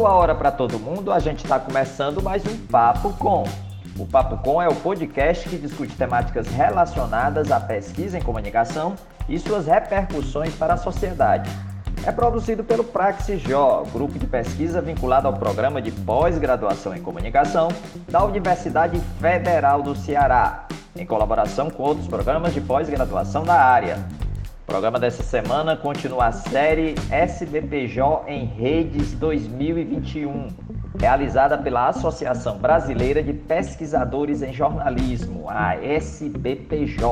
Boa hora para todo mundo, a gente está começando mais um Papo Com. O Papo Com é o podcast que discute temáticas relacionadas à pesquisa em comunicação e suas repercussões para a sociedade. É produzido pelo Praxijó, grupo de pesquisa vinculado ao programa de pós-graduação em comunicação da Universidade Federal do Ceará, em colaboração com outros programas de pós-graduação da área. O programa dessa semana continua a série SBPJ em Redes 2021, realizada pela Associação Brasileira de Pesquisadores em Jornalismo, a SBPJ.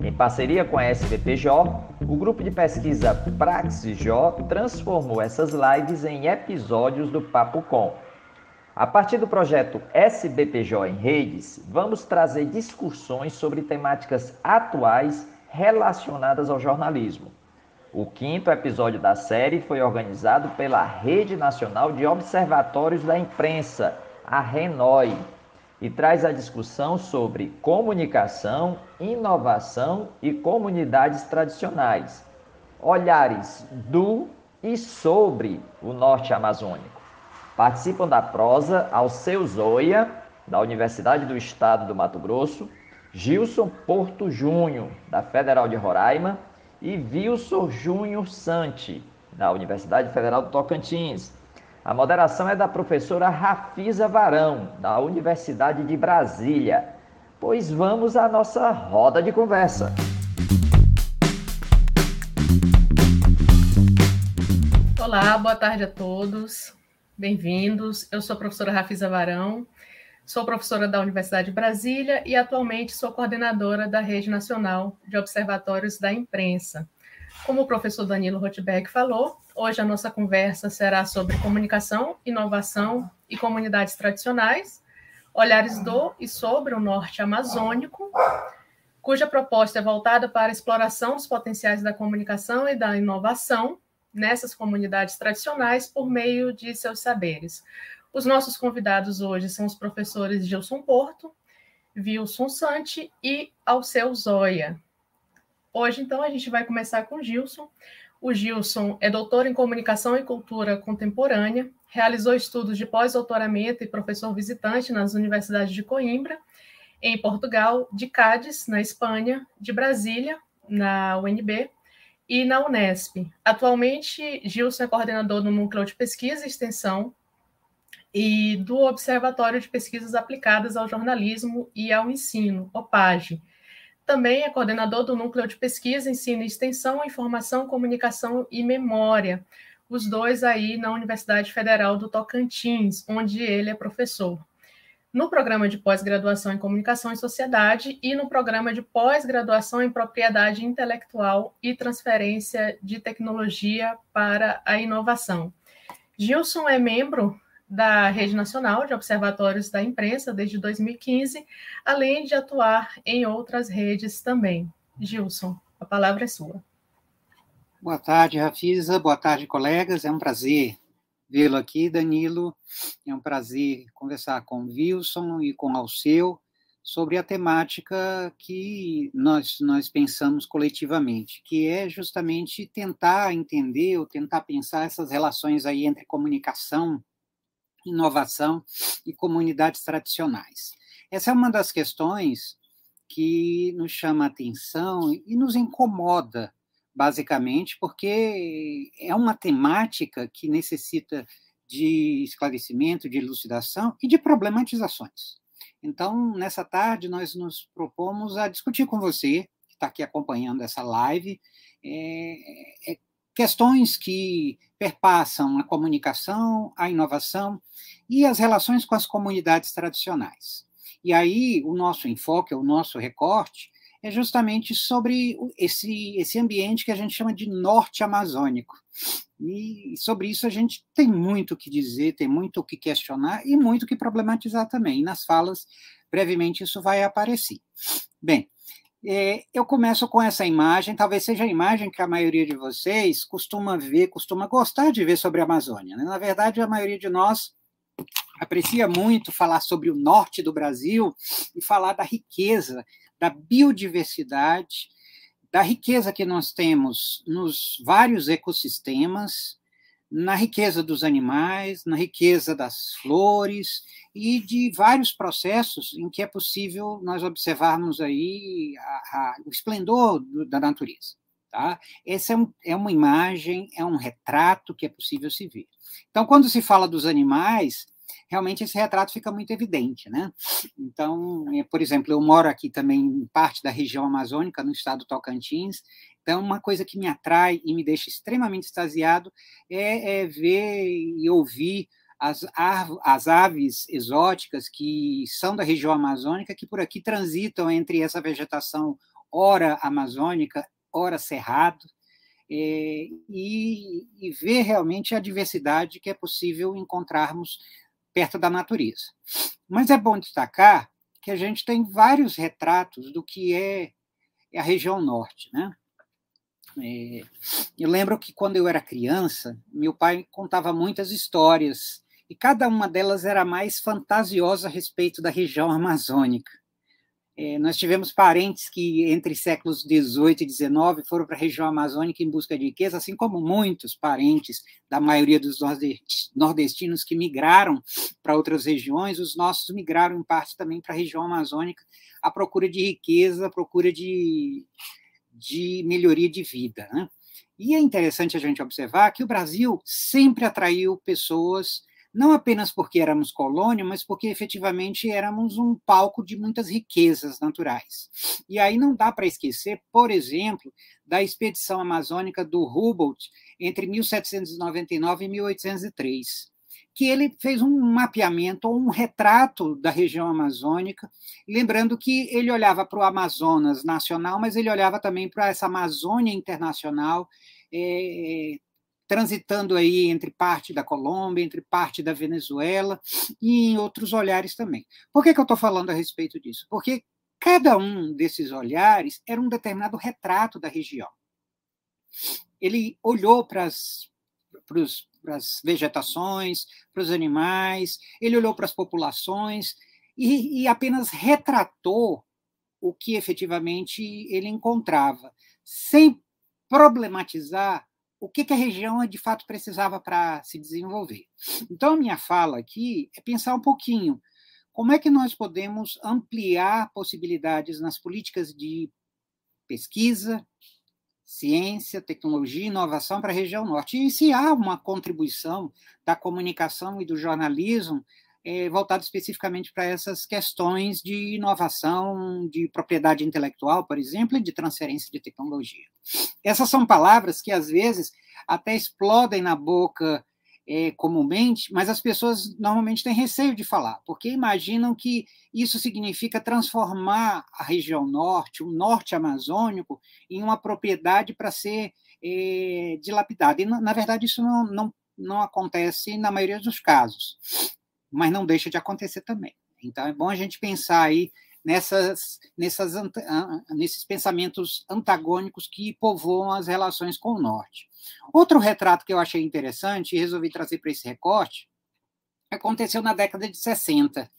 Em parceria com a SBPJ, o grupo de pesquisa PraxisJ transformou essas lives em episódios do Papo Com. A partir do projeto SBPJ em Redes, vamos trazer discussões sobre temáticas atuais relacionadas ao jornalismo. O quinto episódio da série foi organizado pela Rede Nacional de Observatórios da Imprensa, a RENOI, e traz a discussão sobre comunicação, inovação e comunidades tradicionais, olhares do e sobre o norte amazônico. Participam da prosa Alceu Zoia, da Universidade do Estado do Mato Grosso, Gilson Porto Júnior, da Federal de Roraima, e Wilson Júnior Santi, da Universidade Federal do Tocantins. A moderação é da professora Rafisa Varão, da Universidade de Brasília. Pois vamos à nossa roda de conversa. Olá, boa tarde a todos. Bem-vindos. Eu sou a professora Rafisa Varão, Sou professora da Universidade de Brasília e atualmente sou coordenadora da Rede Nacional de Observatórios da Imprensa. Como o professor Danilo Rotberg falou, hoje a nossa conversa será sobre comunicação, inovação e comunidades tradicionais, olhares do e sobre o norte amazônico, cuja proposta é voltada para a exploração dos potenciais da comunicação e da inovação nessas comunidades tradicionais por meio de seus saberes. Os nossos convidados hoje são os professores Gilson Porto, Wilson Santi e Alceu Zoya. Hoje, então, a gente vai começar com o Gilson. O Gilson é doutor em Comunicação e Cultura Contemporânea, realizou estudos de pós-doutoramento e professor visitante nas universidades de Coimbra, em Portugal, de Cádiz, na Espanha, de Brasília, na UNB, e na Unesp. Atualmente, Gilson é coordenador do Núcleo de Pesquisa e Extensão e do Observatório de Pesquisas Aplicadas ao Jornalismo e ao Ensino, OPAGE. Também é coordenador do Núcleo de Pesquisa, Ensino e Extensão, Informação, Comunicação e Memória, os dois aí na Universidade Federal do Tocantins, onde ele é professor. No programa de pós-graduação em Comunicação e Sociedade e no programa de pós-graduação em Propriedade Intelectual e Transferência de Tecnologia para a Inovação. Gilson é membro da Rede Nacional de Observatórios da Imprensa desde 2015, além de atuar em outras redes também. Gilson, a palavra é sua. Boa tarde, Rafisa. Boa tarde, colegas. É um prazer vê-lo aqui, Danilo. É um prazer conversar com Wilson e com Alceu sobre a temática que nós, nós pensamos coletivamente, que é justamente tentar entender ou tentar pensar essas relações aí entre comunicação inovação e comunidades tradicionais. Essa é uma das questões que nos chama a atenção e nos incomoda, basicamente, porque é uma temática que necessita de esclarecimento, de elucidação e de problematizações. Então, nessa tarde, nós nos propomos a discutir com você, que está aqui acompanhando essa live, é, é, questões que perpassam a comunicação, a inovação e as relações com as comunidades tradicionais. E aí o nosso enfoque, o nosso recorte é justamente sobre esse, esse ambiente que a gente chama de norte amazônico. E sobre isso a gente tem muito o que dizer, tem muito o que questionar e muito o que problematizar também. E nas falas, brevemente, isso vai aparecer. Bem, eu começo com essa imagem, talvez seja a imagem que a maioria de vocês costuma ver, costuma gostar de ver sobre a Amazônia. Né? Na verdade, a maioria de nós aprecia muito falar sobre o norte do Brasil e falar da riqueza, da biodiversidade, da riqueza que nós temos nos vários ecossistemas, na riqueza dos animais, na riqueza das flores e de vários processos em que é possível nós observarmos aí a, a, o esplendor do, da natureza. Tá? Essa é, um, é uma imagem, é um retrato que é possível se ver. Então, quando se fala dos animais, realmente esse retrato fica muito evidente, né? Então, é, por exemplo, eu moro aqui também em parte da região amazônica, no estado do Tocantins, então, uma coisa que me atrai e me deixa extremamente extasiado é, é ver e ouvir as, as aves exóticas que são da região amazônica, que por aqui transitam entre essa vegetação ora amazônica, ora cerrado, é, e, e ver realmente a diversidade que é possível encontrarmos perto da natureza. Mas é bom destacar que a gente tem vários retratos do que é, a região norte, né? É, eu lembro que quando eu era criança, meu pai contava muitas histórias e cada uma delas era mais fantasiosa a respeito da região amazônica. É, nós tivemos parentes que, entre séculos XVIII e XIX, foram para a região amazônica em busca de riqueza, assim como muitos parentes da maioria dos nordestinos que migraram para outras regiões, os nossos migraram em parte também para a região amazônica à procura de riqueza, à procura de, de melhoria de vida. Né? E é interessante a gente observar que o Brasil sempre atraiu pessoas, não apenas porque éramos colônia, mas porque efetivamente éramos um palco de muitas riquezas naturais. E aí não dá para esquecer, por exemplo, da expedição amazônica do Humboldt entre 1799 e 1803 que ele fez um mapeamento ou um retrato da região amazônica, lembrando que ele olhava para o Amazonas nacional, mas ele olhava também para essa Amazônia internacional, é, transitando aí entre parte da Colômbia, entre parte da Venezuela e em outros olhares também. Por que, que eu estou falando a respeito disso? Porque cada um desses olhares era um determinado retrato da região. Ele olhou para as para as vegetações, para os animais, ele olhou para as populações e, e apenas retratou o que efetivamente ele encontrava, sem problematizar o que, a região de fato precisava para se desenvolver. Então, a minha fala aqui é pensar um pouquinho como é que nós podemos ampliar possibilidades nas políticas de pesquisa, ciência, tecnologia e inovação para a região norte. E se há uma contribuição da comunicação e do jornalismo é, voltado especificamente para essas questões de inovação, de propriedade intelectual, por exemplo, e de transferência de tecnologia. Essas são palavras que, às vezes, até explodem na boca é, comumente, mas as pessoas normalmente têm receio de falar, porque imaginam que isso significa transformar a região norte, o norte amazônico, em uma propriedade para ser é, dilapidada. E, na, na, verdade, isso não, não, não acontece na maioria dos casos, mas não deixa de acontecer também. Então, é bom a gente pensar aí nessas, nessas, nesses pensamentos antagônicos que povoam as relações com o Norte. Outro retrato que eu achei interessante e resolvi trazer para esse recorte aconteceu na década de 60.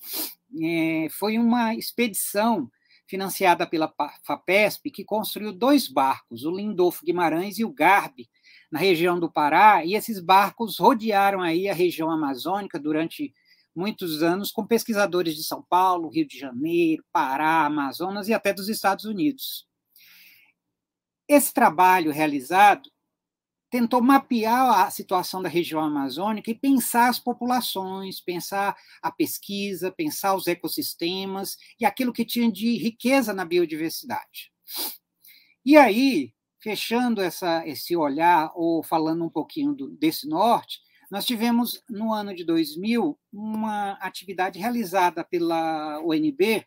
É, foi uma expedição financiada pela FAPESP que construiu dois barcos, o Lindolfo Guimarães e o Garbi, na região do Pará, e esses barcos rodearam aí a região amazônica durante muitos anos com pesquisadores de São Paulo, Rio de Janeiro, Pará, Amazonas e até dos Estados Unidos. Esse trabalho realizado tentou mapear a situação da região amazônica e pensar as populações, pensar a pesquisa, pensar os ecossistemas e aquilo que tinha de riqueza na biodiversidade. E aí, fechando essa, esse olhar, ou falando um pouquinho do, desse norte, nós tivemos, no ano de 2000, uma atividade realizada pela UNB,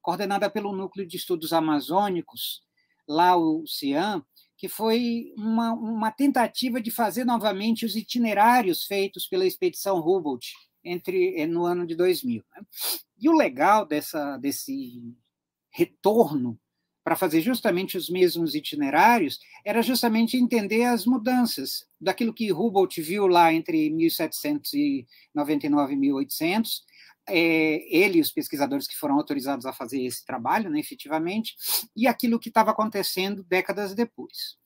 coordenada pelo Núcleo de Estudos Amazônicos, lá o CIAM, que foi uma, uma tentativa de fazer novamente os itinerários feitos pela expedição Humboldt entre, eh, no ano de 2000. Né? E o legal dessa, desse retorno para fazer justamente os mesmos itinerários, era justamente entender as mudanças daquilo que Humboldt viu lá entre 1799 e 1800, é, ele e os pesquisadores que foram autorizados a fazer esse trabalho, né, efetivamente, e aquilo que estava acontecendo décadas depois.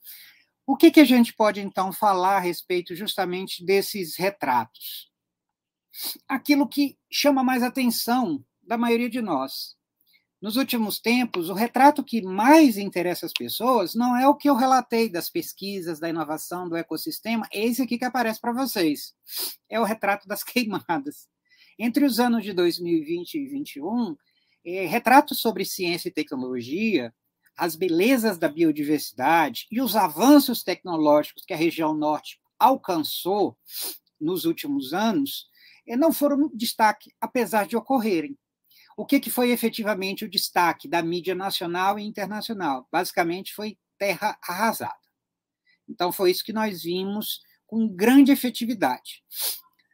O que, que a gente pode, então, falar a respeito justamente desses retratos? Aquilo que chama mais atenção da maioria de nós. Nos últimos tempos, o retrato que mais interessa as pessoas não é o que eu relatei das pesquisas, da inovação, do ecossistema, é esse aqui que aparece para vocês. É o retrato das queimadas. Entre os anos de 2020 e 2021, é, retratos sobre ciência e tecnologia as belezas da biodiversidade e os avanços tecnológicos que a região norte alcançou nos últimos anos eh, não foram destaque, apesar de ocorrerem. O que, que foi efetivamente o destaque da mídia nacional e internacional? Basicamente, foi terra arrasada. Então, foi isso que nós vimos com grande efetividade.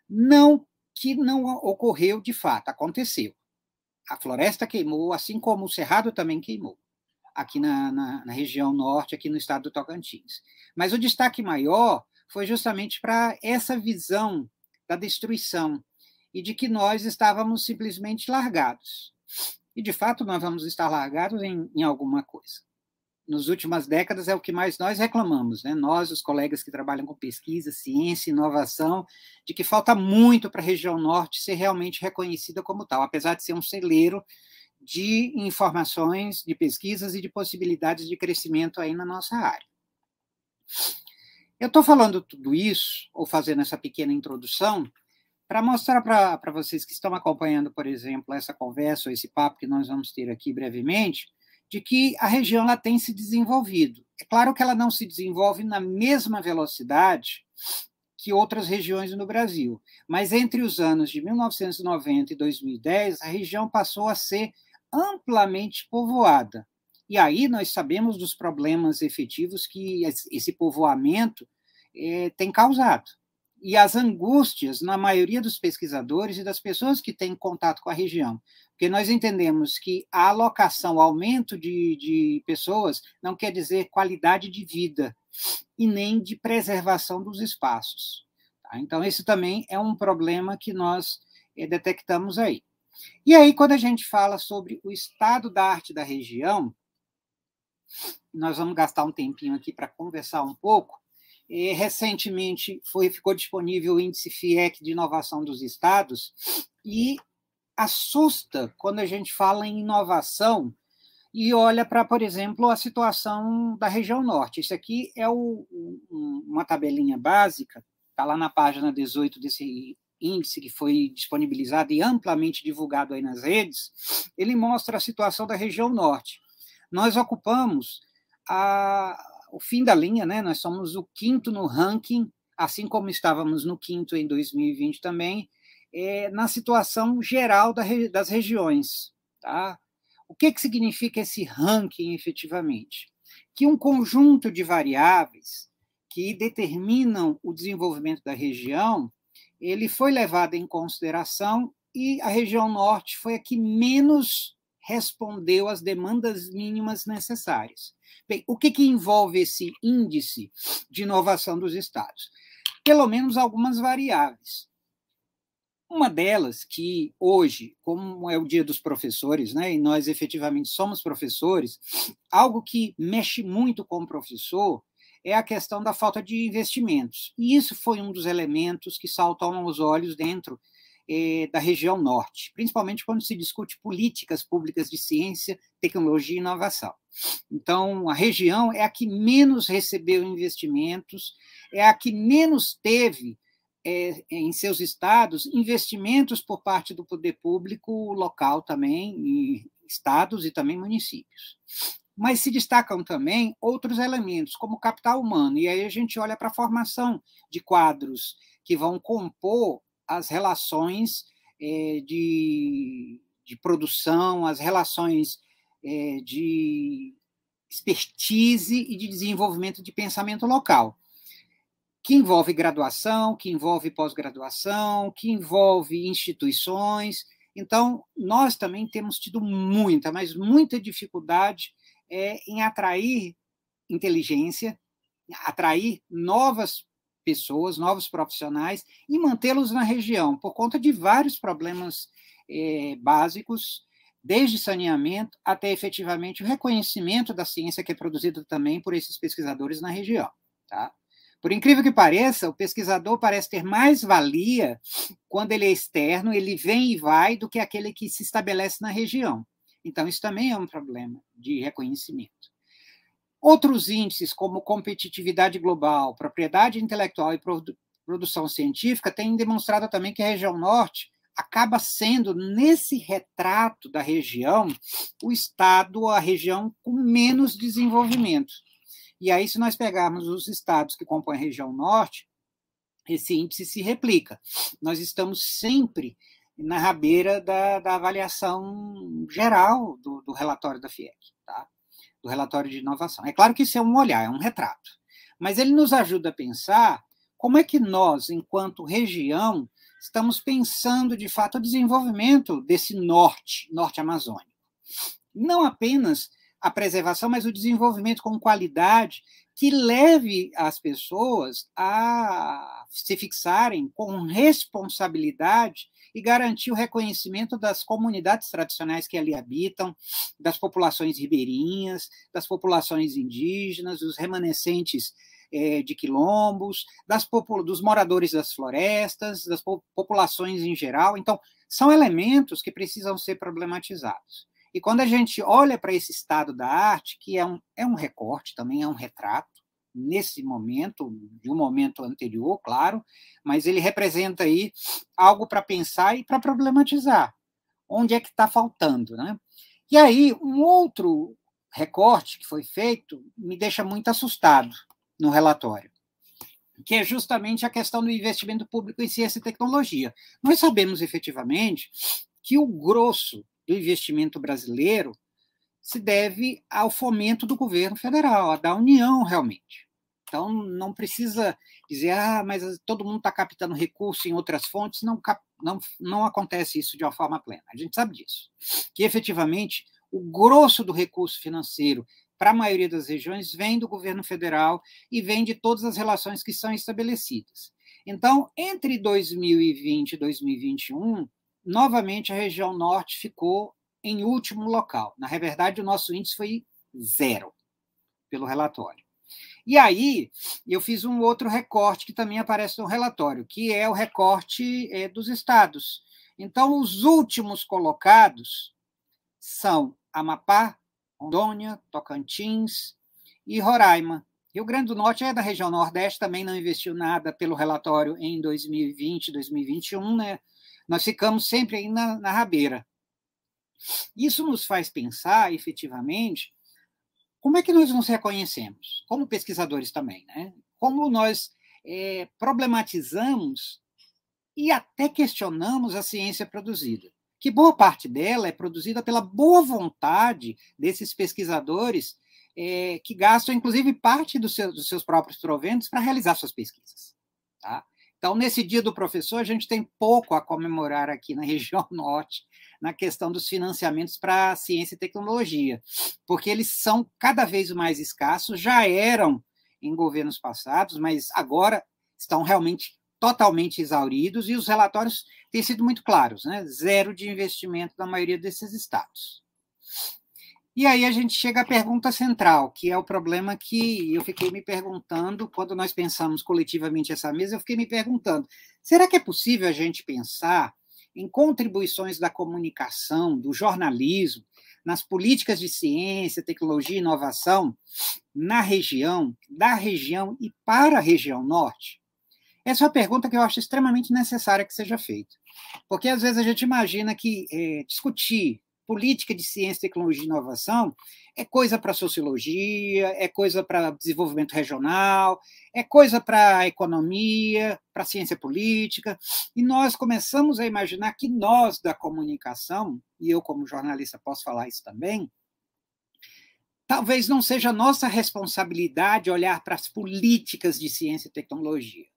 Não que não ocorreu de fato, aconteceu. A floresta queimou, assim como o cerrado também queimou aqui na, na, na região norte, aqui no estado do Tocantins. Mas o destaque maior foi justamente para essa visão da destruição e de que nós estávamos simplesmente largados. E, de fato, nós vamos estar largados em, em alguma coisa. Nas últimas décadas é o que mais nós reclamamos, né? nós, os colegas que trabalham com pesquisa, ciência, inovação, de que falta muito para a região norte ser realmente reconhecida como tal, apesar de ser um celeiro de informações, de pesquisas e de possibilidades de crescimento aí na nossa área. Eu estou falando tudo isso, ou fazendo essa pequena introdução, para mostrar para vocês que estão acompanhando, por exemplo, essa conversa, ou esse papo que nós vamos ter aqui brevemente, de que a região ela tem se desenvolvido. É claro que ela não se desenvolve na mesma velocidade que outras regiões no Brasil, mas entre os anos de 1990 e 2010, a região passou a ser amplamente povoada. E aí nós sabemos dos problemas efetivos que esse povoamento é, tem causado. E as angústias, na maioria dos pesquisadores e das pessoas que têm contato com a região. Porque nós entendemos que a alocação, o aumento de, de pessoas, não quer dizer qualidade de vida e nem de preservação dos espaços. Tá? Então, esse também é um problema que nós é, detectamos aí. E aí, quando a gente fala sobre o estado da arte da região, nós vamos gastar um tempinho aqui para conversar um pouco. E, recentemente foi, ficou disponível o índice FIEC de inovação dos estados e assusta quando a gente fala em inovação e olha para, por exemplo, a situação da região norte. Isso aqui é o, uma tabelinha básica, está lá na página 18 desse índice que foi disponibilizado e amplamente divulgado aí nas redes, ele mostra a situação da região norte. Nós ocupamos a, o fim da linha, né? Nós somos o quinto no ranking, assim como estávamos no quinto em 2020 também, é, na situação geral da, das regiões, tá? O que, que significa esse ranking efetivamente? Que um conjunto de variáveis que determinam o desenvolvimento da região ele foi levado em consideração e a região norte foi a que menos respondeu às demandas mínimas necessárias. Bem, o que, que envolve esse índice de inovação dos estados? Pelo menos algumas variáveis. Uma delas, que hoje, como é o dia dos professores, né, e nós efetivamente somos professores, algo que mexe muito com o professor é a questão da falta de investimentos. E isso foi um dos elementos que saltam aos olhos dentro eh, da região norte, principalmente quando se discute políticas públicas de ciência, tecnologia e inovação. Então, a região é a que menos recebeu investimentos, é a que menos teve é, em seus estados investimentos por parte do poder público local também, estados e também municípios mas se destacam também outros elementos, como capital humano. E aí a gente olha para a formação de quadros que vão compor as relações é, de, de produção, as relações é, de expertise e de desenvolvimento de pensamento local, que envolve graduação, que envolve pós-graduação, que envolve instituições. Então, nós também temos tido muita, mas muita dificuldade é em atrair inteligência, atrair novas pessoas, novos profissionais e mantê-los na região, por conta de vários problemas é, básicos, desde saneamento até efetivamente o reconhecimento da ciência que é produzida também por esses pesquisadores na região. Tá? Por incrível que pareça, o pesquisador parece ter mais valia quando ele é externo, ele vem e vai, do que aquele que se estabelece na região. Então, isso também é um problema de reconhecimento. Outros índices, como competitividade global, propriedade intelectual e produção científica, têm demonstrado também que a região norte acaba sendo, nesse retrato da região, o estado, a região com menos desenvolvimento. E aí, se nós pegarmos os estados que compõem a região norte, esse índice se replica. Nós estamos sempre na rabeira da, da avaliação geral do, do, relatório da FIEC, tá? Do relatório de inovação. É claro que isso é um olhar, é um retrato, mas ele nos ajuda a pensar como é que nós, enquanto região, estamos pensando de fato o desenvolvimento desse norte, norte amazônico. Não apenas a preservação, mas o desenvolvimento com qualidade que leve as pessoas a se fixarem com responsabilidade e garantir o reconhecimento das comunidades tradicionais que ali habitam, das populações ribeirinhas, das populações indígenas, dos remanescentes é, de quilombos, das, dos moradores das florestas, das populações em geral. Então, são elementos que precisam ser problematizados. E quando a gente olha para esse estado da arte, que é um, é um recorte, também é um retrato, nesse momento, de um momento anterior, claro, mas ele representa aí algo para pensar e para problematizar. Onde é que está faltando, né? E aí, um outro recorte que foi feito me deixa muito assustado no relatório, que é justamente a questão do investimento público em ciência e tecnologia. Nós sabemos efetivamente que o grosso do investimento brasileiro se deve ao fomento do governo federal, da União, realmente. Então, não precisa dizer, ah, mas todo mundo está captando recurso em outras fontes. Não, não, não acontece isso de uma forma plena. A gente sabe disso. Que, efetivamente, o grosso do recurso financeiro para a maioria das regiões vem do governo federal e vem de todas as relações que são estabelecidas. Então, entre 2020 e 2021, novamente a região norte ficou em último local. Na verdade, o nosso índice foi zero, pelo relatório. E aí, eu fiz um outro recorte que também aparece no relatório, que é o recorte é, dos estados. Então, os últimos colocados são Amapá, Rondônia, Tocantins e Roraima. Rio Grande do Norte é da região Nordeste, também não investiu nada pelo relatório em 2020, 2021, né? Nós ficamos sempre aí na, na rabeira. Isso nos faz pensar, efetivamente, como é que nós nos reconhecemos, como pesquisadores também, né? Como nós é, problematizamos e até questionamos a ciência produzida que boa parte dela é produzida pela boa vontade desses pesquisadores é, que gastam, inclusive, parte do seu, dos seus próprios proventos para realizar suas pesquisas. Tá? Então, nesse dia do professor, a gente tem pouco a comemorar aqui na região norte, na questão dos financiamentos para ciência e tecnologia, porque eles são cada vez mais escassos, já eram em governos passados, mas agora estão realmente totalmente exauridos e os relatórios têm sido muito claros, né? Zero de investimento na maioria desses estados. E aí a gente chega à pergunta central, que é o problema que eu fiquei me perguntando quando nós pensamos coletivamente essa mesa, eu fiquei me perguntando: será que é possível a gente pensar em contribuições da comunicação, do jornalismo, nas políticas de ciência, tecnologia e inovação na região, da região e para a região norte? Essa é uma pergunta que eu acho extremamente necessária que seja feita. Porque às vezes a gente imagina que é, discutir política de ciência, tecnologia e inovação é coisa para sociologia, é coisa para desenvolvimento regional, é coisa para economia, para ciência política, e nós começamos a imaginar que nós da comunicação, e eu como jornalista posso falar isso também, talvez não seja nossa responsabilidade olhar para as políticas de ciência e tecnologia.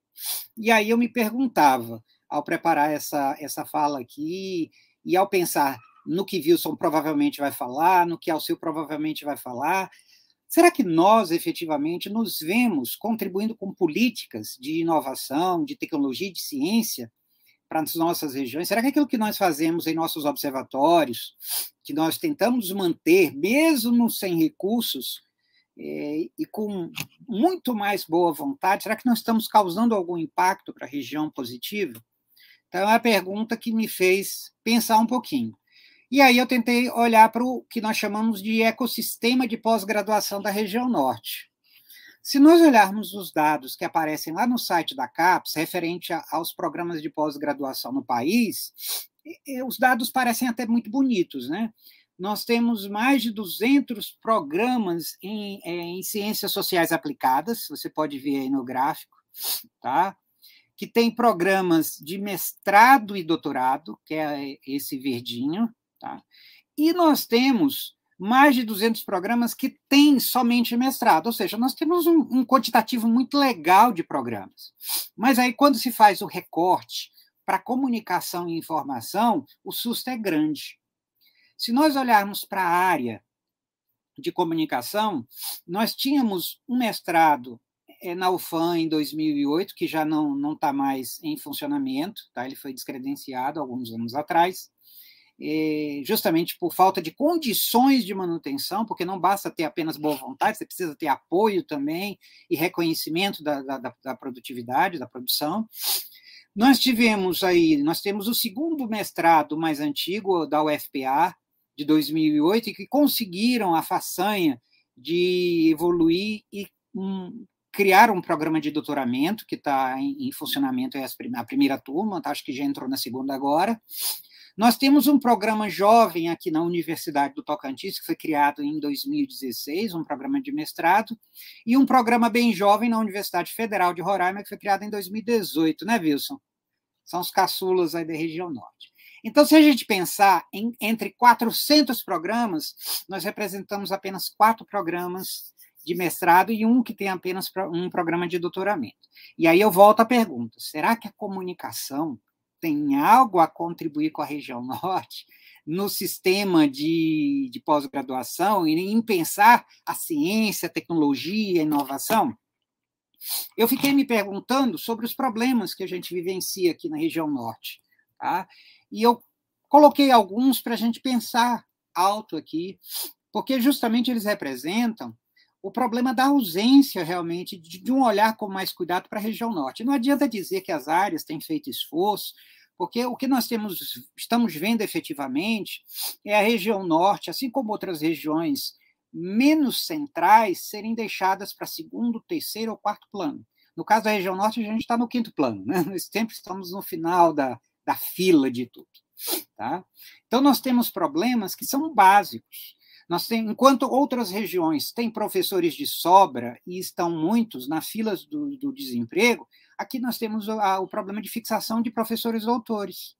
E aí eu me perguntava, ao preparar essa, essa fala aqui, e ao pensar no que Wilson provavelmente vai falar, no que Alceu provavelmente vai falar, será que nós efetivamente nos vemos contribuindo com políticas de inovação, de tecnologia de ciência para as nossas regiões? Será que aquilo que nós fazemos em nossos observatórios, que nós tentamos manter, mesmo sem recursos, é, e com muito mais boa vontade, será que nós estamos causando algum impacto para a região positivo? Então, é uma pergunta que me fez pensar um pouquinho. E aí eu tentei olhar para o que nós chamamos de ecossistema de pós-graduação da região norte. Se nós olharmos os dados que aparecem lá no site da CAPES, referente aos programas de pós-graduação no país, os dados parecem até muito bonitos, né? Nós temos mais de 200 programas em, é, em ciências sociais aplicadas, você pode ver aí no gráfico, tá? Que tem programas de mestrado e doutorado, que é esse verdinho, Tá? E nós temos mais de 200 programas que têm somente mestrado, ou seja, nós temos um, um quantitativo muito legal de programas. Mas aí, quando se faz o recorte para comunicação e informação, o susto é grande. Se nós olharmos para a área de comunicação, nós tínhamos um mestrado é, na UFAM em 2008, que já não está mais em funcionamento, tá? ele foi descredenciado alguns anos atrás. Justamente por falta de condições de manutenção, porque não basta ter apenas boa vontade, você precisa ter apoio também e reconhecimento da, da, da produtividade, da produção. Nós tivemos aí, nós temos o segundo mestrado mais antigo da UFPA, de 2008, e que conseguiram a façanha de evoluir e um, criar um programa de doutoramento que está em, em, funcionamento, é a primeira turma, tá? acho que já entrou na segunda agora, nós temos um programa jovem aqui na Universidade do Tocantins, que foi criado em 2016, um programa de mestrado, e um programa bem jovem na Universidade Federal de Roraima, que foi criado em 2018, né, Wilson? São os caçulas aí da região norte. Então, se a gente pensar em entre 400 programas, nós representamos apenas quatro programas de mestrado e um que tem apenas um programa de doutoramento. E aí eu volto à pergunta: será que a comunicação tem algo a contribuir com a região norte no sistema de, de pós-graduação e em pensar a ciência, a tecnologia, a inovação? Eu fiquei me perguntando sobre os problemas que a gente vivencia aqui na região norte. Tá? E eu coloquei alguns para a gente pensar alto aqui, porque justamente eles representam o problema da ausência realmente de, de um olhar com mais cuidado para a região norte. Não adianta dizer que as áreas têm feito esforço, porque o que nós temos, estamos vendo efetivamente é a região norte, assim como outras regiões menos centrais, serem deixadas para segundo, terceiro ou quarto plano. No caso da região norte, a gente está no quinto plano, né? nós sempre estamos no final da, da fila de tudo. Tá? Então, nós temos problemas que são básicos. Nós tem, enquanto outras regiões têm professores de sobra e estão muitos na fila do, do desemprego, aqui nós temos o, a, o problema de fixação de professores doutores.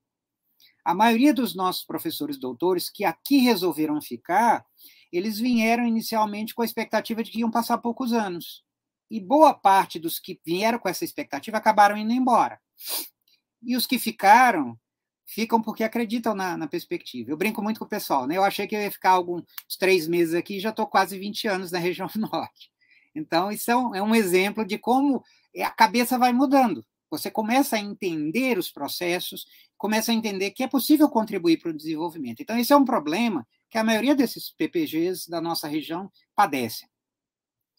A maioria dos nossos professores doutores que aqui resolveram ficar, eles vieram inicialmente com a expectativa de que iam passar poucos anos. E boa parte dos que vieram com essa expectativa acabaram indo embora. E os que ficaram ficam porque acreditam na, na, perspectiva. Eu brinco muito com o pessoal, né? Eu achei que eu ia ficar alguns três meses aqui, já estou quase 20 anos na região norte. Então, isso é um, é um exemplo de como a cabeça vai mudando. Você começa a entender os processos, começa a entender que é possível contribuir para o desenvolvimento. Então, esse é um problema que a maioria desses PPGs da nossa região padecem.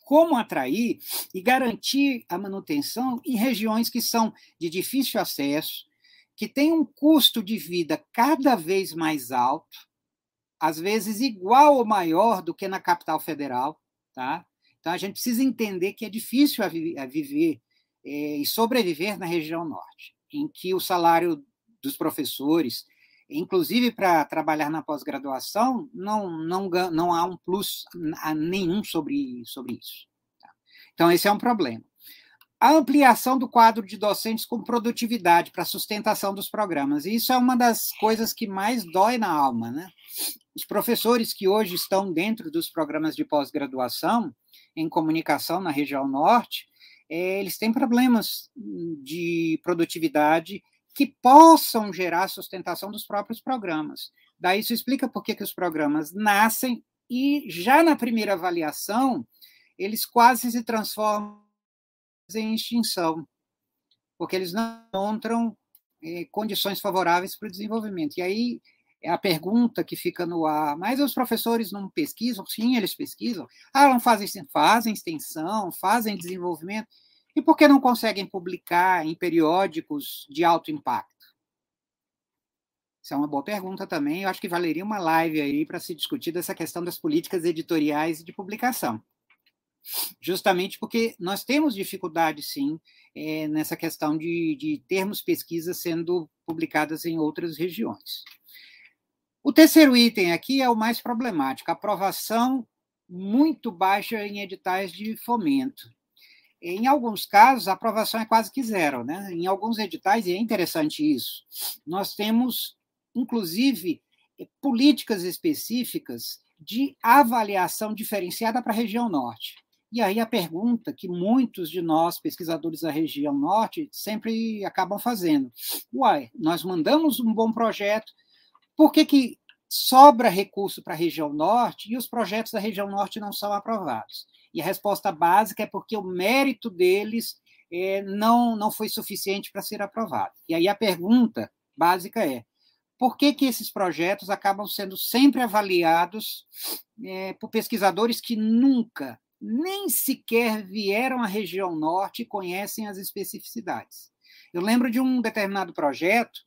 Como atrair e garantir a manutenção em regiões que são de difícil acesso, que tem um custo de vida cada vez mais alto, às vezes igual ou maior do que na capital federal, tá? Então a gente precisa entender que é difícil a, vi a viver é, e sobreviver na região norte, em que o salário dos professores, inclusive para trabalhar na pós-graduação, não, não, não há um plus nenhum sobre, sobre isso. Tá? Então esse é um problema a ampliação do quadro de docentes com produtividade para sustentação dos programas. E isso é uma das coisas que mais dói na alma, né? Os professores que hoje estão dentro dos programas de pós-graduação em comunicação na região norte, é, eles têm problemas de produtividade que possam gerar sustentação dos próprios programas. Daí isso explica por que, que os programas nascem e já na primeira avaliação eles quase se transformam em extinção, porque eles não encontram eh, condições favoráveis para o desenvolvimento. E aí é a pergunta que fica no ar. Mas os professores não pesquisam? Sim, eles pesquisam. Ah, não fazem, fazem extensão, fazem desenvolvimento. E por que não conseguem publicar em periódicos de alto impacto? Isso é uma boa pergunta também. Eu acho que valeria uma live aí para se discutir dessa questão das políticas editoriais e de publicação. Justamente porque nós temos dificuldade, sim, é, nessa questão de, de termos pesquisas sendo publicadas em outras regiões. O terceiro item aqui é o mais problemático: aprovação muito baixa em editais de fomento. Em alguns casos, a aprovação é quase que zero, né? Em alguns editais, e é interessante isso, nós temos, inclusive, políticas específicas de avaliação diferenciada para a região norte. E aí a pergunta que muitos de nós, pesquisadores da região norte, sempre acabam fazendo: uai, nós mandamos um bom projeto, por que, que sobra recurso para a região norte e os projetos da região norte não são aprovados? E a resposta básica é porque o mérito deles é, não, não foi suficiente para ser aprovado. E aí a pergunta básica é: por que, que esses projetos acabam sendo sempre avaliados é, por pesquisadores que nunca, nem sequer vieram à região norte e conhecem as especificidades? Eu lembro de um determinado projeto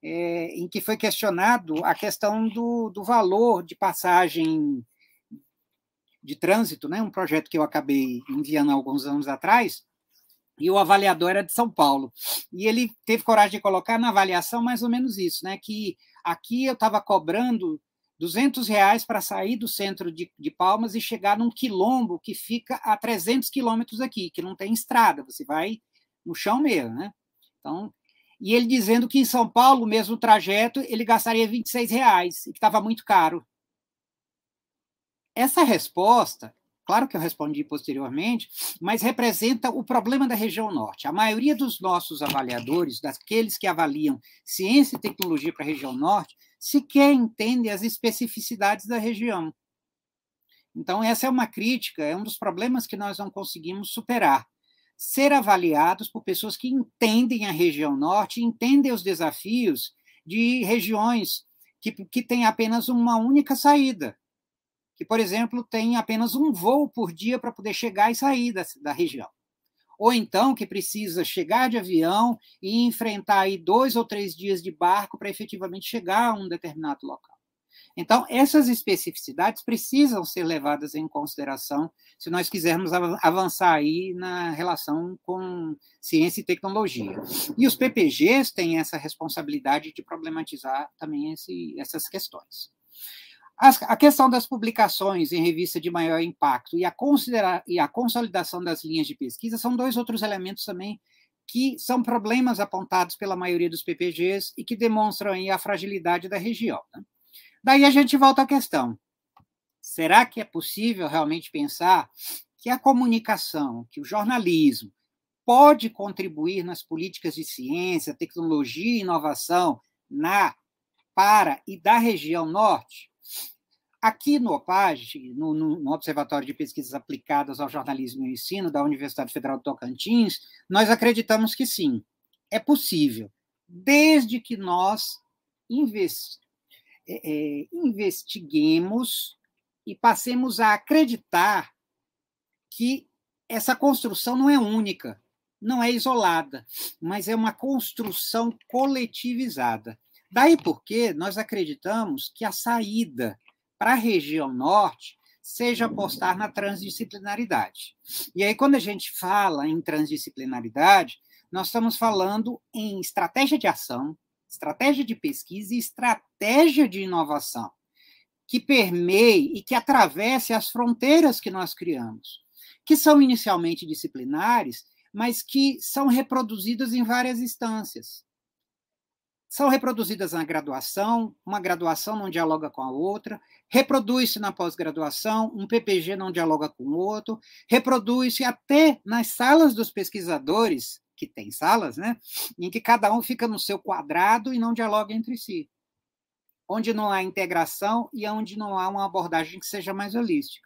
é, em que foi questionado a questão do, do valor de passagem de trânsito, né, um projeto que eu acabei enviando há alguns anos atrás, e o avaliador era de São Paulo. E ele teve coragem de colocar na avaliação mais ou menos isso, né, que aqui eu estava cobrando 200 reais para sair do centro de, de, Palmas e chegar num quilombo que fica a 300 quilômetros aqui, que não tem estrada, você vai no chão mesmo, né? Então, e ele dizendo que em São Paulo, o mesmo trajeto, ele gastaria 26 reais, e que estava muito caro. Essa resposta, claro que eu respondi posteriormente, mas representa o problema da região norte. A maioria dos nossos avaliadores, daqueles que avaliam ciência e tecnologia para a região norte, sequer entendem as especificidades da região. Então, essa é uma crítica, é um dos problemas que nós não conseguimos superar ser avaliados por pessoas que entendem a região norte, entendem os desafios de regiões que, que têm apenas uma única saída, que, por exemplo, tem apenas um voo por dia para poder chegar e sair da, da região. Ou então que precisa chegar de avião e enfrentar aí dois ou três dias de barco para efetivamente chegar a um determinado local. Então, essas especificidades precisam ser levadas em consideração se nós quisermos avançar aí na relação com ciência e tecnologia. E os PPGs têm essa responsabilidade de problematizar também esse, essas questões. As, a questão das publicações em revista de maior impacto e a, considerar, e a consolidação das linhas de pesquisa são dois outros elementos também que são problemas apontados pela maioria dos PPGs e que demonstram a fragilidade da região. Né? Daí a gente volta à questão: será que é possível realmente pensar que a comunicação, que o jornalismo pode contribuir nas políticas de ciência, tecnologia e inovação na, para e da região norte? Aqui no OPAG, no, no, Observatório de Pesquisas Aplicadas ao Jornalismo e Ensino da Universidade Federal do Tocantins, nós acreditamos que sim, é possível, desde que nós é, é, investiguemos e passemos a acreditar que essa construção não é única, não é isolada, mas é uma construção coletivizada. Daí porque nós acreditamos que a saída para a região norte seja apostar na transdisciplinaridade. E aí, quando a gente fala em transdisciplinaridade, nós estamos falando em estratégia de ação, estratégia de pesquisa e estratégia de inovação, que permeie e que atravesse as fronteiras que nós criamos, que são inicialmente disciplinares, mas que são reproduzidas em várias instâncias. São reproduzidas na graduação, uma graduação não dialoga com a outra, reproduz-se na pós-graduação, um PPG não dialoga com o outro, reproduz-se até nas salas dos pesquisadores, que tem salas, né, em que cada um fica no seu quadrado e não dialoga entre si. Onde não há integração e onde não há uma abordagem que seja mais holística.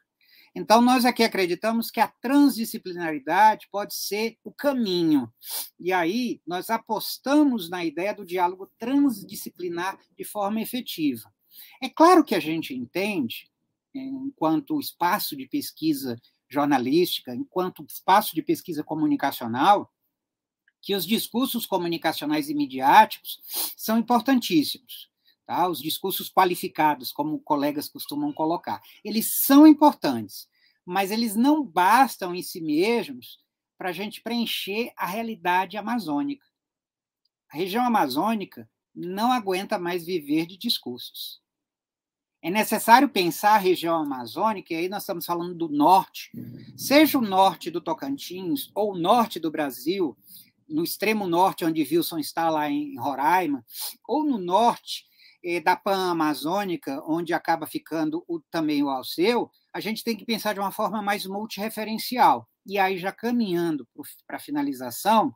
Então, nós aqui acreditamos que a transdisciplinaridade pode ser o caminho. E aí, nós apostamos na ideia do diálogo transdisciplinar de forma efetiva. É claro que a gente entende, enquanto espaço de pesquisa jornalística, enquanto espaço de pesquisa comunicacional, que os discursos comunicacionais e midiáticos são importantíssimos. Tá? Os discursos qualificados, como colegas costumam colocar, eles são importantes, mas eles não bastam em si mesmos para a gente preencher a realidade amazônica. A região amazônica não aguenta mais viver de discursos. É necessário pensar a região amazônica, e aí nós estamos falando do norte, seja o norte do Tocantins ou o norte do Brasil, no extremo norte, onde Wilson está, lá em Roraima, ou no norte eh, da Pan-Amazônica, onde acaba ficando o, também o Alceu, a gente tem que pensar de uma forma mais multireferencial. E aí, já caminhando para a finalização,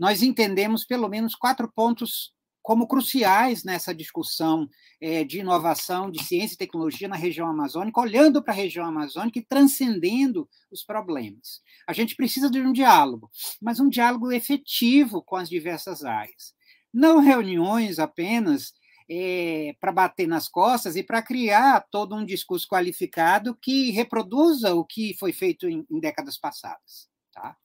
nós entendemos pelo menos quatro pontos como cruciais nessa discussão é, de inovação, de ciência e tecnologia na região amazônica, olhando para a região amazônica e transcendendo os problemas. A gente precisa de um diálogo, mas um diálogo efetivo com as diversas áreas. Não reuniões apenas é, para bater nas costas e para criar todo um discurso qualificado que reproduza o que foi feito em, em décadas passadas. Tá?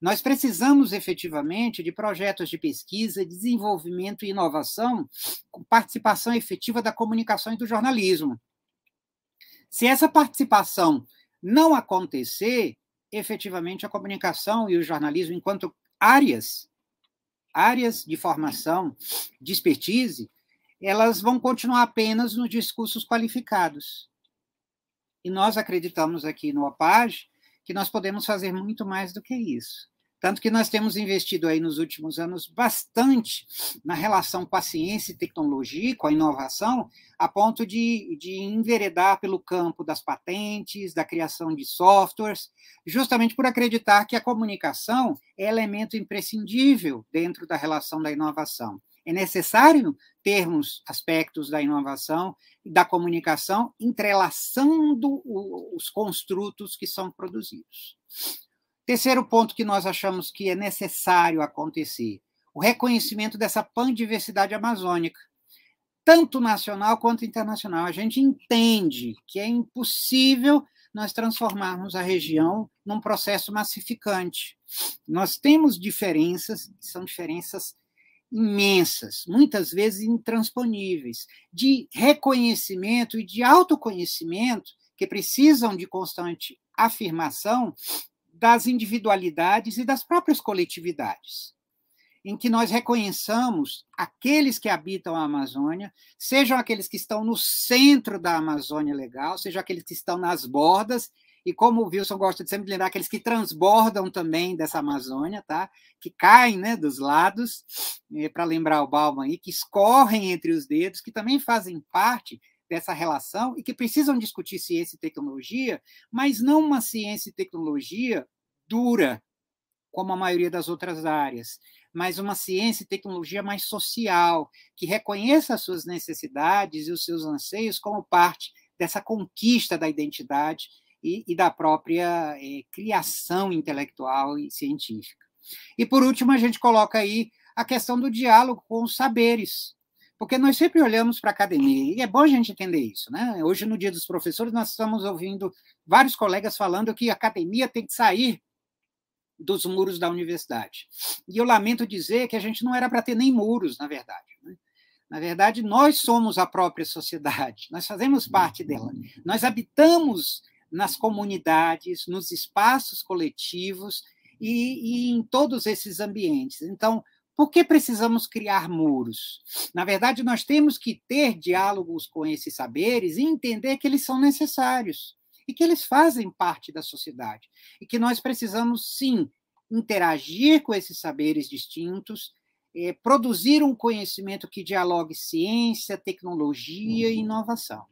Nós precisamos efetivamente de projetos de pesquisa, desenvolvimento e inovação com participação efetiva da comunicação e do jornalismo. Se essa participação não acontecer, efetivamente a comunicação e o jornalismo, enquanto áreas, áreas de formação, de expertise, elas vão continuar apenas nos discursos qualificados. E nós acreditamos aqui no OPAG que nós podemos fazer muito mais do que isso. Tanto que nós temos investido aí nos últimos anos bastante na relação com a ciência e tecnologia, com a inovação, a ponto de, de enveredar pelo campo das patentes, da criação de softwares, justamente por acreditar que a comunicação é elemento imprescindível dentro da relação da inovação. É necessário termos aspectos da inovação e da comunicação entrelaçando os construtos que são produzidos. Terceiro ponto que nós achamos que é necessário acontecer: o reconhecimento dessa pandiversidade amazônica, tanto nacional quanto internacional. A gente entende que é impossível nós transformarmos a região num processo massificante. Nós temos diferenças, são diferenças imensas, muitas vezes intransponíveis, de reconhecimento e de autoconhecimento que precisam de constante afirmação das individualidades e das próprias coletividades, em que nós reconheçamos aqueles que habitam a Amazônia, sejam aqueles que estão no centro da Amazônia legal, sejam aqueles que estão nas bordas, e como o Wilson gosta de sempre lembrar, aqueles que transbordam também dessa Amazônia, tá? que caem né, dos lados, é, para lembrar o Bauman aí, que escorrem entre os dedos, que também fazem parte dessa relação e que precisam discutir ciência e tecnologia, mas não uma ciência e tecnologia dura, como a maioria das outras áreas, mas uma ciência e tecnologia mais social, que reconheça as suas necessidades e os seus anseios como parte dessa conquista da identidade e, e da própria é, criação intelectual e científica. E, por último, a gente coloca aí a questão do diálogo com os saberes, porque nós sempre olhamos para a academia, e é bom a gente entender isso. Né? Hoje, no Dia dos Professores, nós estamos ouvindo vários colegas falando que a academia tem que sair dos muros da universidade. E eu lamento dizer que a gente não era para ter nem muros, na verdade. Né? Na verdade, nós somos a própria sociedade, nós fazemos parte dela. Nós habitamos nas comunidades, nos espaços coletivos e, e em todos esses ambientes. Então, por que precisamos criar muros? Na verdade, nós temos que ter diálogos com esses saberes e entender que eles são necessários e que eles fazem parte da sociedade e que nós precisamos sim interagir com esses saberes distintos, é, produzir um conhecimento que dialogue ciência, tecnologia e uhum. inovação.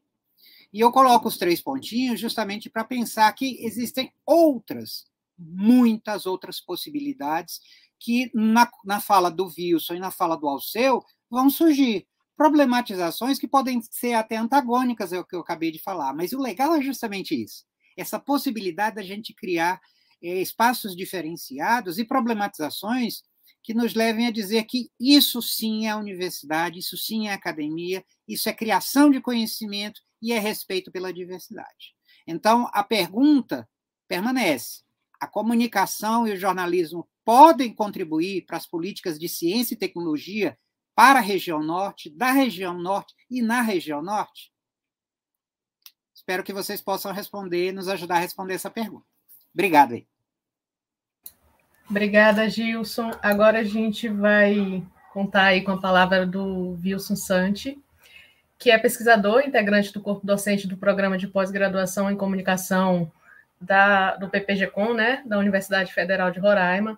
E eu coloco os três pontinhos justamente para pensar que existem outras, muitas outras possibilidades que na, na fala do Wilson e na fala do Alceu vão surgir problematizações que podem ser até antagônicas, é o que eu acabei de falar, mas o legal é justamente isso. essa possibilidade da gente criar é, espaços diferenciados e problematizações que nos levem a dizer que isso sim é universidade, isso sim é academia, isso é criação de conhecimento e é respeito pela diversidade. Então, a pergunta permanece: a comunicação e o jornalismo podem contribuir para as políticas de ciência e tecnologia para a região norte, da região norte e na região norte? Espero que vocês possam responder, nos ajudar a responder essa pergunta. Obrigado aí. Obrigada, Gilson. Agora a gente vai contar aí com a palavra do Wilson Santi, que é pesquisador, integrante do corpo docente do programa de pós-graduação em comunicação da, do PPG-Com, né, da Universidade Federal de Roraima,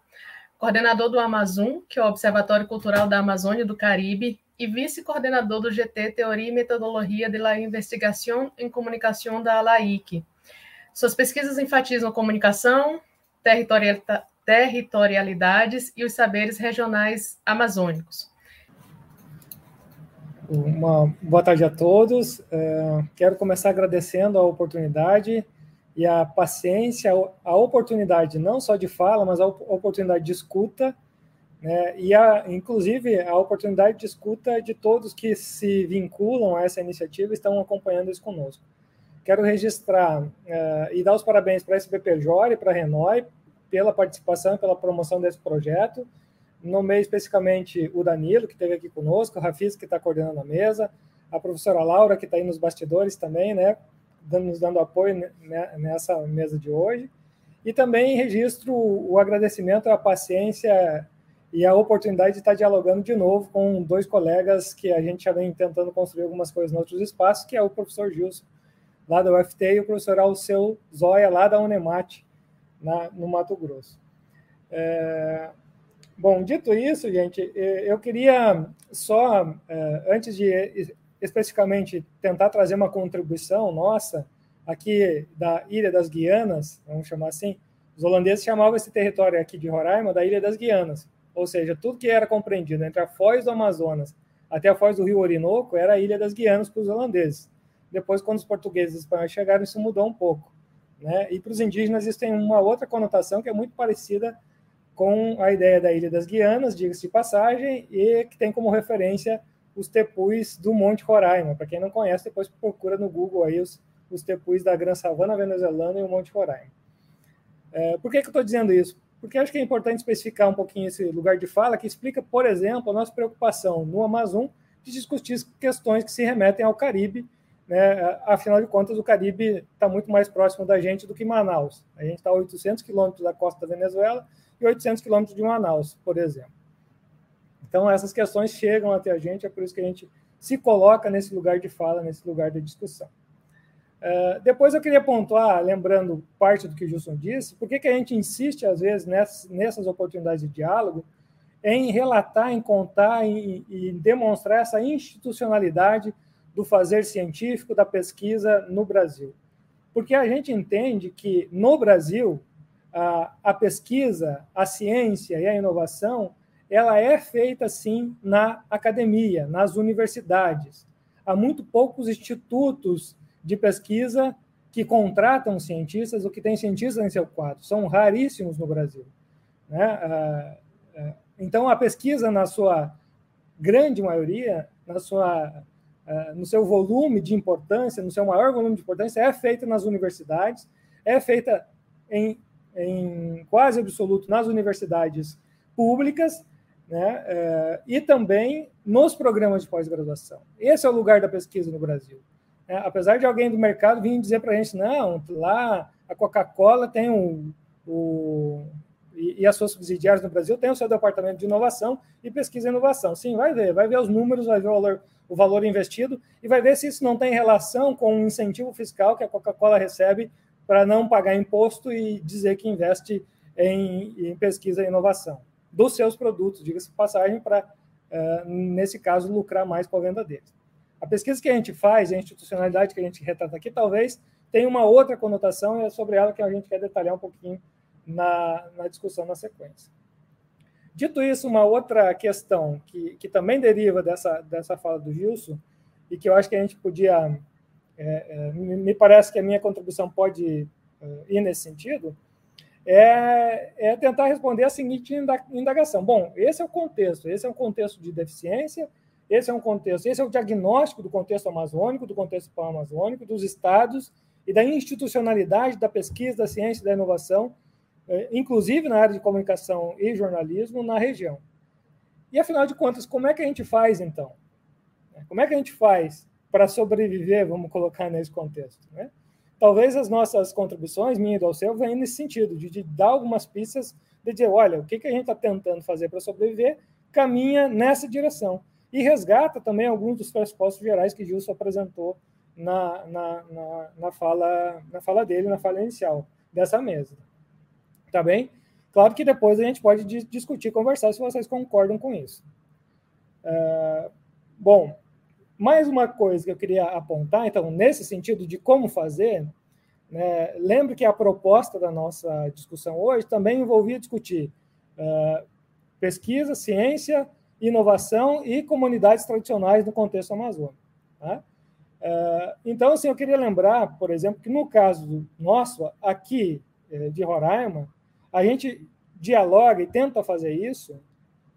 coordenador do Amazon, que é o Observatório Cultural da Amazônia e do Caribe, e vice-coordenador do GT Teoria e Metodologia de la Investigação em Comunicação da ALAIC. Suas pesquisas enfatizam comunicação, territorialidade, territorialidades e os saberes regionais amazônicos. Uma boa tarde a todos. É, quero começar agradecendo a oportunidade e a paciência, a oportunidade não só de fala, mas a oportunidade de escuta, né, e a, inclusive a oportunidade de escuta de todos que se vinculam a essa iniciativa e estão acompanhando isso conosco. Quero registrar uh, e dar os parabéns para a SBPJ e para a Renoi pela participação e pela promoção desse projeto. Nomei especificamente o Danilo, que esteve aqui conosco, o Rafis, que está coordenando a mesa, a professora Laura, que está aí nos bastidores também, né, nos dando apoio nessa mesa de hoje. E também registro o agradecimento, a paciência e a oportunidade de estar dialogando de novo com dois colegas que a gente já vem tentando construir algumas coisas em outros espaços, que é o professor Gilson, lá da UFT, e o professor Alceu Zóia, lá da Unemate, na, no Mato Grosso. É, bom, dito isso, gente, eu queria só, é, antes de especificamente tentar trazer uma contribuição nossa aqui da Ilha das Guianas, vamos chamar assim, os holandeses chamavam esse território aqui de Roraima da Ilha das Guianas, ou seja, tudo que era compreendido entre a foz do Amazonas até a foz do Rio Orinoco era a Ilha das Guianas para os holandeses. Depois, quando os portugueses e espanhóis chegaram, isso mudou um pouco. Né? E para os indígenas isso tem uma outra conotação que é muito parecida com a ideia da Ilha das Guianas, diga-se de passagem, e que tem como referência os tepus do Monte Roraima. Para quem não conhece, depois procura no Google aí os, os tepus da Gran Savana venezuelana e o Monte Roraima. É, por que, que eu estou dizendo isso? Porque acho que é importante especificar um pouquinho esse lugar de fala, que explica, por exemplo, a nossa preocupação no Amazon de discutir questões que se remetem ao Caribe né? Afinal de contas, o Caribe está muito mais próximo da gente do que Manaus. A gente está a 800 quilômetros da costa da Venezuela e 800 quilômetros de Manaus, por exemplo. Então, essas questões chegam até a gente, é por isso que a gente se coloca nesse lugar de fala, nesse lugar de discussão. Uh, depois eu queria pontuar, lembrando parte do que o Gilson disse, por que, a gente insiste, às vezes, nessas, nessas oportunidades de diálogo, em relatar, em contar e, e demonstrar essa institucionalidade do fazer científico, da pesquisa no Brasil. Porque a gente entende que no Brasil a, a pesquisa, a ciência e a inovação, ela é feita sim na academia, nas universidades. Há muito poucos institutos de pesquisa que contratam cientistas ou que têm cientistas em seu quadro. São raríssimos no Brasil. Né? Então, a pesquisa, na sua grande maioria, na sua no seu volume de importância, no seu maior volume de importância, é feita nas universidades, é feita em, em quase absoluto nas universidades públicas, né, uh, e também nos programas de pós-graduação. Esse é o lugar da pesquisa no Brasil. É, apesar de alguém do mercado vir dizer para a gente, não, lá a Coca-Cola tem um, o, e, e, as suas subsidiárias no Brasil têm o seu departamento de inovação e pesquisa e inovação. Sim, vai ver, vai ver os números, vai ver o valor, o valor investido e vai ver se isso não tem relação com o incentivo fiscal que a Coca-Cola recebe para não pagar imposto e dizer que investe em, em pesquisa e inovação dos seus produtos, diga-se passagem, para, uh, nesse caso, lucrar mais com a venda deles. A pesquisa que a gente faz, a institucionalidade que a gente retrata aqui, talvez tenha uma outra conotação e é sobre ela que a gente quer detalhar um pouquinho na, na discussão na sequência. Dito isso, uma outra questão que, que também deriva dessa, dessa fala do Gilson, e que eu acho que a gente podia. É, é, me parece que a minha contribuição pode ir nesse sentido, é, é tentar responder a seguinte indagação. Bom, esse é o contexto, esse é um contexto de deficiência, esse é um contexto, esse é o diagnóstico do contexto amazônico, do contexto pan-amazônico, dos estados e da institucionalidade da pesquisa, da ciência da inovação, é, inclusive na área de comunicação e jornalismo na região. E afinal de contas, como é que a gente faz então? Como é que a gente faz para sobreviver, vamos colocar nesse contexto, né? talvez as nossas contribuições, minha e do Alceu, venham nesse sentido, de, de, dar algumas pistas, de dizer, olha, o que, que a gente está tentando fazer para sobreviver, caminha nessa direção. E resgata também alguns dos pressupostos gerais que Gilson apresentou na, na, na, na, fala, na fala dele, na fala inicial dessa mesa. Tá bem? Claro que depois a gente pode discutir, conversar se vocês concordam com isso. Uh, bom, mais uma coisa que eu queria apontar, então, nesse sentido de como fazer, né, lembre que a proposta da nossa discussão hoje também envolvia discutir uh, pesquisa, ciência, inovação e comunidades tradicionais no contexto amazônico. Tá? Uh, então, assim, eu queria lembrar, por exemplo, que no caso nosso, aqui eh, de Roraima, a gente dialoga e tenta fazer isso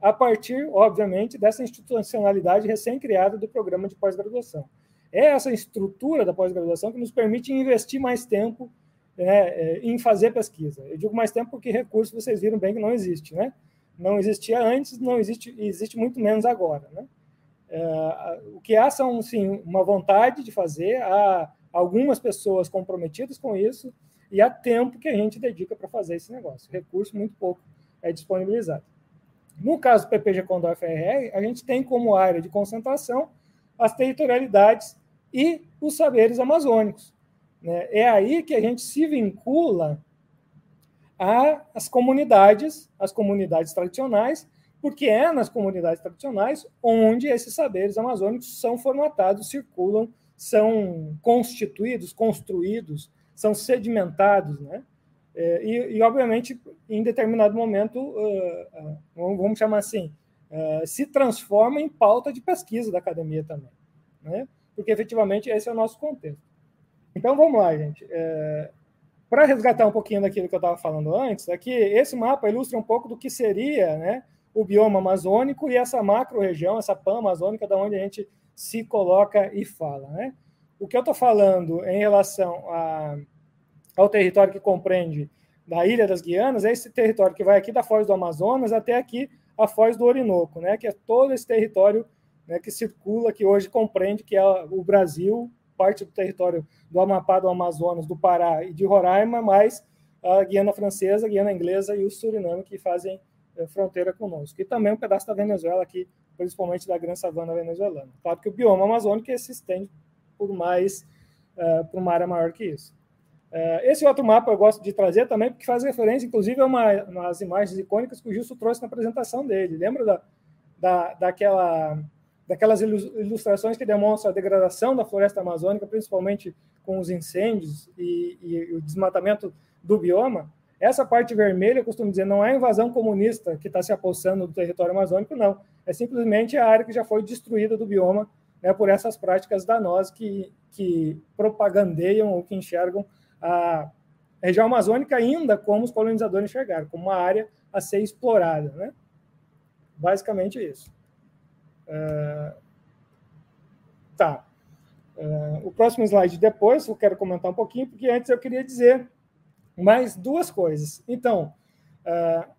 a partir, obviamente, dessa institucionalidade recém-criada do programa de pós-graduação. É essa estrutura da pós-graduação que nos permite investir mais tempo né, é, em fazer pesquisa. Eu digo mais tempo porque recurso vocês viram bem que não existe, né? Não existia antes, não existe, existe muito menos agora, né? É, o que há são, sim, uma vontade de fazer, há algumas pessoas comprometidas com isso e há tempo que a gente dedica para fazer esse negócio. Recurso muito pouco é disponibilizado. No caso do PPG Condor FRR, a gente tem como área de concentração as territorialidades e os saberes amazônicos. Né? É aí que a gente se vincula às comunidades, as comunidades tradicionais, porque é nas comunidades tradicionais onde esses saberes amazônicos são formatados, circulam, são constituídos, construídos, são sedimentados, né? É, e, e, obviamente, em determinado momento, uh, uh, vamos chamar assim, uh, se transforma em pauta de pesquisa da academia também, né? porque efetivamente esse é o nosso contexto. Então vamos lá, gente. É, Para resgatar um pouquinho daquilo que eu estava falando antes, aqui esse mapa ilustra um pouco do que seria né, o bioma amazônico e essa macro-região, essa pan amazônica, da onde a gente se coloca e fala. Né? O que eu estou falando em relação a ao território que compreende da Ilha das Guianas, é esse território que vai aqui da Foz do Amazonas até aqui a Foz do Orinoco, né, que é todo esse território né, que circula, que hoje compreende que é o Brasil, parte do território do Amapá, do Amazonas, do Pará e de Roraima, mais a Guiana Francesa, a Guiana Inglesa e o Suriname, que fazem eh, fronteira conosco. E também um pedaço da Venezuela aqui, principalmente da Grande Savana venezuelana. Claro que o bioma amazônico se estende por mais, uh, por uma área maior que isso. É, esse outro mapa eu gosto de trazer também, porque faz referência, inclusive, a uma, umas imagens icônicas que o Gilson trouxe na apresentação dele. Lembra da, da, daquela, daquelas ilustrações que demonstram a degradação da floresta amazônica, principalmente com os incêndios e, e o desmatamento do bioma? Essa parte vermelha, eu costumo dizer, não é a invasão comunista que está se apossando do território amazônico, não. É simplesmente a área que já foi destruída do bioma né, por essas práticas danosas que, que propagandeiam ou que enxergam a região amazônica ainda como os colonizadores enxergaram, como uma área a ser explorada. Né? Basicamente isso. Uh, tá. Uh, o próximo slide depois eu quero comentar um pouquinho, porque antes eu queria dizer mais duas coisas. Então, uh,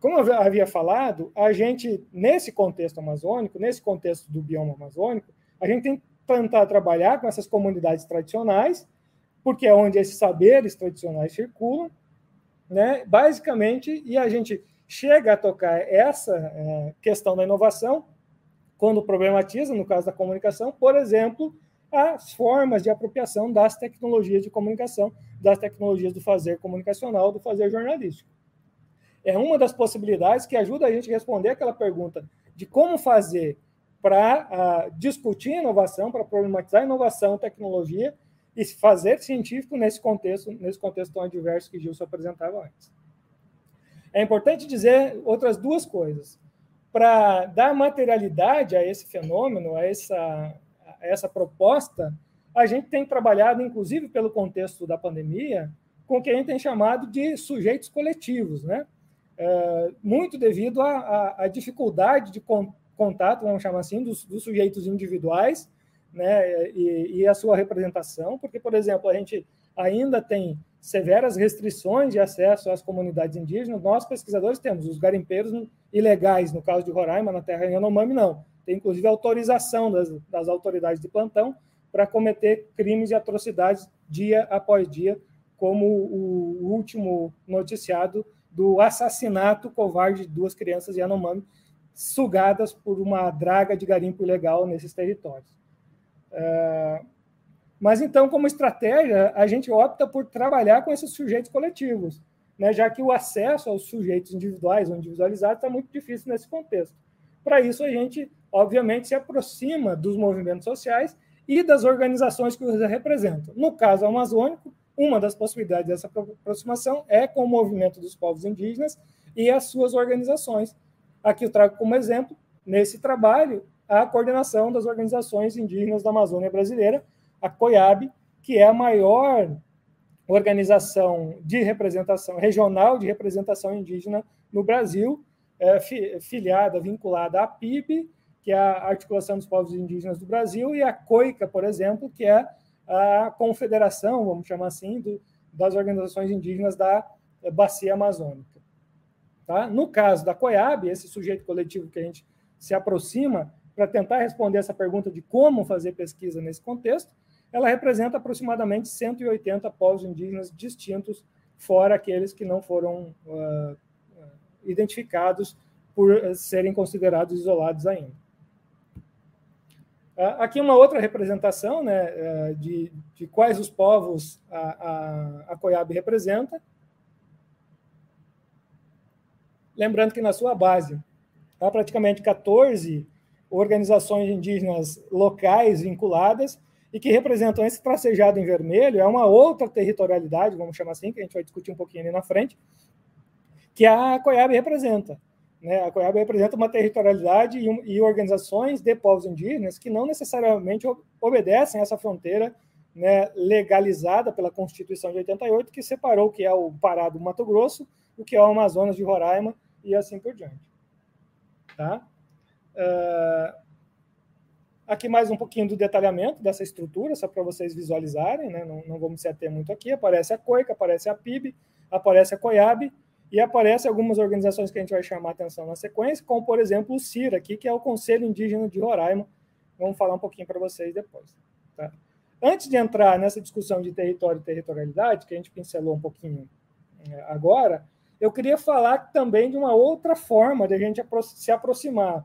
como eu havia falado, a gente, nesse contexto amazônico, nesse contexto do bioma amazônico, a gente tem que tentar trabalhar com essas comunidades tradicionais porque é onde esses saberes tradicionais circulam, né? basicamente, e a gente chega a tocar essa é, questão da inovação quando problematiza, no caso da comunicação, por exemplo, as formas de apropriação das tecnologias de comunicação, das tecnologias do fazer comunicacional, do fazer jornalístico. É uma das possibilidades que ajuda a gente a responder aquela pergunta de como fazer para uh, discutir inovação, para problematizar inovação, tecnologia, e fazer científico nesse contexto, nesse contexto tão adverso que Gilson apresentava antes. É importante dizer outras duas coisas. Para dar materialidade a esse fenômeno, a essa, a essa proposta, a gente tem trabalhado, inclusive pelo contexto da pandemia, com o que a gente tem chamado de sujeitos coletivos, né? É, muito devido à dificuldade de con contato, vamos chamar assim, dos, dos sujeitos individuais né, e, e, a sua representação, porque, por exemplo, a gente ainda tem severas restrições de acesso às comunidades indígenas. Nós, pesquisadores, temos os garimpeiros ilegais, no caso de Roraima, na terra Yanomami, não. Tem, inclusive, autorização das, das autoridades de plantão para cometer crimes e atrocidades dia após dia, como o, último noticiado do assassinato covarde de duas crianças Yanomami sugadas por uma draga de garimpo ilegal nesses territórios. É, mas então, como estratégia, a gente opta por trabalhar com esses sujeitos coletivos, né, já que o acesso aos sujeitos individuais ou individualizados está muito difícil nesse contexto. Para isso, a gente, obviamente, se aproxima dos movimentos sociais e das organizações que os representam. No caso amazônico, uma das possibilidades dessa aproximação é com o movimento dos povos indígenas e as suas organizações. Aqui eu trago como exemplo, nesse trabalho, a coordenação das organizações indígenas da Amazônia brasileira, a COIAB, que é a maior organização de representação regional de representação indígena no Brasil, é, filiada, vinculada à PIB, que é a Articulação dos Povos Indígenas do Brasil, e a COICA, por exemplo, que é a confederação, vamos chamar assim, do, das organizações indígenas da Bacia Amazônica. Tá? No caso da COIAB, esse sujeito coletivo que a gente se aproxima para tentar responder essa pergunta de como fazer pesquisa nesse contexto, ela representa aproximadamente 180 povos indígenas distintos, fora aqueles que não foram uh, identificados por serem considerados isolados ainda. Ah, aqui uma outra representação né, eh, de, de quais os povos a, a, a COIAB representa. Lembrando que na sua base há praticamente 14 organizações indígenas locais vinculadas e que representam esse tracejado em vermelho, é uma outra territorialidade, vamos chamar assim, que a gente vai discutir um pouquinho ali na frente, que a COIAB representa. Né? A COIAB representa uma territorialidade e, e, organizações de povos indígenas que não necessariamente obedecem essa fronteira né, legalizada pela Constituição de 88, que separou o que é o Pará do Mato Grosso, o que é o Amazonas de Roraima e assim por diante. Tá? Uh, aqui mais um pouquinho do detalhamento dessa estrutura, só para vocês visualizarem, né? não, não vamos se ater muito aqui. Aparece a COICA, aparece a PIB, aparece a COIAB, e aparecem algumas organizações que a gente vai chamar atenção na sequência, como, por exemplo, o CIR aqui, que é o Conselho Indígena de Roraima. Vamos falar um pouquinho para vocês depois. Tá? Antes de entrar nessa discussão de território e territorialidade, que a gente pincelou um pouquinho é, agora, eu queria falar também de uma outra forma de a gente se aproximar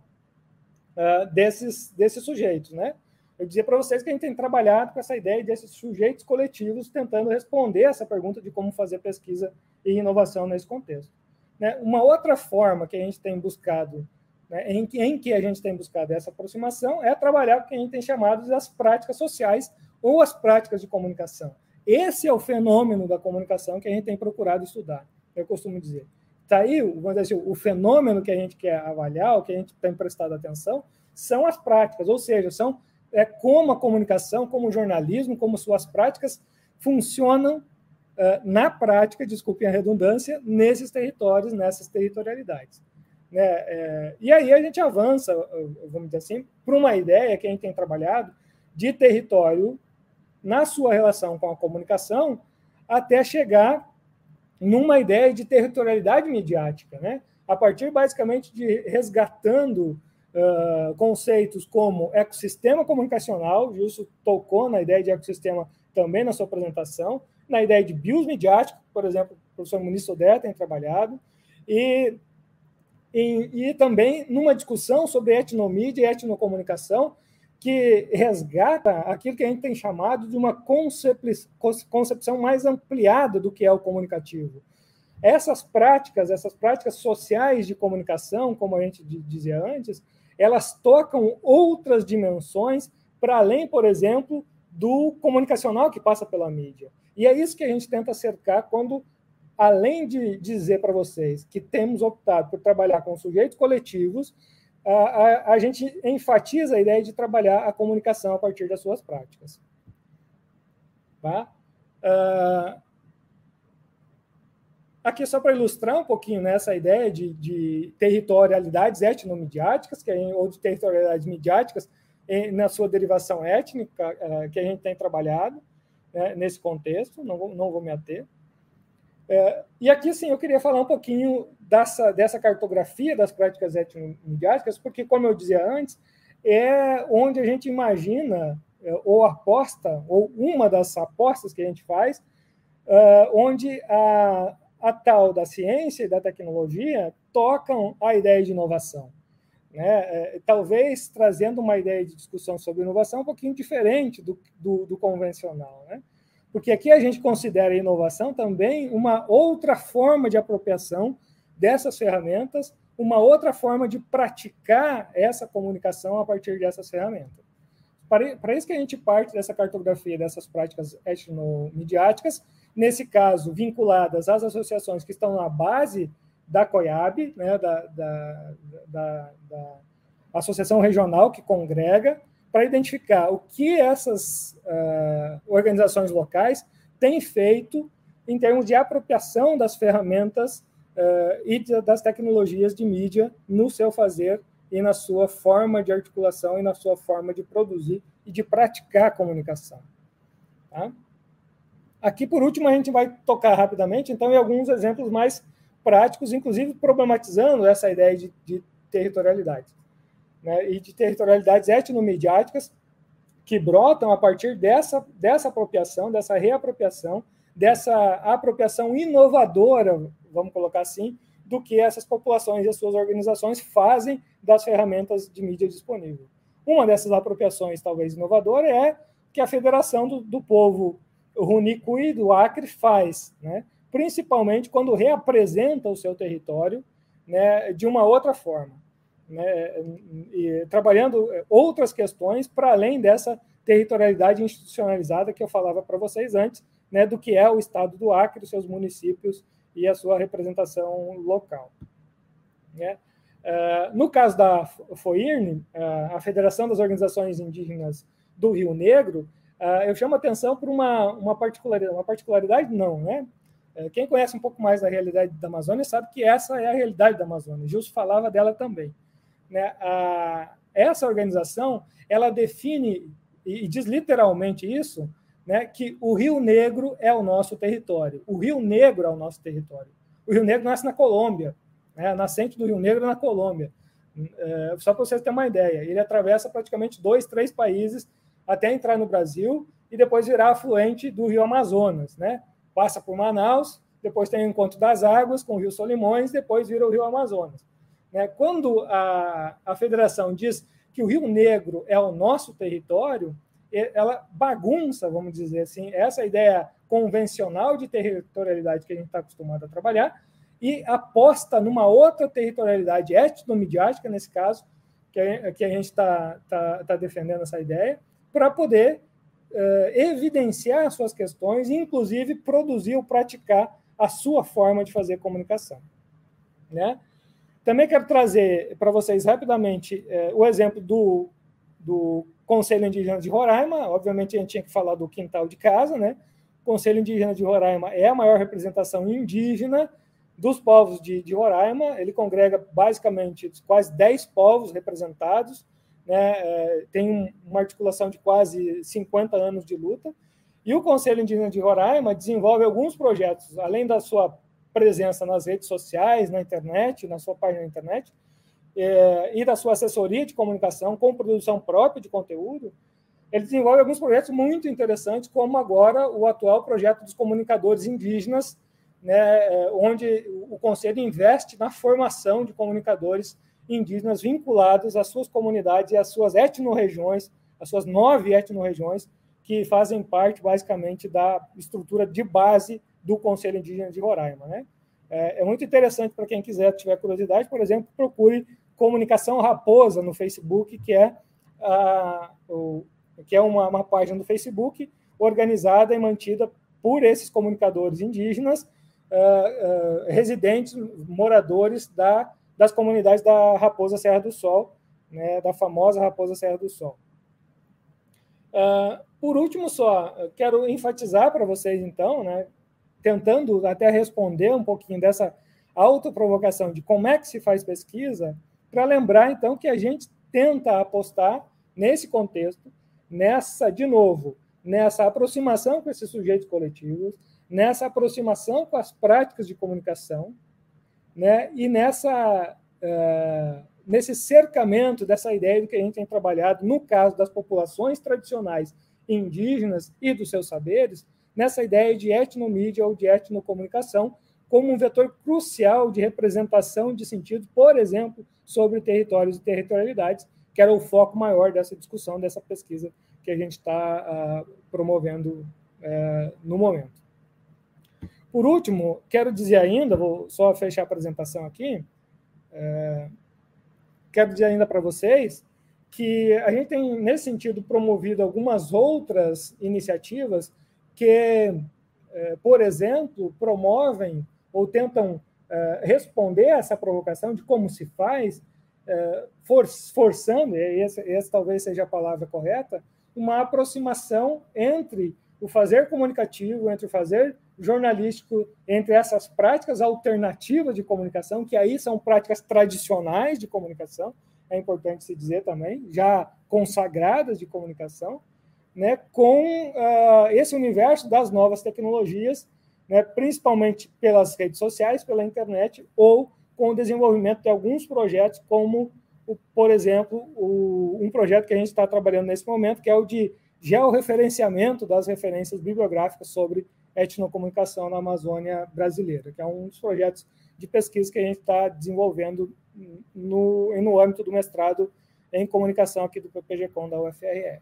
uh, desses, desses sujeitos. Né? Eu dizia para vocês que a gente tem trabalhado com essa ideia desses sujeitos coletivos tentando responder essa pergunta de como fazer pesquisa e inovação nesse contexto. Né? Uma outra forma que a gente tem buscado, né, em, que, em que a gente tem buscado essa aproximação, é trabalhar com o que a gente tem chamado de as práticas sociais ou as práticas de comunicação. Esse é o fenômeno da comunicação que a gente tem procurado estudar, eu costumo dizer. Está aí, assim, o fenômeno que a gente quer avaliar, o que a gente tem prestado atenção, são as práticas, ou seja, são é, como a comunicação, como o jornalismo, como suas práticas funcionam uh, na prática, desculpem a redundância, nesses territórios, nessas territorialidades. Né? É, e aí a gente avança, vamos dizer assim, para uma ideia que a gente tem trabalhado de território na sua relação com a comunicação, até chegar numa ideia de territorialidade midiática, né? a partir basicamente de resgatando uh, conceitos como ecossistema comunicacional, Gilson tocou na ideia de ecossistema também na sua apresentação, na ideia de bios midiáticos, por exemplo, o professor Muniz Sodé tem trabalhado, e, e, e também numa discussão sobre etnomídia e etnocomunicação, que resgata aquilo que a gente tem chamado de uma concepção mais ampliada do que é o comunicativo. Essas práticas, essas práticas sociais de comunicação, como a gente dizia antes, elas tocam outras dimensões para além, por exemplo, do comunicacional que passa pela mídia. E é isso que a gente tenta cercar quando, além de dizer para vocês que temos optado por trabalhar com sujeitos coletivos, a, a, a, gente enfatiza a ideia de trabalhar a comunicação a partir das suas práticas. Tá? Uh, aqui só para ilustrar um pouquinho nessa né, ideia de, de territorialidades etnomidiáticas, que é, ou de territorialidades midiáticas em, na sua derivação étnica, é, que a gente tem trabalhado né, nesse contexto, não vou, não vou me ater. É, e aqui, sim, eu queria falar um pouquinho dessa, dessa cartografia das práticas etnomidiáticas, porque, como eu dizia antes, é onde a gente imagina, é, ou aposta, ou uma das apostas que a gente faz, uh, onde a, a tal da ciência e da tecnologia tocam a ideia de inovação. Né? É, talvez trazendo uma ideia de discussão sobre inovação um pouquinho diferente do, do, do convencional. Né? Porque aqui a gente considera a inovação também uma outra forma de apropriação dessas ferramentas, uma outra forma de praticar essa comunicação a partir dessas ferramentas. Para, isso que a gente parte dessa cartografia dessas práticas etnomediáticas, nesse caso, vinculadas às associações que estão na base da COIAB, né, da, da, da, da Associação Regional que congrega, para identificar o que essas uh, organizações locais têm feito em termos de apropriação das ferramentas uh, e de, das tecnologias de mídia no seu fazer e na sua forma de articulação e na sua forma de produzir e de praticar a comunicação. Tá? Aqui, por último, a gente vai tocar rapidamente, então, em alguns exemplos mais práticos, inclusive problematizando essa ideia de, de territorialidade. Né, e de territorialidades etnomediáticas que brotam a partir dessa, dessa apropriação, dessa reapropriação, dessa apropriação inovadora, vamos colocar assim, do que essas populações e as suas organizações fazem das ferramentas de mídia disponível. Uma dessas apropriações, talvez inovadora, é que a Federação do, do Povo Runicui do Acre faz, né? principalmente quando reapresenta o seu território né, de uma outra forma, né, e, trabalhando outras questões para além dessa territorialidade institucionalizada que eu falava para vocês antes, né, do que é o Estado do Acre, os seus municípios e a sua representação local. Né? Uh, no caso da FOIRN, uh, a Federação das Organizações Indígenas do Rio Negro, uh, eu chamo atenção por uma, uma particularidade, uma particularidade não, né? Quem conhece um pouco mais da realidade da Amazônia sabe que essa é a realidade da Amazônia. Gilson falava dela também. Né? A, essa organização ela define e diz literalmente isso, né, que o Rio Negro é o nosso território. O Rio Negro é o nosso território. O Rio Negro nasce na Colômbia, né, a nascente do Rio Negro é na Colômbia. É, só para vocês terem uma ideia, ele atravessa praticamente dois, três países até entrar no Brasil e depois virar afluente do Rio Amazonas, né? Passa por Manaus, depois tem o encontro das águas com o Rio Solimões, depois vira o Rio Amazonas. Né? Quando a, a federação diz que o Rio Negro é o nosso território, ela bagunça, vamos dizer assim, essa ideia convencional de territorialidade que a gente está acostumado a trabalhar e aposta numa outra territorialidade etnomediática, nesse caso, que a, que a gente está tá, tá defendendo essa ideia, para poder uh, evidenciar suas questões e, inclusive, produzir ou praticar a sua forma de fazer comunicação. Né? Também quero trazer para vocês rapidamente uh, o exemplo do, do Conselho Indígena de Roraima, obviamente a gente tinha que falar do quintal de casa, né? O Conselho Indígena de Roraima é a maior representação indígena dos povos de, de Roraima, ele congrega basicamente quase 10 povos representados, né? É, tem uma articulação de quase 50 anos de luta, e o Conselho Indígena de Roraima desenvolve alguns projetos, além da sua presença nas redes sociais, na internet, na sua página na internet, é, e da sua assessoria de comunicação com produção própria de conteúdo, ele desenvolve alguns projetos muito interessantes, como agora o atual projeto dos comunicadores indígenas, né, é, onde o Conselho investe na formação de comunicadores indígenas vinculados às suas comunidades e às suas etnorregiões, as suas nove etnorregiões, que fazem parte, basicamente, da estrutura de base do Conselho Indígena de Roraima. Né? É, é muito interessante para quem quiser, tiver curiosidade, por exemplo, procure Comunicação Raposa no Facebook, que é, a, o, que é uma, uma página do Facebook organizada e mantida por esses comunicadores indígenas, uh, uh, residentes, moradores da, das comunidades da Raposa Serra do Sol, né, da famosa Raposa Serra do Sol. Uh, por último, só quero enfatizar para vocês, então, né, tentando até responder um pouquinho dessa autoprovocação de como é que se faz pesquisa, para lembrar, então, que a gente tenta apostar nesse contexto, nessa, de novo, nessa aproximação com esses sujeitos coletivos, nessa aproximação com as práticas de comunicação, né, e nessa, uh, nesse cercamento dessa ideia do que a gente tem trabalhado, no caso das populações tradicionais indígenas e dos seus saberes, nessa ideia de etnomídia ou de etnocomunicação como um vetor crucial de representação de sentido, por exemplo, sobre territórios e territorialidades, que era o foco maior dessa discussão, dessa pesquisa que a gente está uh, promovendo uh, no momento. Por último, quero dizer ainda, vou só fechar a apresentação aqui, uh, quero dizer ainda para vocês que a gente tem, nesse sentido, promovido algumas outras iniciativas que, por exemplo, promovem ou tentam responder a essa provocação de como se faz, for, forçando, e essa, essa talvez seja a palavra correta, uma aproximação entre o fazer comunicativo, entre o fazer jornalístico, entre essas práticas alternativas de comunicação, que aí são práticas tradicionais de comunicação, é importante se dizer também, já consagradas de comunicação, né, com uh, esse universo das novas tecnologias, né, principalmente pelas redes sociais, pela internet, ou com o desenvolvimento de alguns projetos, como, o, por exemplo, o, um projeto que a gente está trabalhando nesse momento, que é o de georreferenciamento das referências bibliográficas sobre etnocomunicação na Amazônia brasileira, que é um dos projetos de pesquisa que a gente está desenvolvendo no, no âmbito do mestrado em comunicação aqui do PPG-Com da UFRE.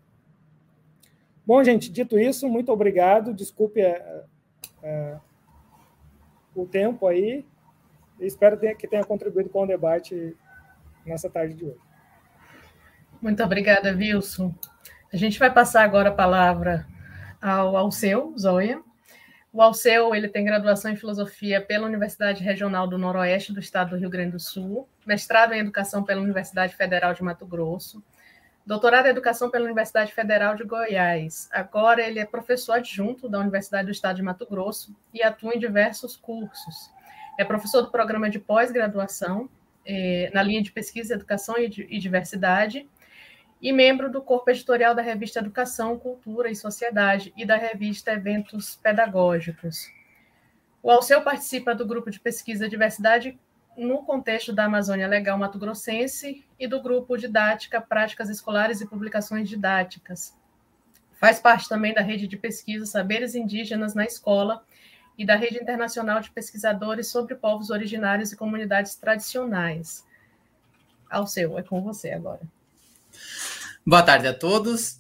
Bom, gente, dito isso, muito obrigado. Desculpe é, é, o tempo aí. Espero que tenha contribuído com o debate nessa tarde de hoje. Muito obrigada, Wilson. A gente vai passar agora a palavra ao Alceu Zoya. O Alceu ele tem graduação em Filosofia pela Universidade Regional do Noroeste do Estado do Rio Grande do Sul, mestrado em Educação pela Universidade Federal de Mato Grosso, doutorado em Educação pela Universidade Federal de Goiás. Agora ele é professor adjunto da Universidade do Estado de Mato Grosso e atua em diversos cursos. É professor do programa de pós-graduação eh, na linha de pesquisa, educação e, e diversidade e membro do corpo editorial da revista Educação, Cultura e Sociedade e da revista Eventos Pedagógicos. O Alceu participa do grupo de pesquisa Diversidade no contexto da Amazônia Legal Mato Grossense e do grupo Didática, Práticas Escolares e Publicações Didáticas. Faz parte também da rede de pesquisa Saberes Indígenas na Escola e da rede internacional de pesquisadores sobre povos originários e comunidades tradicionais. Alceu, é com você agora. Boa tarde a todos.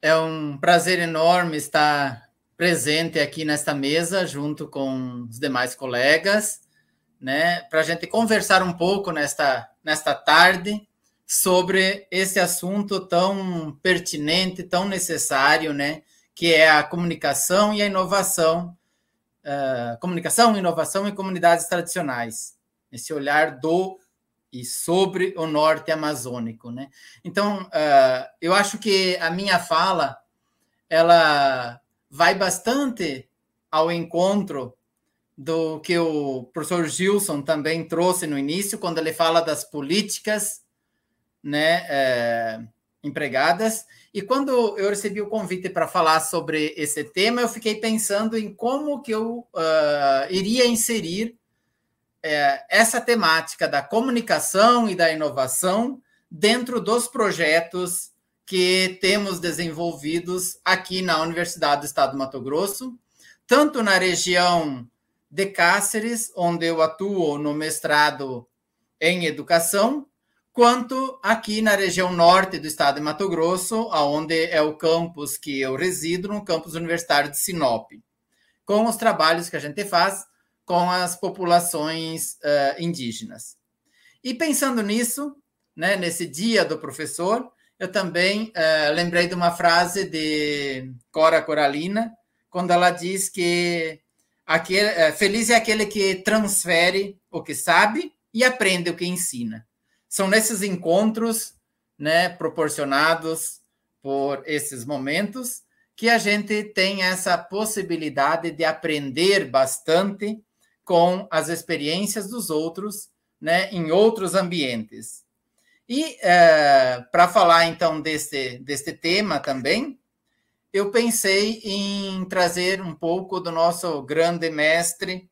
É um prazer enorme estar presente aqui nesta mesa, junto com os demais colegas, né, para a gente conversar um pouco nesta, nesta tarde sobre esse assunto tão pertinente, tão necessário, né, que é a comunicação e a inovação, uh, comunicação, inovação e comunidades tradicionais. Esse olhar do e sobre o norte amazônico, né? Então, uh, eu acho que a minha fala ela vai bastante ao encontro do que o professor Gilson também trouxe no início, quando ele fala das políticas, né, é, empregadas. E quando eu recebi o convite para falar sobre esse tema, eu fiquei pensando em como que eu uh, iria inserir é, essa temática da comunicação e da inovação dentro dos projetos que temos desenvolvidos aqui na Universidade do Estado do Mato Grosso, tanto na região de Cáceres, onde eu atuo no mestrado em educação, quanto aqui na região norte do estado de Mato Grosso, onde é o campus que eu resido, no campus universitário de Sinop, com os trabalhos que a gente faz com as populações uh, indígenas. E pensando nisso, né, nesse dia do professor, eu também uh, lembrei de uma frase de Cora Coralina, quando ela diz que aquele, uh, feliz é aquele que transfere o que sabe e aprende o que ensina. São nesses encontros né, proporcionados por esses momentos que a gente tem essa possibilidade de aprender bastante com as experiências dos outros, né, em outros ambientes. E é, para falar então deste, deste tema também, eu pensei em trazer um pouco do nosso grande mestre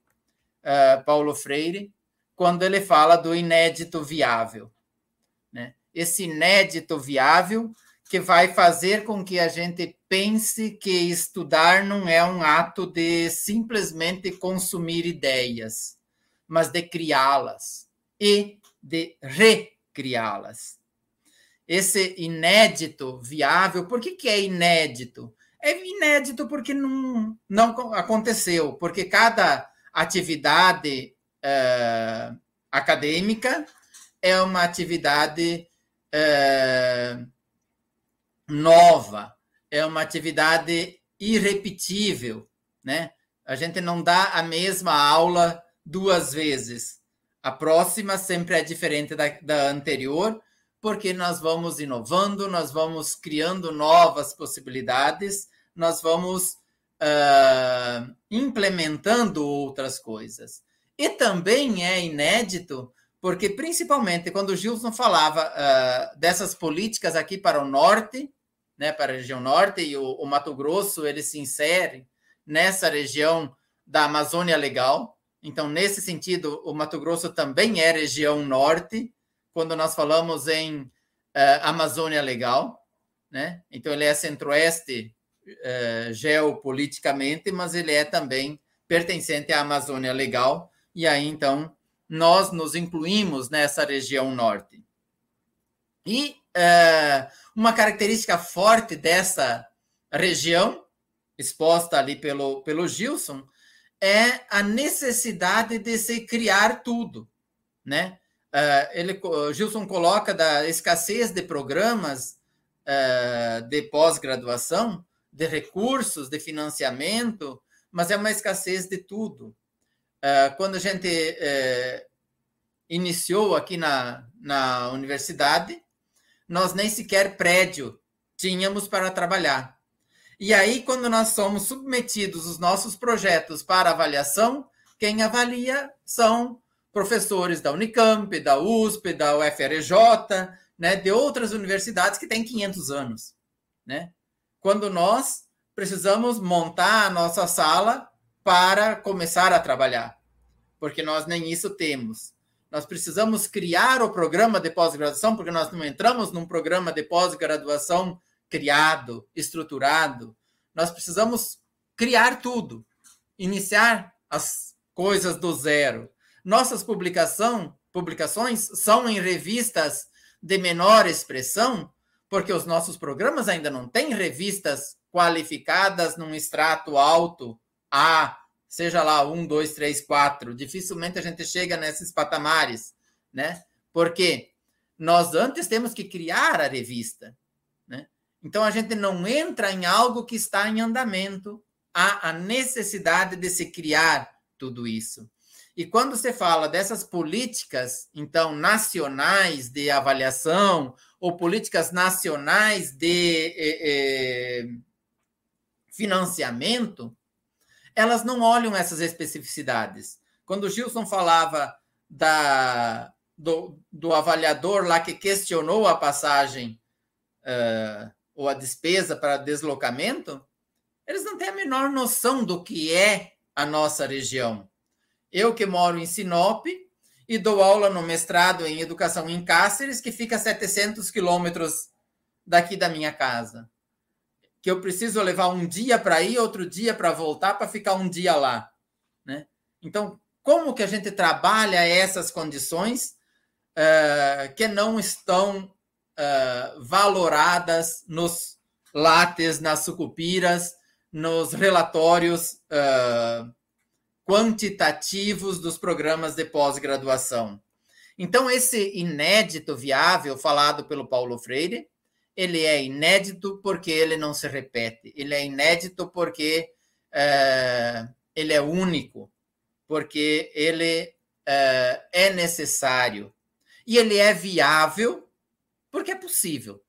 uh, Paulo Freire, quando ele fala do inédito viável. Né? Esse inédito viável que vai fazer com que a gente pense que estudar não é um ato de simplesmente consumir ideias, mas de criá-las e de recriá-las. Esse inédito viável, por que, que é inédito? É inédito porque não, não aconteceu, porque cada atividade uh, acadêmica é uma atividade uh, nova, é uma atividade irrepetível, né? A gente não dá a mesma aula duas vezes. A próxima sempre é diferente da, da anterior, porque nós vamos inovando, nós vamos criando novas possibilidades, nós vamos uh, implementando outras coisas. E também é inédito, porque principalmente quando o Gilson falava uh, dessas políticas aqui para o norte, né, para a região norte, e o, o Mato Grosso ele se insere nessa região da Amazônia Legal. Então, nesse sentido, o Mato Grosso também é região norte, quando nós falamos em uh, Amazônia Legal, né? Então, ele é centro-oeste uh, geopoliticamente, mas ele é também pertencente à Amazônia Legal, e aí, então, nós nos incluímos nessa região norte. E uh, uma característica forte dessa região, exposta ali pelo, pelo Gilson, é a necessidade de se criar tudo, né? Uh, ele, Gilson coloca da escassez de programas uh, de pós-graduação, de recursos, de financiamento, mas é uma escassez de tudo. Uh, quando a gente iniciou aqui na, na universidade, nós nem sequer prédio tínhamos para trabalhar. E aí, quando nós somos submetidos os nossos projetos para avaliação, quem avalia são professores da Unicamp, da USP, da UFRJ, né, de outras universidades que têm 500 anos, né? Quando nós precisamos montar a nossa sala para começar a trabalhar, porque nós nem isso temos. Nós precisamos criar o programa de pós-graduação, porque nós não entramos num programa de pós-graduação criado, estruturado. Nós precisamos criar tudo, iniciar as coisas do zero. Nossas publicação, publicações são em revistas de menor expressão, porque os nossos programas ainda não têm revistas qualificadas num extrato alto A, seja lá um, dois, três, quatro, dificilmente a gente chega nesses patamares, né? Porque nós antes temos que criar a revista, né? Então a gente não entra em algo que está em andamento, há a necessidade de se criar tudo isso. E quando você fala dessas políticas, então, nacionais de avaliação, ou políticas nacionais de eh, eh, financiamento, elas não olham essas especificidades. Quando o Gilson falava da, do, do avaliador lá que questionou a passagem uh, ou a despesa para deslocamento, eles não têm a menor noção do que é a nossa região. Eu que moro em Sinop e dou aula no mestrado em educação em Cáceres, que fica a 700 quilômetros daqui da minha casa que eu preciso levar um dia para ir, outro dia para voltar, para ficar um dia lá. Né? Então, como que a gente trabalha essas condições uh, que não estão uh, valoradas nos lates, nas sucupiras, nos relatórios uh, quantitativos dos programas de pós-graduação? Então, esse inédito viável falado pelo Paulo Freire ele é inédito porque ele não se repete, ele é inédito porque é, ele é único, porque ele é, é necessário. E ele é viável porque é possível.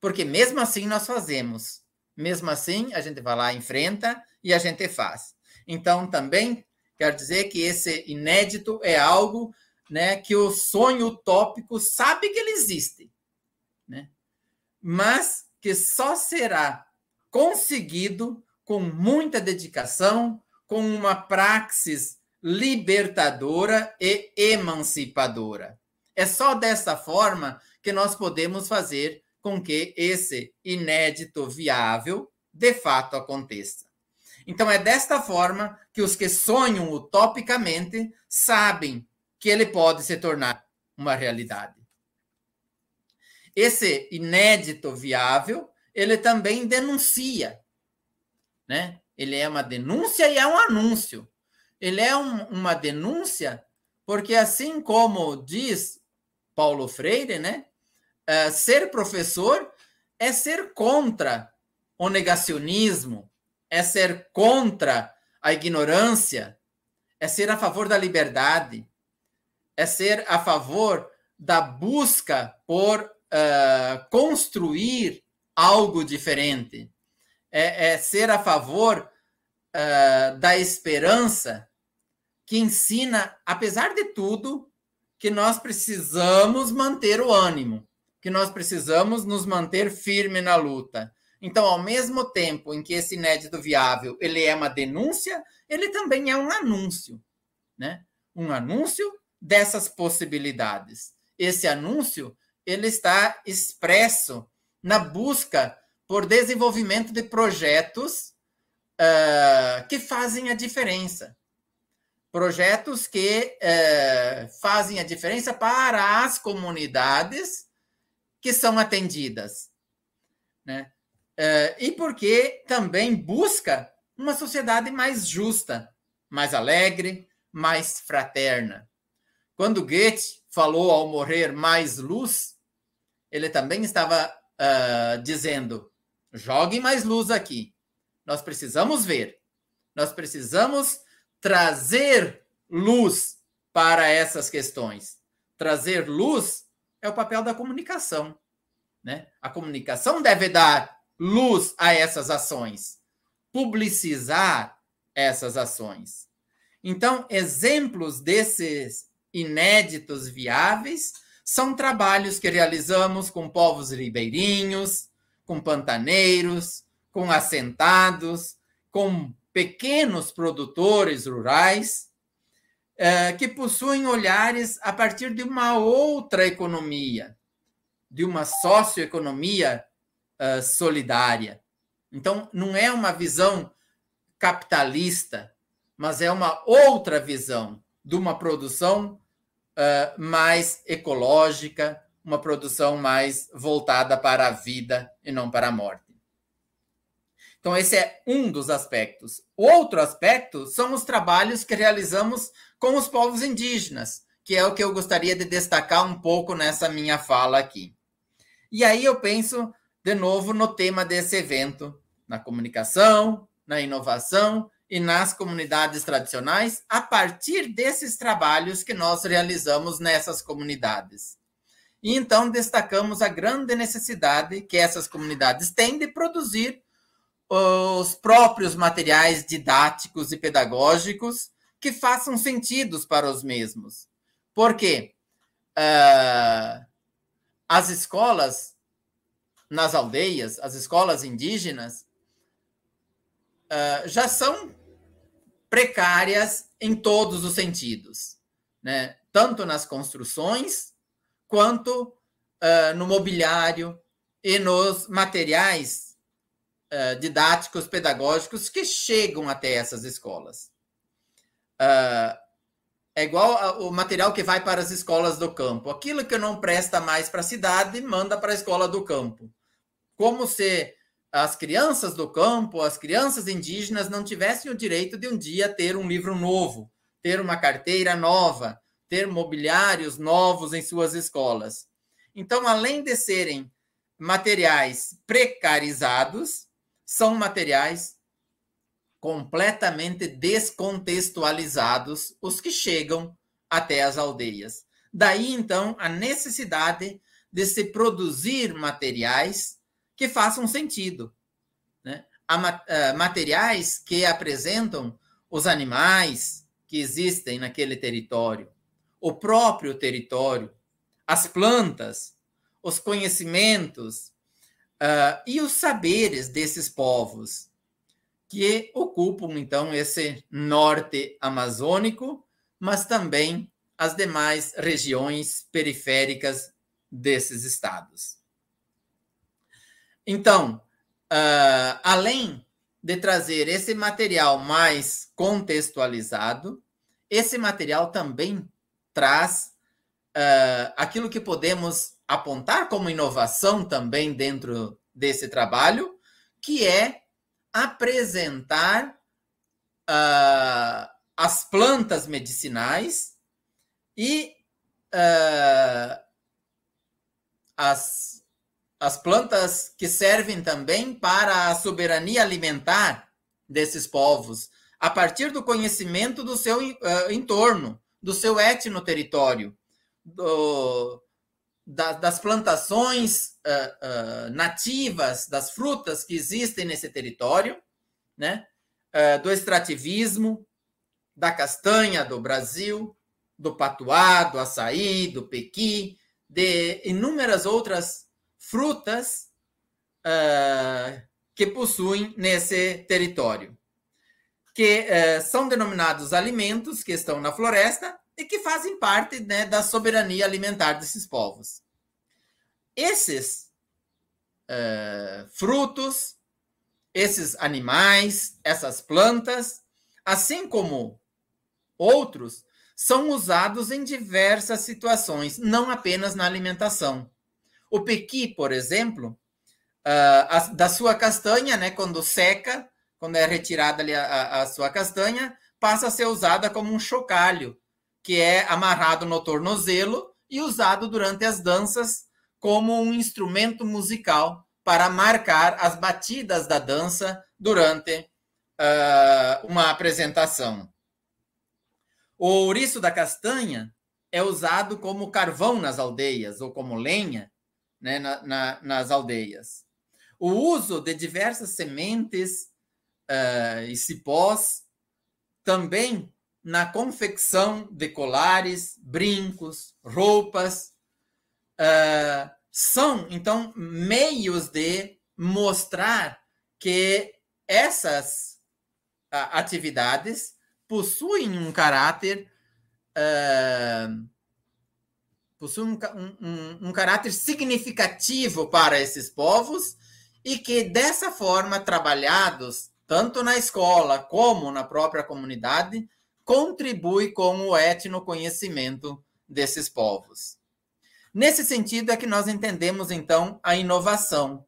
Porque mesmo assim nós fazemos. Mesmo assim, a gente vai lá, enfrenta e a gente faz. Então, também quer dizer que esse inédito é algo né, que o sonho utópico sabe que ele existe, né? mas que só será conseguido com muita dedicação, com uma praxis libertadora e emancipadora. É só dessa forma que nós podemos fazer com que esse inédito viável de fato aconteça. Então, é desta forma que os que sonham utopicamente sabem que ele pode se tornar uma realidade. Esse inédito viável, ele também denuncia, né? Ele é uma denúncia e é um anúncio. Ele é um, uma denúncia porque, assim como diz Paulo Freire, né? Uh, ser professor é ser contra o negacionismo, é ser contra a ignorância, é ser a favor da liberdade, é ser a favor da busca por uh, construir algo diferente, é, é, ser a favor uh, da esperança que ensina, apesar de tudo, que nós precisamos manter o ânimo, que nós precisamos nos manter firme na luta. Então, ao mesmo tempo em que esse inédito viável ele é uma denúncia, ele também é um anúncio, né? Um anúncio dessas possibilidades. Esse anúncio ele está expresso na busca por desenvolvimento de projetos uh, que fazem a diferença, projetos que é, fazem a diferença para as comunidades que são atendidas. Né? É, e porque também busca uma sociedade mais justa, mais alegre, mais fraterna. Quando Goethe falou ao morrer mais luz, ele também estava uh, dizendo: jogue mais luz aqui. Nós precisamos ver, nós precisamos trazer luz para essas questões. Trazer luz é o papel da comunicação. Né? A comunicação deve dar luz a essas ações, publicizar essas ações. Então, exemplos desses inéditos viáveis são trabalhos que realizamos com povos ribeirinhos, com pantaneiros, com assentados, com pequenos produtores rurais é, que possuem olhares a partir de uma outra economia, de uma socioeconomia uh, solidária. Então, não é uma visão capitalista, mas é uma outra visão de uma produção uh, mais ecológica, uma produção mais voltada para a vida e não para a morte. Então, esse é um dos aspectos. Outro aspecto são os trabalhos que realizamos com os povos indígenas, que é o que eu gostaria de destacar um pouco nessa minha fala aqui. E aí eu penso, de novo, no tema desse evento, na comunicação, na inovação e nas comunidades tradicionais, a partir desses trabalhos que nós realizamos nessas comunidades. E então destacamos a grande necessidade que essas comunidades têm de produzir os próprios materiais didáticos e pedagógicos que façam sentidos para os mesmos. Por quê? Uh, as escolas nas aldeias, as escolas indígenas, uh, já são precárias em todos os sentidos, né? tanto nas construções, quanto uh, no mobiliário e nos materiais uh, didáticos, pedagógicos que chegam até essas escolas. Uh, é igual o material que vai para as escolas do campo. Aquilo que não presta mais para a cidade, manda para a escola do campo. Como se as crianças do campo, as crianças indígenas, não tivessem o direito de um dia ter um livro novo, ter uma carteira nova, ter mobiliários novos em suas escolas. Então, além de serem materiais precarizados, são materiais completamente descontextualizados os que chegam até as aldeias. Daí, então, a necessidade de se produzir materiais que façam sentido, né, a, a materiais que apresentam os animais que existem naquele território, o próprio território, as plantas, os conhecimentos uh, e os saberes desses povos que ocupam então esse norte amazônico, mas também as demais regiões periféricas desses estados. Então, uh, além de trazer esse material mais contextualizado, esse material também traz uh, aquilo que podemos apontar como inovação também dentro desse trabalho, que é apresentar uh, as plantas medicinais e uh, as, as plantas que servem também para a soberania alimentar desses povos, a partir do conhecimento do seu uh, entorno, do seu etno-território, da, das plantações uh, uh, nativas, das frutas que existem nesse território, né? Do extrativismo, da castanha do Brasil, do patuá, do açaí, do pequi, de inúmeras outras frutas que possuem nesse território, que são denominados alimentos que estão na floresta e que fazem parte né, da soberania alimentar desses povos. Esses uh, frutos, esses animais, essas plantas, assim como outros, são usados em diversas situações, não apenas na alimentação. O pequi, por exemplo, a, da sua castanha, né, quando seca, quando é retirada ali a, a, a sua castanha, passa a ser usada como um chocalho que é amarrado no tornozelo e usado durante as danças como um instrumento musical para marcar as batidas da dança durante uh, uma apresentação. O ouriço da castanha é usado como carvão nas aldeias ou como lenha né, na, na, nas aldeias. O uso de diversas sementes uh, e cipós também na confecção de colares, brincos, roupas. Uh, são, então, meios de mostrar que essas uh, atividades possuem um caráter. Uh, possuem um, um, um caráter significativo para esses povos e que, dessa forma, trabalhados tanto na escola como na própria comunidade, contribui com o etnoconhecimento desses povos. Nesse sentido é que nós entendemos, então, a inovação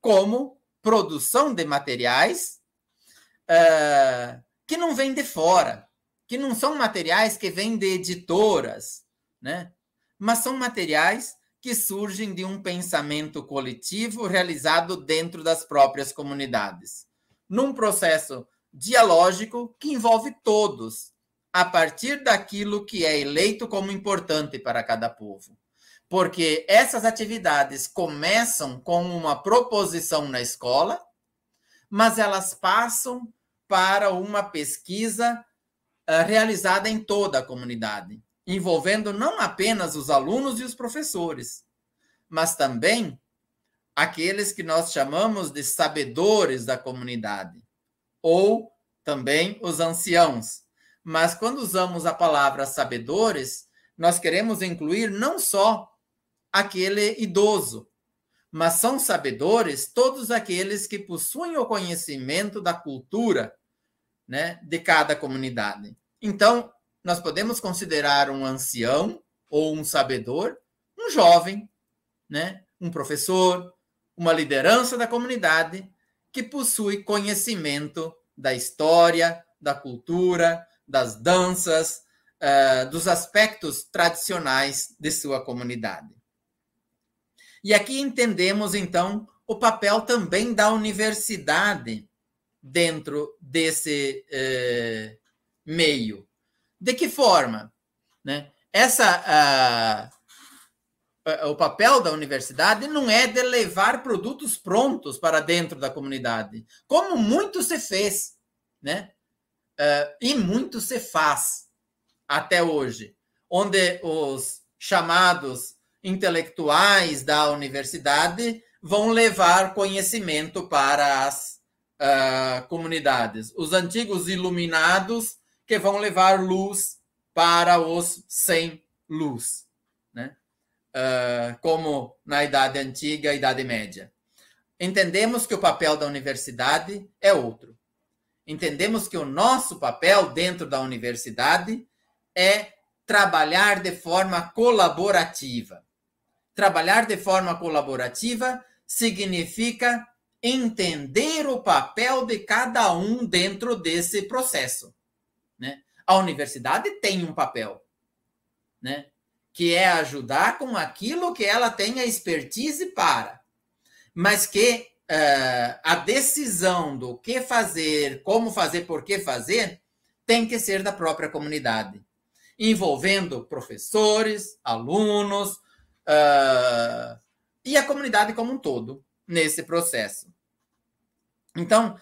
como produção de materiais uh, que não vêm de fora, que não são materiais que vêm de editoras, né? Mas são materiais que surgem de um pensamento coletivo realizado dentro das próprias comunidades, num processo dialógico que envolve todos, a partir daquilo que é eleito como importante para cada povo. Porque essas atividades começam com uma proposição na escola, mas elas passam para uma pesquisa uh, realizada em toda a comunidade, envolvendo não apenas os alunos e os professores, mas também aqueles que nós chamamos de sabedores da comunidade, ou também os anciãos, mas quando usamos a palavra sabedores, nós queremos incluir não só aquele idoso, mas são sabedores todos aqueles que possuem o conhecimento da cultura né, de cada comunidade. Então, nós podemos considerar um ancião ou um sabedor, um jovem, né, um professor, uma liderança da comunidade que possui conhecimento da história, da cultura, das danças, uh, dos aspectos tradicionais de sua comunidade. E aqui entendemos, então, o papel também da universidade dentro desse uh, meio. De que forma? Né? Essa, o papel da universidade não é de levar produtos prontos para dentro da comunidade, como muito se fez, né? Uh, e muito se faz até hoje, onde os chamados intelectuais da universidade vão levar conhecimento para as uh, comunidades. Os antigos iluminados que vão levar luz para os sem luz, né? Uh, como na Idade Antiga e Idade Média. Entendemos que o papel da universidade é outro. Entendemos que o nosso papel dentro da universidade é trabalhar de forma colaborativa. Trabalhar de forma colaborativa significa entender o papel de cada um dentro desse processo. A universidade tem um papel, né? que é ajudar com aquilo que ela tem a expertise para, mas que uh, a decisão do que fazer, como fazer, por que fazer, tem que ser da própria comunidade, envolvendo professores, alunos uh, e a comunidade como um todo nesse processo. Então,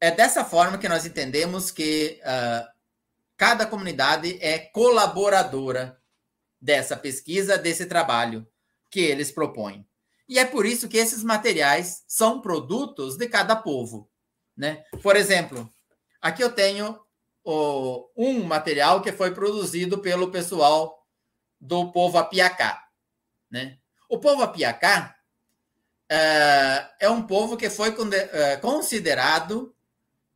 é dessa forma que nós entendemos que uh, cada comunidade é colaboradora dessa pesquisa, desse trabalho que eles propõem. E é por isso que esses materiais são produtos de cada povo. Né? Por exemplo, aqui eu tenho o, um material que foi produzido pelo pessoal do povo Apiacá. Né? O povo Apiacá é, é um povo que foi é, considerado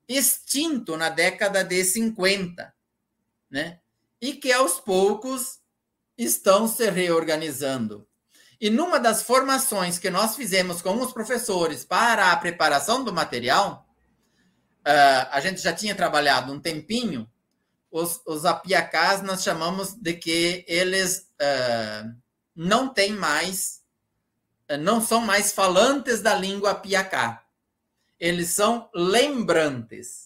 extinto na década de 50, né? E que aos poucos estão se reorganizando. E numa das formações que nós fizemos com os professores para a preparação do material, uh, a gente já tinha trabalhado um tempinho, os, os apiacás nós chamamos de que eles uh, não têm mais não são mais falantes da língua piacá. Eles são lembrantes.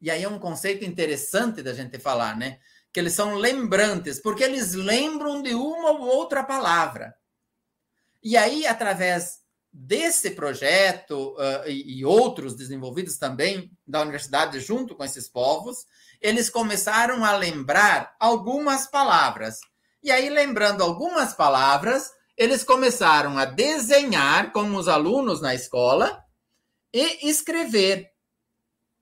E aí é um conceito interessante da gente falar, né? Que eles são lembrantes, porque eles lembram de uma ou outra palavra. E aí, através desse projeto uh, e, e outros desenvolvidos também da universidade junto com esses povos, eles começaram a lembrar algumas palavras. E aí, lembrando algumas palavras, eles começaram a desenhar com os alunos na escola e escrever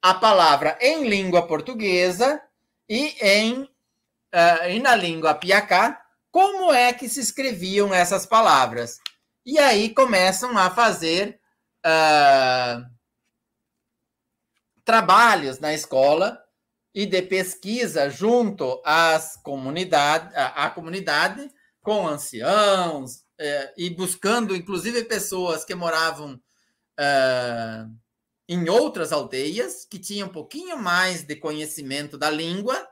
a palavra em língua portuguesa e em uh, e na língua piacá, como é que se escreviam essas palavras. E aí começam a fazer uh, trabalhos na escola e de pesquisa junto às comunidade, à, à comunidade, com anciãos, é, e buscando, inclusive, pessoas que moravam é, em outras aldeias, que tinham um pouquinho mais de conhecimento da língua,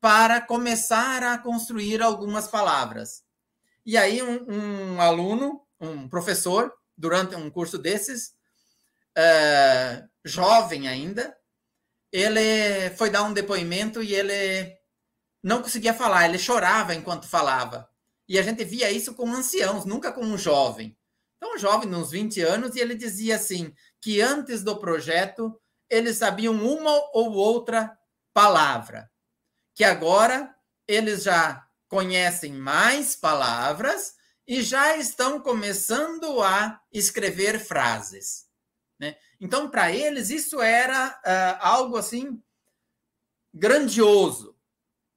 para começar a construir algumas palavras. E aí, um, um aluno, um professor, durante um curso desses, é, jovem ainda, ele foi dar um depoimento e ele não conseguia falar, ele chorava enquanto falava. E a gente via isso com anciãos, nunca com um jovem. Então, um jovem, uns 20 anos, e ele dizia assim: que antes do projeto eles sabiam uma ou outra palavra, que agora eles já conhecem mais palavras e já estão começando a escrever frases. Né? Então, para eles, isso era uh, algo assim grandioso,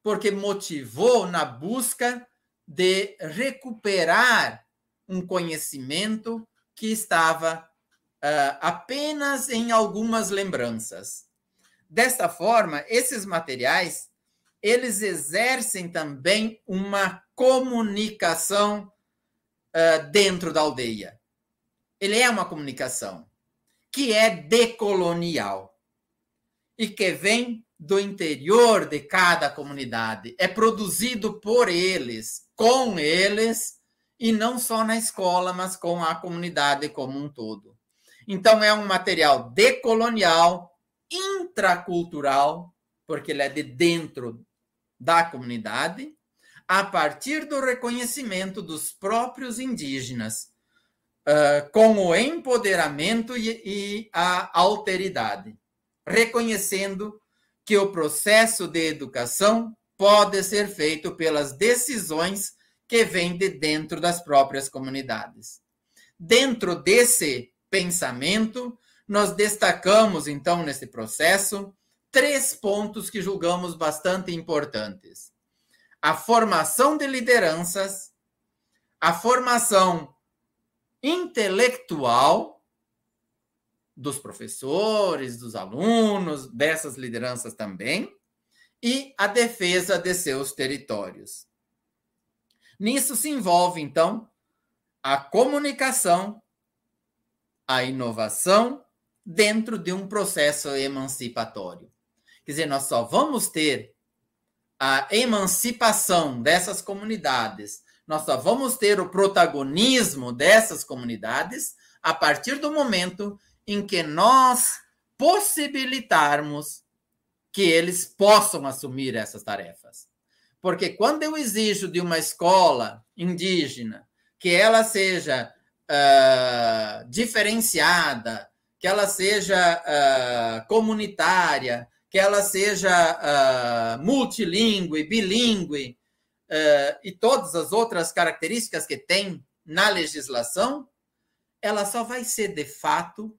porque motivou na busca de recuperar um conhecimento que estava uh, apenas em algumas lembranças. Desta forma, esses materiais eles exercem também uma comunicação uh, dentro da aldeia. Ele é uma comunicação que é decolonial e que vem do interior de cada comunidade, é produzido por eles, com eles, e não só na escola, mas com a comunidade como um todo. Então, é um material decolonial, intracultural, porque ele é de dentro da comunidade, a partir do reconhecimento dos próprios indígenas, uh, com o empoderamento e, e a alteridade, reconhecendo que o processo de educação pode ser feito pelas decisões que vêm de dentro das próprias comunidades. Dentro desse pensamento, nós destacamos, então, nesse processo, três pontos que julgamos bastante importantes: a formação de lideranças, a formação intelectual dos professores, dos alunos, dessas lideranças também, e a defesa de seus territórios. Nisso se envolve, então, a comunicação, a inovação dentro de um processo emancipatório. Quer dizer, nós só vamos ter a emancipação dessas comunidades, nós só vamos ter o protagonismo dessas comunidades a partir do momento em que nós possibilitarmos que eles possam assumir essas tarefas. Porque quando eu exijo de uma escola indígena que ela seja uh, diferenciada, que ela seja uh, comunitária, que ela seja uh, multilingüe, bilíngue e todas as outras características que tem na legislação, ela só vai ser de fato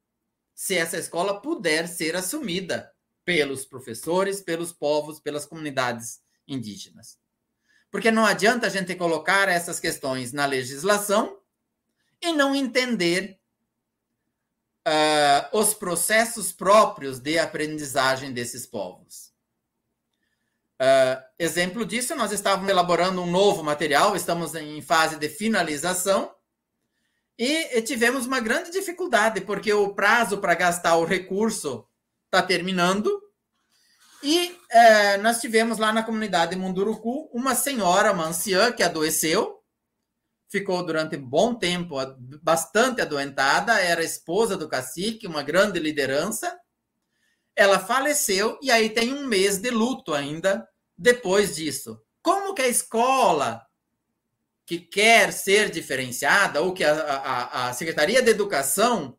se essa escola puder ser assumida pelos professores, pelos povos, pelas comunidades indígenas. Porque não adianta a gente colocar essas questões na legislação e não entender uh, os processos próprios de aprendizagem desses povos. Uh, exemplo disso, nós estávamos elaborando um novo material, estamos em fase de finalização, e, tivemos uma grande dificuldade, porque o prazo para gastar o recurso está terminando, e uh, nós tivemos lá na comunidade Munduruku uma senhora, uma anciã, que adoeceu, ficou durante um bom tempo bastante adoentada, era esposa do cacique, uma grande liderança. Ela faleceu e aí tem um mês de luto ainda depois disso. Como que a escola que quer ser diferenciada ou que a, a, a Secretaria de Educação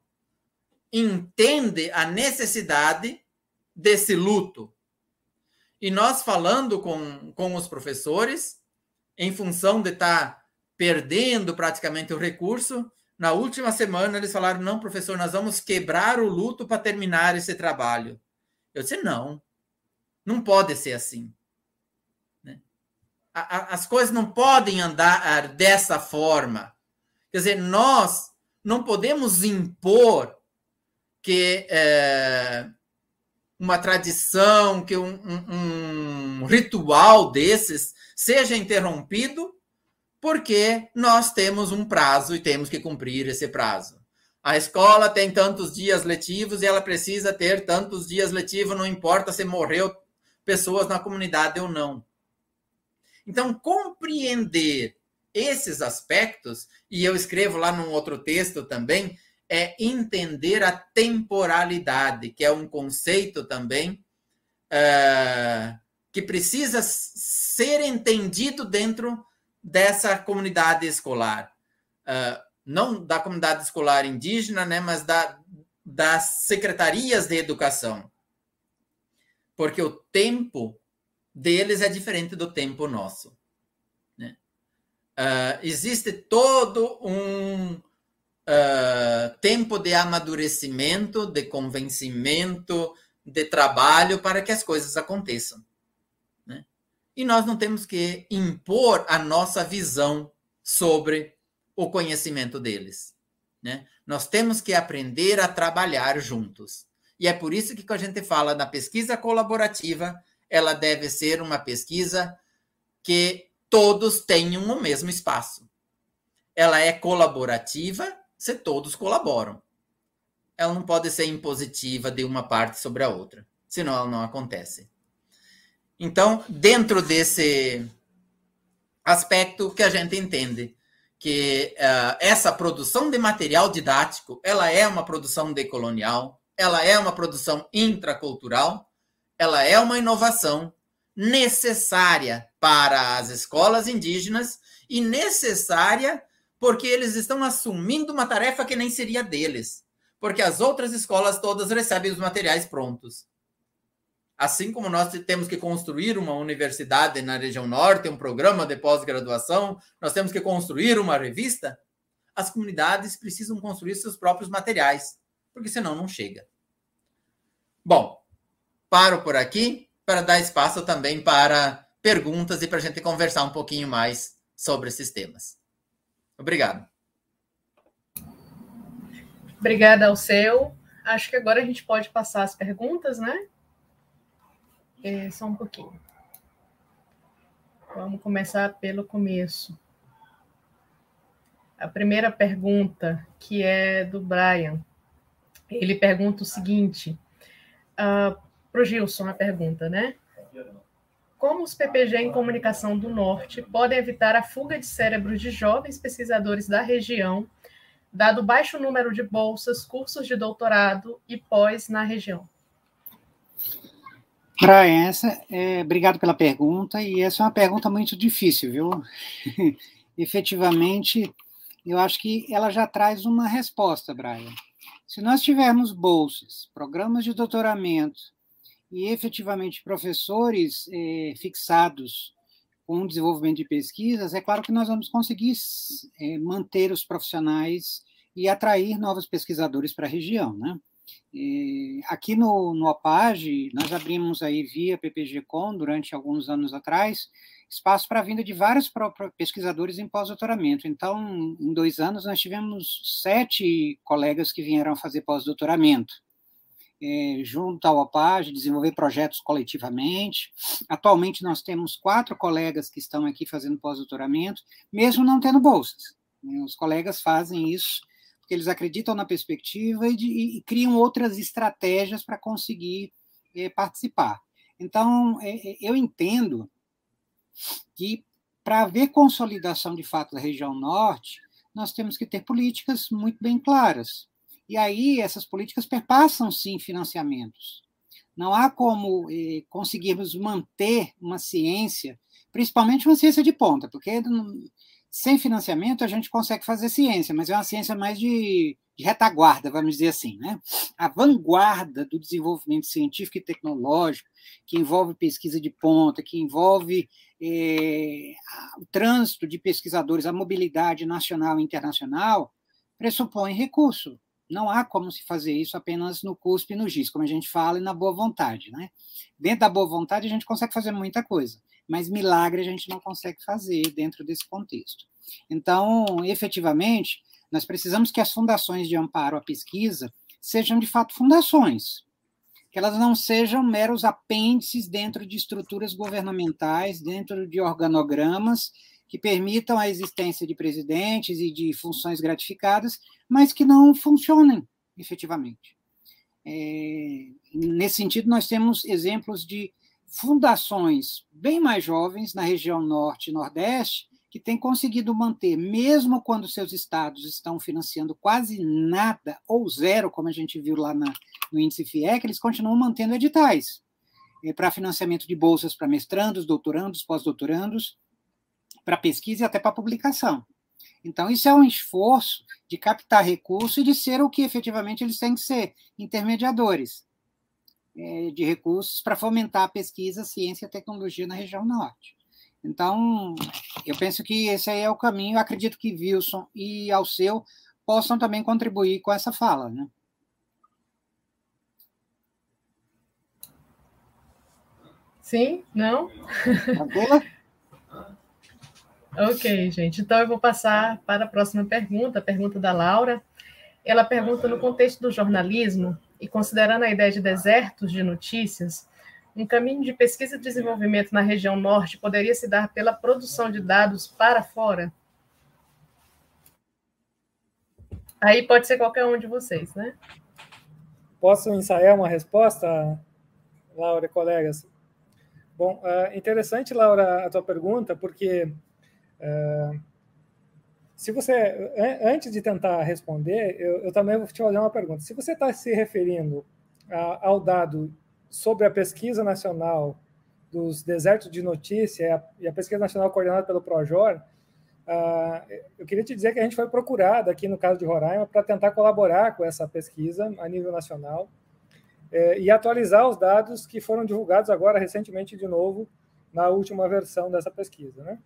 entende a necessidade desse luto? E nós falando com, com os professores, em função de estar tá perdendo praticamente o recurso. Na última semana, eles falaram: não, professor, nós vamos quebrar o luto para terminar esse trabalho. Eu disse: não, não pode ser assim. Né? As coisas não podem andar dessa forma. Quer dizer, nós não podemos impor que é, uma tradição, que um, um, um ritual desses seja interrompido porque nós temos um prazo e temos que cumprir esse prazo. A escola tem tantos dias letivos e ela precisa ter tantos dias letivos, não importa se morreu pessoas na comunidade ou não. Então, compreender esses aspectos, e eu escrevo lá num outro texto também, é entender a temporalidade, que é um conceito também uh, que precisa ser entendido dentro dessa comunidade escolar. Uh, não da comunidade escolar indígena, né, mas da, das secretarias de educação. Porque o tempo deles é diferente do tempo nosso. Né? Uh, existe todo um uh, tempo de amadurecimento, de convencimento, de trabalho para que as coisas aconteçam e nós não temos que impor a nossa visão sobre o conhecimento deles. Né? Nós temos que aprender a trabalhar juntos. E é por isso que, quando a gente fala da pesquisa colaborativa, ela deve ser uma pesquisa que todos tenham o mesmo espaço. Ela é colaborativa se todos colaboram. Ela não pode ser impositiva de uma parte sobre a outra, senão ela não acontece. Então, dentro desse aspecto que a gente entende que uh, essa produção de material didático, ela é uma produção decolonial, ela é uma produção intracultural, ela é uma inovação necessária para as escolas indígenas e necessária porque eles estão assumindo uma tarefa que nem seria deles, porque as outras escolas todas recebem os materiais prontos. Assim como nós temos que construir uma universidade na região norte, um programa de pós-graduação, nós temos que construir uma revista, as comunidades precisam construir seus próprios materiais, porque senão não chega. Bom, paro por aqui para dar espaço também para perguntas e para a gente conversar um pouquinho mais sobre esses temas. Obrigado. Obrigada ao seu. Acho que agora a gente pode passar as perguntas, né? É, só um pouquinho. Vamos começar pelo começo. A primeira pergunta, que é do Brian, ele pergunta o seguinte: uh, ah, para o Gilson, a pergunta, né? Como os PPG em comunicação do Norte podem evitar a fuga de cérebros de jovens pesquisadores da região, dado o baixo número de bolsas, cursos de doutorado e pós na região? Brian, essa, é, obrigado pela pergunta, e essa é uma pergunta muito difícil, viu? Efetivamente, eu acho que ela já traz uma resposta, Brian. Se nós tivermos bolsas, programas de doutoramento e efetivamente professores eh, fixados com o desenvolvimento de pesquisas, é claro que nós vamos conseguir eh, manter os profissionais e atrair novos pesquisadores para a região, né? Aqui no, no OPAG, nós abrimos aí via PPG-Com durante alguns anos atrás, espaço para a vinda de vários pesquisadores em pós-doutoramento. Então, em dois anos, nós tivemos sete colegas que vieram fazer pós-doutoramento é, junto ao OPAG, desenvolver projetos coletivamente. Atualmente, nós temos quatro colegas que estão aqui fazendo pós-doutoramento, mesmo não tendo bolsas. Né? Os colegas fazem isso porque eles acreditam na perspectiva e, de, e criam outras estratégias para conseguir é, participar. Então, é, é eu entendo que, para haver consolidação de fato da região norte, nós temos que ter políticas muito bem claras. E aí essas políticas perpassam sim financiamentos. Não há como eh, conseguirmos manter uma ciência, principalmente uma ciência de ponta, porque sem financiamento a gente consegue fazer ciência, mas é uma ciência mais de, de retaguarda, vamos dizer assim, né? A vanguarda do desenvolvimento científico e tecnológico, que envolve pesquisa de ponta, que envolve é, o trânsito de pesquisadores, a mobilidade nacional e internacional, pressupõe recurso. Não há como se fazer isso apenas no CUSP e no GIS, como a gente fala, e na boa vontade. Né? Dentro da boa vontade, a gente consegue fazer muita coisa, mas milagre a gente não consegue fazer dentro desse contexto. Então, efetivamente, nós precisamos que as fundações de amparo à pesquisa sejam, de fato, fundações, que elas não sejam meros apêndices dentro de estruturas governamentais, dentro de organogramas que permitam a existência de presidentes e de funções gratificadas, mas que não funcionem efetivamente. É, nesse sentido, nós temos exemplos de fundações bem mais jovens na região norte e nordeste que têm conseguido manter, mesmo quando seus estados estão financiando quase nada ou zero, como a gente viu lá na, no índice FIEC, eles continuam mantendo editais é, para financiamento de bolsas para mestrandos, doutorandos, pós-doutorandos, para pesquisa e até para publicação. Então, isso é um esforço de captar recursos e de ser o que efetivamente eles têm que ser, intermediadores é, de recursos para fomentar a pesquisa, ciência e tecnologia na região norte. Então, eu penso que esse aí é o caminho. Eu acredito que Wilson e Alceu possam também contribuir com essa fala. Né? Sim? Não? Tranquila? Ok, gente. Então eu vou passar para a próxima pergunta, a pergunta da Laura. Ela pergunta no contexto do jornalismo e considerando a ideia de desertos de notícias, um caminho de pesquisa e desenvolvimento na região norte poderia se dar pela produção de dados para fora? Aí pode ser qualquer um de vocês, né? Posso ensaiar uma resposta, Laura colegas? Bom, uh, interessante, Laura, a tua pergunta, porque uh, se você, antes de tentar responder, eu, eu também vou te fazer uma pergunta. Se você está se referindo a, ao dado sobre a pesquisa nacional dos desertos de notícia e a, e a pesquisa nacional coordenada pelo Projor, uh, eu queria te dizer que a gente foi procurado aqui no caso de Roraima para tentar colaborar com essa pesquisa a nível nacional é, e atualizar os dados que foram divulgados agora recentemente de novo na última versão dessa pesquisa, né?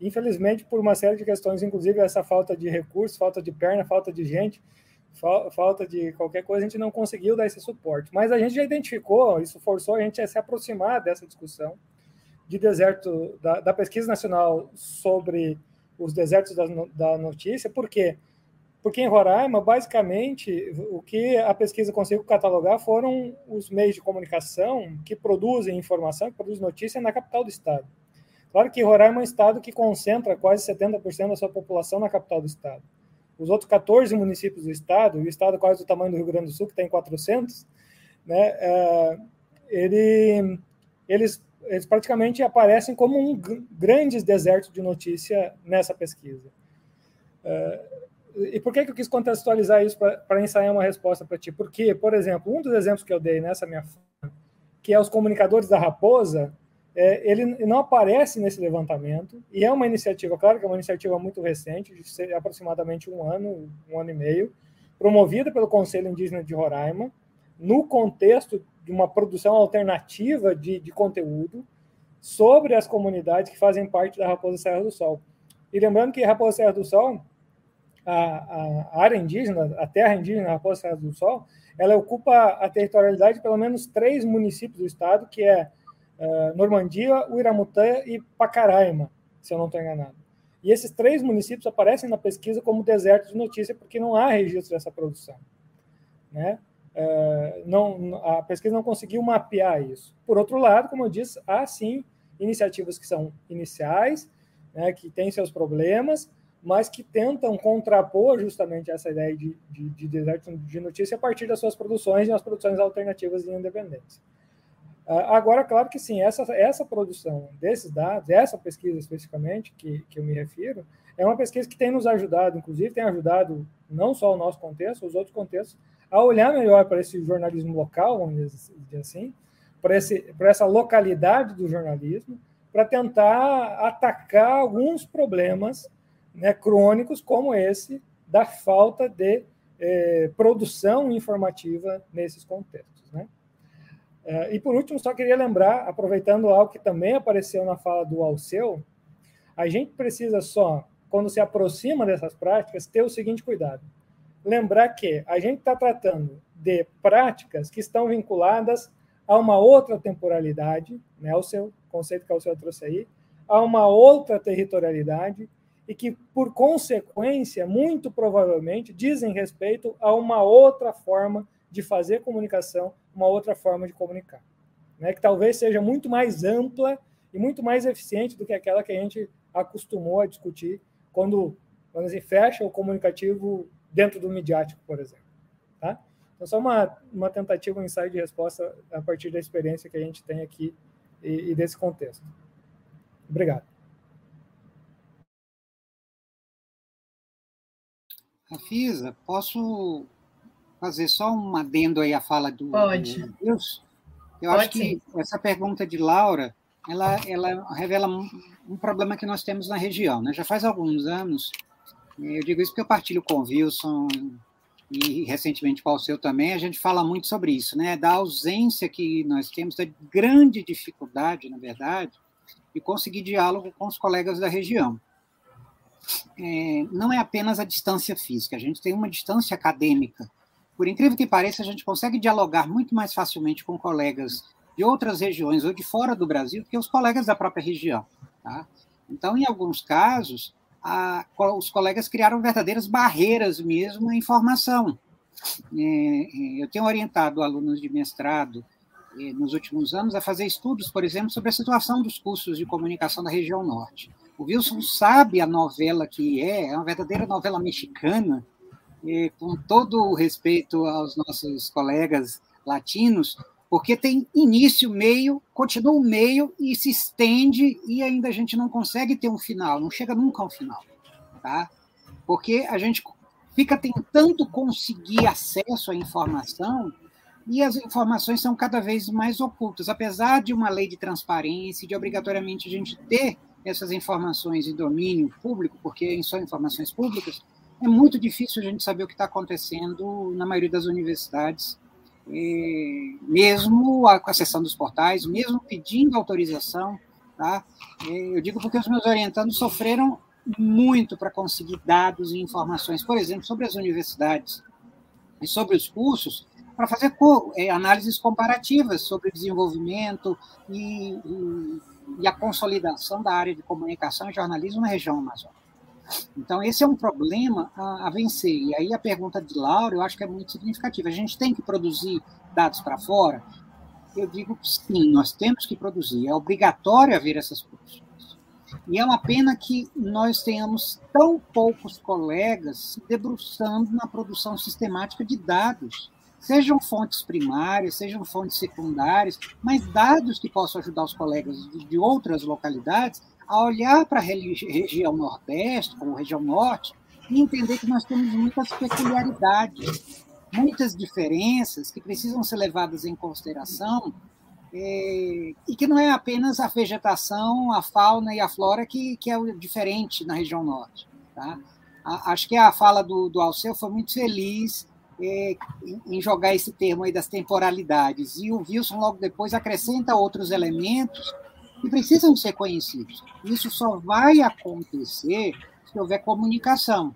Infelizmente, por uma série de questões, inclusive essa falta de recursos, falta de perna, falta de gente, falta de qualquer coisa, a gente não conseguiu dar esse suporte. Mas a gente já identificou, isso forçou a gente a se aproximar dessa discussão de deserto, da, da pesquisa nacional sobre os desertos da, da notícia, por quê? Porque em Roraima, basicamente, o que a pesquisa conseguiu catalogar foram os meios de comunicação que produzem informação, que produzem notícia na capital do estado. Claro que Roraima é um estado que concentra quase 70% da sua população na capital do estado. Os outros 14 municípios do estado, e o estado quase do tamanho do Rio Grande do Sul, que tem 400, né, é, ele, eles, eles praticamente aparecem como um grandes deserto de notícia nessa pesquisa. É, e por que, que eu quis contextualizar isso para ensaiar uma resposta para ti? Porque, por exemplo, um dos exemplos que eu dei nessa minha que é os comunicadores da Raposa, é, ele não aparece nesse levantamento, e é uma iniciativa, claro que é uma iniciativa muito recente, de aproximadamente um ano, um ano e meio, promovida pelo Conselho Indígena de Roraima, no contexto de uma produção alternativa de, de conteúdo sobre as comunidades que fazem parte da Raposa Serra do Sol. E lembrando que Raposa Serra do Sol, a, a área indígena, a terra indígena Raposa Serra do Sol, ela ocupa a territorialidade de pelo menos três municípios do estado, que é uh, Normandia, Uiramutã e Pacaraima, se eu não estou enganado. E esses três municípios aparecem na pesquisa como deserto de notícia porque não há registro dessa produção. Né? Uh, não, a pesquisa não conseguiu mapear isso. Por outro lado, como eu disse, há sim iniciativas que são iniciais, né, que têm seus problemas, mas que tentam contrapor justamente essa ideia de, de, de deserto de notícia a partir das suas produções e as produções alternativas e independentes. Ah, agora, claro que sim, essa, essa produção desses dados, essa pesquisa especificamente que, que eu me refiro, é uma pesquisa que tem nos ajudado, inclusive tem ajudado não só o nosso contexto, os outros contextos, a olhar melhor para esse jornalismo local, vamos dizer assim, para, esse, para essa localidade do jornalismo, para tentar atacar alguns problemas né, crônicos, como esse da falta de eh, produção informativa nesses contextos. É, e por último, só queria lembrar, aproveitando algo que também apareceu na fala do Alceu, a gente precisa só, quando se aproxima dessas práticas, ter o seguinte cuidado: lembrar que a gente está tratando de práticas que estão vinculadas a uma outra temporalidade, né, o seu conceito que o Alceu trouxe aí, a uma outra territorialidade e que, por consequência, muito provavelmente dizem respeito a uma outra forma de fazer comunicação, uma outra forma de comunicar, né? que talvez seja muito mais ampla e muito mais eficiente do que aquela que a gente acostumou a discutir quando, quando se fecha o comunicativo dentro do midiático, por exemplo. Tá? Então, só uma, uma tentativa, um ensaio de resposta a partir da experiência que a gente tem aqui e, e desse contexto. Obrigado. Rafisa, posso fazer só um adendo aí à fala do, Pode. do Deus? Eu Pode acho que sim. essa pergunta de Laura, ela, ela revela um, um, problema que nós temos na região. Né? Já faz alguns anos, eu digo isso porque eu partilho com o Wilson e recentemente com o seu também, a gente fala muito sobre isso, né? da ausência que nós temos, da grande dificuldade, na verdade, de conseguir diálogo com os colegas da região. É, não é apenas a distância física, a gente tem uma distância acadêmica por incrível que pareça, a gente consegue dialogar muito mais facilmente com colegas de outras regiões ou de fora do Brasil do que os colegas da própria região. Tá? Então, em alguns casos, a, os colegas criaram verdadeiras barreiras mesmo em formação. É, é, eu tenho orientado alunos de mestrado é, nos últimos anos a fazer estudos, por exemplo, sobre a situação dos cursos de comunicação da região norte. O Wilson sabe a novela que é, é uma verdadeira novela mexicana, e com todo o respeito aos nossos colegas latinos, porque tem início, meio, continua o meio e se estende e ainda a gente não consegue ter um final, não chega nunca ao final, tá? Porque a gente fica tentando conseguir acesso à informação e as informações são cada vez mais ocultas. Apesar de uma lei de transparência, de obrigatoriamente a gente ter essas informações em domínio público, porque são informações públicas, é muito difícil a gente saber o que está acontecendo na maioria das universidades, é, mesmo com a sessão dos portais, mesmo pedindo autorização. Tá? É, eu digo porque os meus orientandos sofreram muito para conseguir dados e informações, por exemplo, sobre as universidades e sobre os cursos, para fazer é, análises comparativas sobre o desenvolvimento e, e, e, a consolidação da área de comunicação e jornalismo na região amazônica. Então, esse é um problema a, a, vencer. E aí a pergunta de Laura, eu acho que é muito significativa. A gente tem que produzir dados para fora? Eu digo que sim, nós temos que produzir. É obrigatório haver essas produções. E é uma pena que nós tenhamos tão poucos colegas se debruçando na produção sistemática de dados sejam fontes primárias, sejam fontes secundárias, mas dados que possam ajudar os colegas de outras localidades a olhar para a região Nordeste, como região Norte, e entender que nós temos muitas peculiaridades, muitas diferenças que precisam ser levadas em consideração é, e que não é apenas a vegetação, a fauna e a flora que, que é diferente na região Norte. Tá? A, acho que a fala do, do Alceu foi muito feliz é, em jogar esse termo aí das temporalidades. E o Wilson, logo depois, acrescenta outros elementos que precisam ser conhecidos. Isso só vai acontecer se houver comunicação.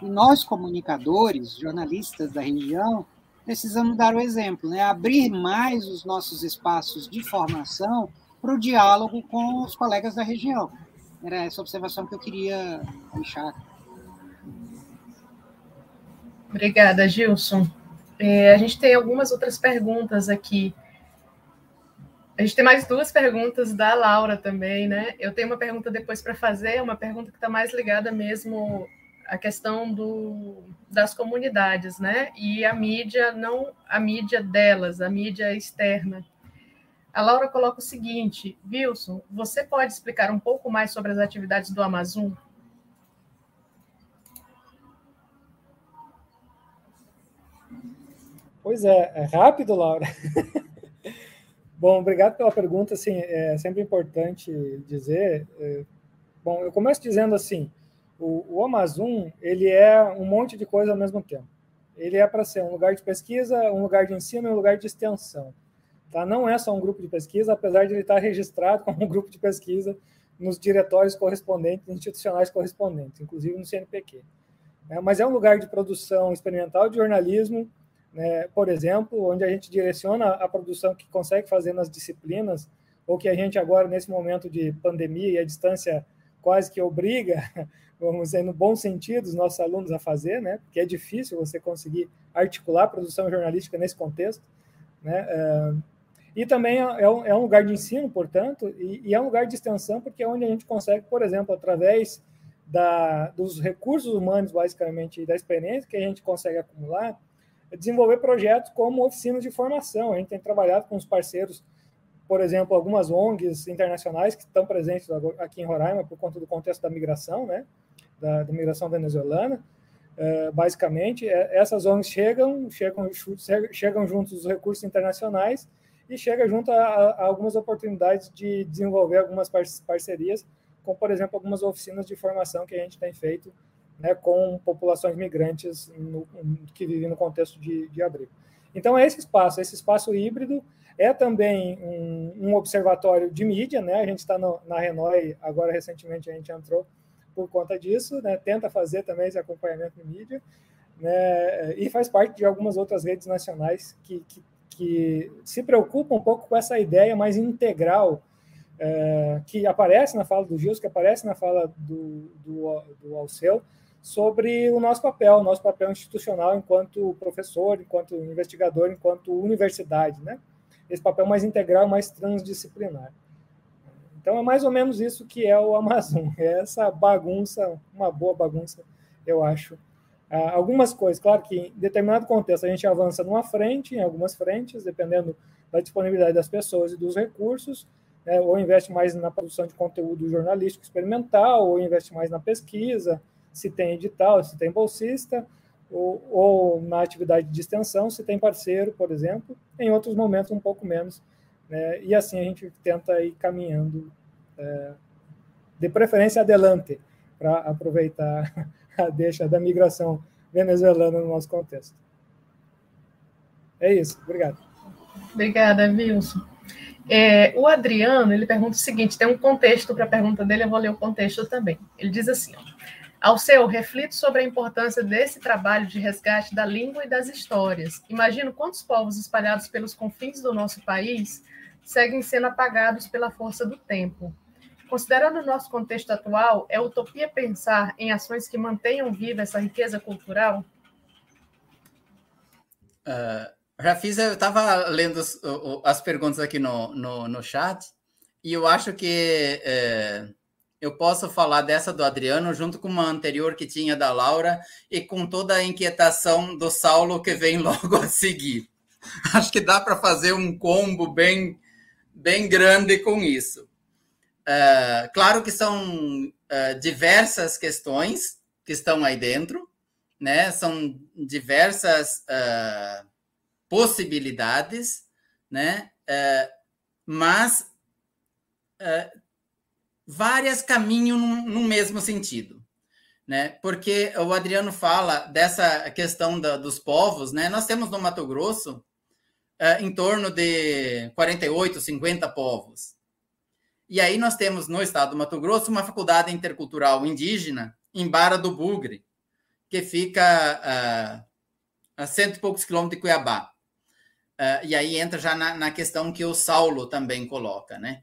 E nós, comunicadores, jornalistas da região, precisamos dar o exemplo, né? abrir mais os nossos espaços de formação para o diálogo com os colegas da região. Era essa observação que eu queria deixar. Obrigada, Gilson. É, a gente tem algumas outras perguntas aqui. A gente tem mais duas perguntas da Laura também, né? Eu tenho uma pergunta depois para fazer, uma pergunta que está mais ligada mesmo à questão do, das comunidades, né? E a mídia, não a mídia delas, a mídia externa. A Laura coloca o seguinte: Wilson, você pode explicar um pouco mais sobre as atividades do Amazon? Pois é, é rápido, Laura. bom, obrigado pela pergunta. Assim, é sempre importante dizer. É, bom, eu começo dizendo assim: o, o Amazon ele é um monte de coisa ao mesmo tempo. Ele é para ser um lugar de pesquisa, um lugar de ensino e um lugar de extensão. Tá? Não é só um grupo de pesquisa, apesar de ele estar registrado como um grupo de pesquisa nos diretórios correspondentes, institucionais correspondentes, inclusive no CNPq. É, mas é um lugar de produção experimental de jornalismo né, por exemplo, onde a gente direciona a produção que consegue fazer nas disciplinas, ou que a gente agora, nesse momento de pandemia e a distância quase que obriga, vamos dizer, no bom sentido, os nossos alunos a fazer, né, porque é difícil você conseguir articular a produção jornalística nesse contexto. Né, é, e também é um, é um, lugar de ensino, portanto, e, e, é um lugar de extensão, porque é onde a gente consegue, por exemplo, através da, dos recursos humanos, basicamente, e da experiência que a gente consegue acumular, desenvolver projetos como oficinas de formação. A gente tem trabalhado com os parceiros, por exemplo, algumas ONGs internacionais que estão presentes aqui em Roraima por conta do contexto da migração, né, da, da migração venezuelana. É, basicamente, é, essas ONGs chegam, chegam, chegam juntos os recursos internacionais e chega junto a, a, algumas oportunidades de desenvolver algumas parcerias, como, por exemplo, algumas oficinas de formação que a gente tem feito né, com populações migrantes no, que vivem no contexto de, de abrigo. Então, é esse espaço, esse espaço híbrido é também um, um observatório de mídia, né? A gente está na Renoi, agora recentemente a gente entrou por conta disso, né? Tenta fazer também esse acompanhamento de mídia, né? E faz parte de algumas outras redes nacionais que, que, que se preocupam um pouco com essa ideia mais integral é, que aparece na fala do Gils, que aparece na fala do, do, do Alceu, sobre o nosso papel, o nosso papel institucional enquanto professor, enquanto investigador, enquanto universidade, né? Esse papel mais integral, mais transdisciplinar. Então é mais ou menos isso que é o Amazon, é essa bagunça, uma boa bagunça, eu acho. Ah, algumas coisas, claro que em determinado contexto a gente avança numa frente, em algumas frentes, dependendo da disponibilidade das pessoas e dos recursos, né? ou investe mais na produção de conteúdo jornalístico experimental, ou investe mais na pesquisa, se tem edital, se tem bolsista, ou, ou, na atividade de extensão, se tem parceiro, por exemplo, em outros momentos um pouco menos. Né? E assim a gente tenta ir caminhando, é, de preferência adelante, para aproveitar a deixa da migração venezuelana no nosso contexto. É isso, obrigado. Obrigada, Wilson. É, o Adriano, ele pergunta o seguinte, tem um contexto para a pergunta dele, eu vou ler o contexto também. Ele diz assim, ó, ao seu, reflito sobre a importância desse trabalho de resgate da língua e das histórias. Imagino quantos povos espalhados pelos confins do nosso país seguem sendo apagados pela força do tempo. Considerando o nosso contexto atual, é utopia pensar em ações que mantenham viva essa riqueza cultural? Uh, já fiz, eu estava lendo as, as, perguntas aqui no, no, no, chat, e eu acho que é, eu posso falar dessa do Adriano junto com uma anterior que tinha da Laura e com toda a inquietação do Saulo que vem logo a seguir. Acho que dá para fazer um combo bem, bem grande com isso. É, claro que são é, diversas questões que estão aí dentro, né? São diversas uh, possibilidades, né? Uh, mas uh, várias caminham no mesmo sentido, né? Porque o Adriano fala dessa questão da, dos povos, né? Nós temos no Mato Grosso uh, em torno de 48, 50 povos. E aí nós temos no estado do Mato Grosso uma faculdade intercultural indígena em Barra do Bugre, que fica a cento e poucos quilômetros de Cuiabá. Uh, e aí entra já na, na, questão que o Saulo também coloca, né?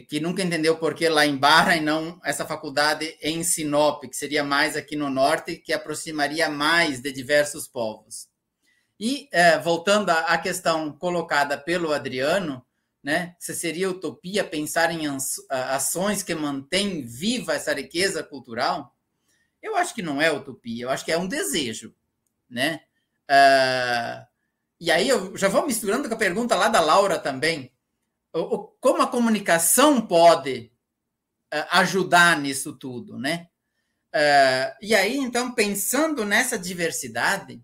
Que nunca entendeu por que lá em Barra e não essa faculdade em Sinop, que seria mais aqui no norte, que aproximaria mais de diversos povos. E uh, voltando à, à, questão colocada pelo Adriano, né? Se seria utopia pensar em ações que mantêm viva essa riqueza cultural, eu acho que não é utopia, eu acho que é um desejo, né? Uh, e aí eu já vou misturando com a pergunta lá da Laura também. Como a comunicação pode uh, ajudar nisso tudo, né? Uh, e aí, então, pensando nessa diversidade,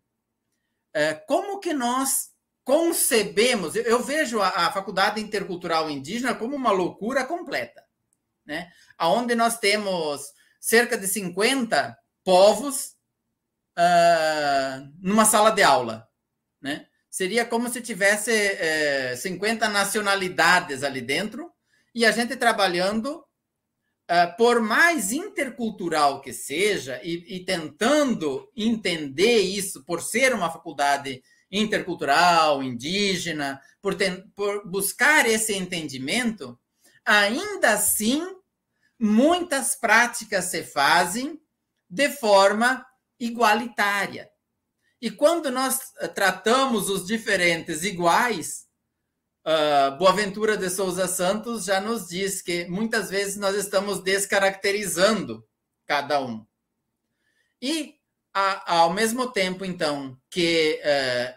uh, como que nós concebemos? Eu, vejo a, Faculdade Intercultural Indígena como uma loucura completa, né? Onde nós temos cerca de 50 povos numa sala de aula, né? Seria como se tivesse é, 50 nacionalidades ali dentro e a gente trabalhando, é, por mais intercultural que seja, e, e, tentando entender isso, por ser uma faculdade intercultural, indígena, por, por buscar esse entendimento, ainda assim, muitas práticas se fazem de forma igualitária. E quando nós eh, tratamos os diferentes iguais, uh, Boaventura de Souza Santos já nos diz que muitas vezes nós estamos descaracterizando cada um. E, a, ao mesmo tempo, então, que uh,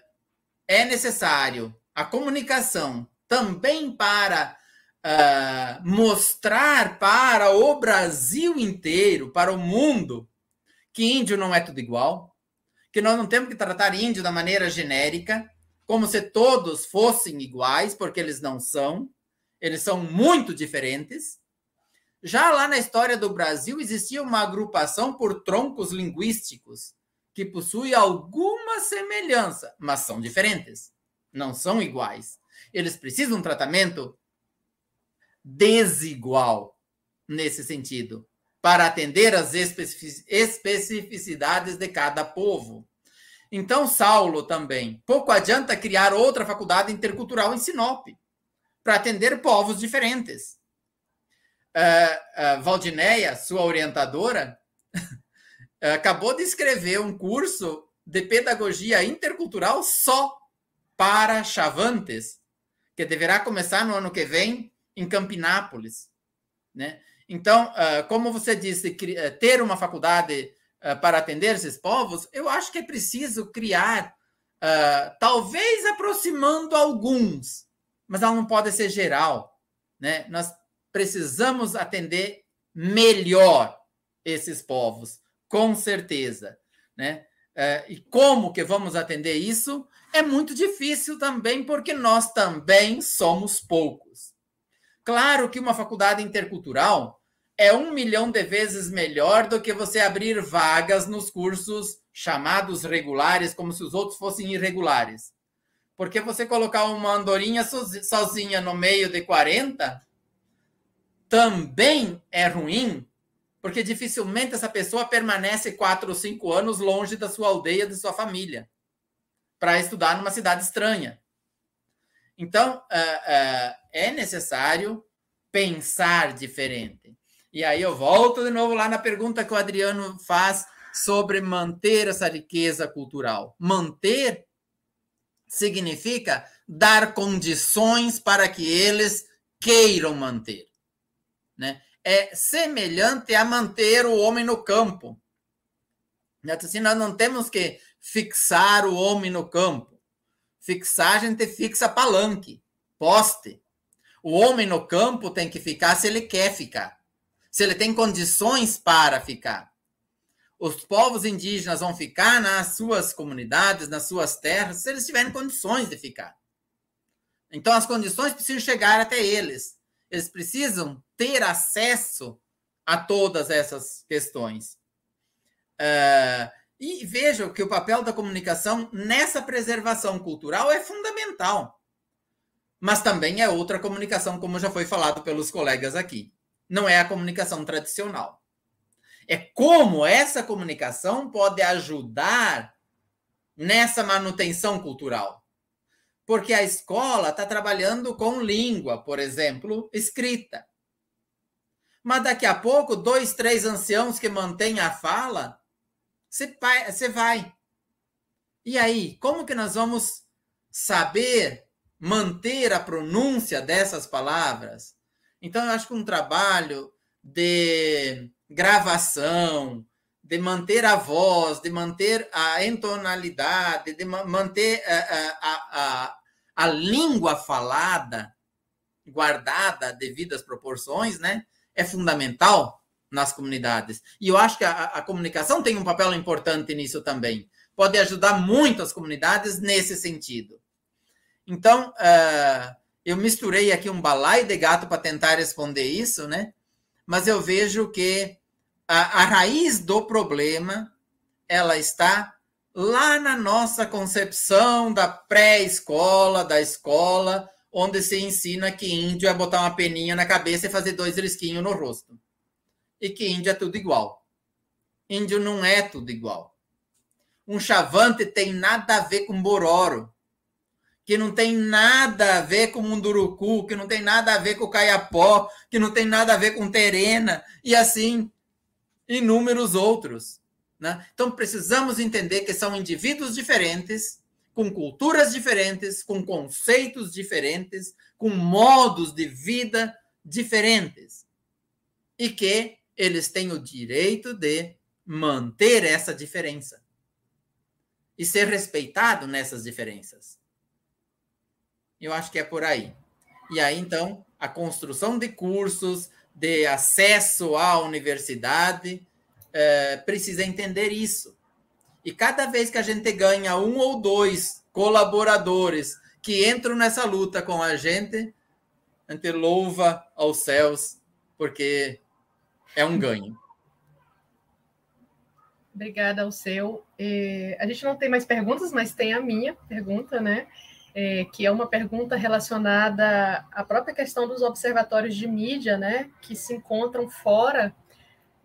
é necessário a comunicação também para uh, mostrar para o Brasil inteiro, para o mundo, que índio não é tudo igual, que nós não temos que tratar índio da maneira genérica, como se todos fossem iguais, porque eles não são. Eles são muito diferentes. Já lá na história do Brasil existia uma agrupação por troncos linguísticos que possui alguma semelhança, mas são diferentes, não são iguais. Eles precisam de um tratamento desigual nesse sentido para atender às especificidades de cada povo. Então, Saulo também. Pouco adianta criar outra faculdade intercultural em Sinop para atender povos diferentes. Uh, uh, Valdineia, sua orientadora, acabou de escrever um curso de pedagogia intercultural só para chavantes, que deverá começar no ano que vem em Campinápolis, né? Então, ah, como você disse, eh, ter uma faculdade ah, para atender esses povos, eu acho que é preciso criar, ah, talvez aproximando alguns, mas ela não pode ser geral. Né? Nós precisamos atender melhor esses povos, com certeza. Né? E como que vamos atender isso? É muito difícil também, porque nós também somos poucos. Claro que uma faculdade intercultural é um milhão de vezes melhor do que você abrir vagas nos cursos chamados regulares, como se os outros fossem irregulares. Porque você colocar uma andorinha sozinha no meio de 40 também é ruim, porque dificilmente essa pessoa permanece quatro ou cinco anos longe da sua aldeia, da sua família, para estudar numa cidade estranha. Então, é necessário pensar diferente. E aí eu volto de novo lá na pergunta que o Adriano faz sobre manter essa riqueza cultural. Manter significa dar condições para que eles queiram manter. Né? é semelhante a manter o homem no campo. Assim, nós não temos que fixar o homem no campo. Fixar, a gente fixa palanque, poste. O homem no campo tem que ficar se ele quer ficar. Se ele tem condições para ficar. Os povos indígenas vão ficar nas suas comunidades, nas suas terras, se eles tiverem condições de ficar. Então, as condições precisam chegar até eles. Eles precisam ter acesso a todas essas questões. Uh, e vejam que o papel da comunicação nessa preservação cultural é fundamental. Mas também é outra comunicação, como já foi falado pelos colegas aqui. Não é a comunicação tradicional. É como essa comunicação pode ajudar nessa manutenção cultural porque a escola está trabalhando com língua, por exemplo, escrita. Mas daqui a pouco, dois, três anciãos que mantêm a fala, você vai. E aí, como que nós vamos saber manter a pronúncia dessas palavras? Então, eu acho que um trabalho de gravação, de manter a voz, de manter a entonalidade, de manter a, a, a, a língua falada guardada devido às proporções, né? É fundamental nas comunidades. E eu acho que a, a, comunicação tem um papel importante nisso também. Pode ajudar muito as comunidades nesse sentido. Então, uh, eu misturei aqui um balai de gato para tentar responder isso, né? Mas eu vejo que a, a raiz do problema ela está lá na nossa concepção da pré-escola, da escola, onde se ensina que índio é botar uma peninha na cabeça e fazer dois risquinhos no rosto. E que índio é tudo igual. Índio não é tudo igual. Um chavante tem nada a ver com bororo, que não tem nada a ver com munduruku, que não tem nada a ver com caiapó, que não tem nada a ver com terena, e assim inúmeros outros. Né? Então, precisamos entender que são indivíduos diferentes, com culturas diferentes, com conceitos diferentes, com modos de vida diferentes. E que eles têm o direito de manter essa diferença e ser respeitado nessas diferenças. Eu acho que é por aí. E aí, então, a construção de cursos, de acesso à universidade, é, precisa entender isso. E cada vez que a gente ganha um ou dois colaboradores que entram nessa luta com a gente, a gente louva aos céus, porque é um ganho. Obrigada ao seu. É, a gente não tem mais perguntas, mas tem a minha pergunta, né? é, que é uma pergunta relacionada à própria questão dos observatórios de mídia, né, que se encontram fora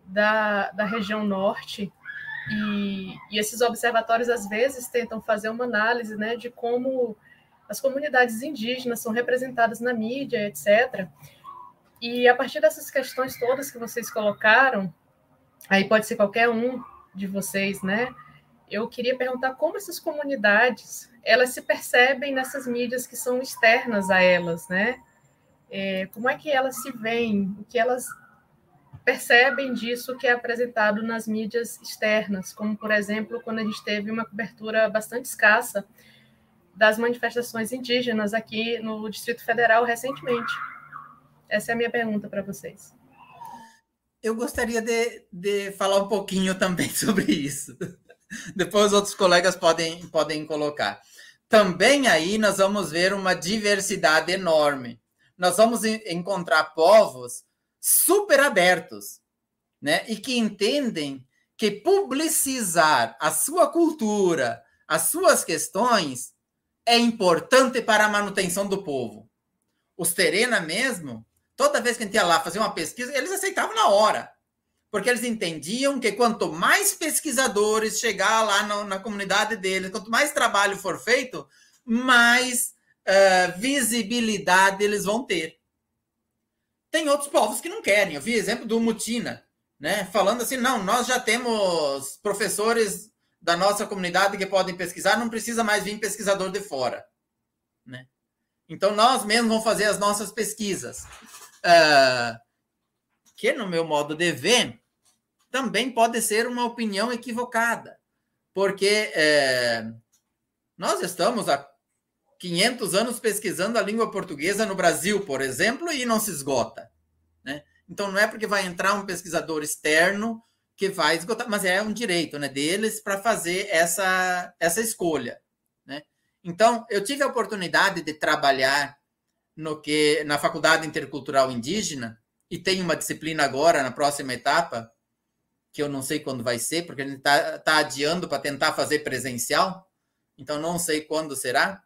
da, da região norte. E, e esses observatórios, às vezes, tentam fazer uma análise né, de como as comunidades indígenas são representadas na mídia, etc. E a partir dessas questões todas que vocês colocaram, aí pode ser qualquer um de vocês, né? Eu queria perguntar como essas comunidades elas se percebem nessas mídias que são externas a elas, né? É, como é que elas se veem, o que elas percebem disso que é apresentado nas mídias externas, como, por exemplo, quando a gente teve uma cobertura bastante escassa das manifestações indígenas aqui no Distrito Federal recentemente. Essa é a minha pergunta para vocês. Eu gostaria de, de falar um pouquinho também sobre isso. depois outros colegas podem, podem colocar. Também aí nós vamos ver uma diversidade enorme. Nós vamos encontrar povos super abertos, né? E que entendem que publicizar a sua cultura, as suas questões, é importante para a manutenção do povo. Os Terena mesmo, toda vez que a gente ia lá fazer uma pesquisa, eles aceitavam na hora. Porque eles entendiam que quanto mais pesquisadores chegar lá na, na comunidade deles, quanto mais trabalho for feito, mais uh, visibilidade eles vão ter. Tem outros povos que não querem. Eu vi exemplo do Mutina né? Falando assim, não, nós já temos professores da nossa comunidade que podem pesquisar, não precisa mais vir pesquisador de fora, né? Então nós mesmos vamos fazer as nossas pesquisas, uh, que no meu modo de ver também pode ser uma opinião equivocada, porque é, nós estamos há 500 anos pesquisando a língua portuguesa no Brasil, por exemplo, e não se esgota. Então, não é porque vai entrar um pesquisador externo que vai esgotar, mas é um direito né, deles para fazer essa, essa escolha. Né? Então, eu tive a oportunidade de trabalhar no que na Faculdade Intercultural Indígena, e tem uma disciplina agora, na próxima etapa, que eu não sei quando vai ser, porque a gente está tá adiando para tentar fazer presencial, então não sei quando será,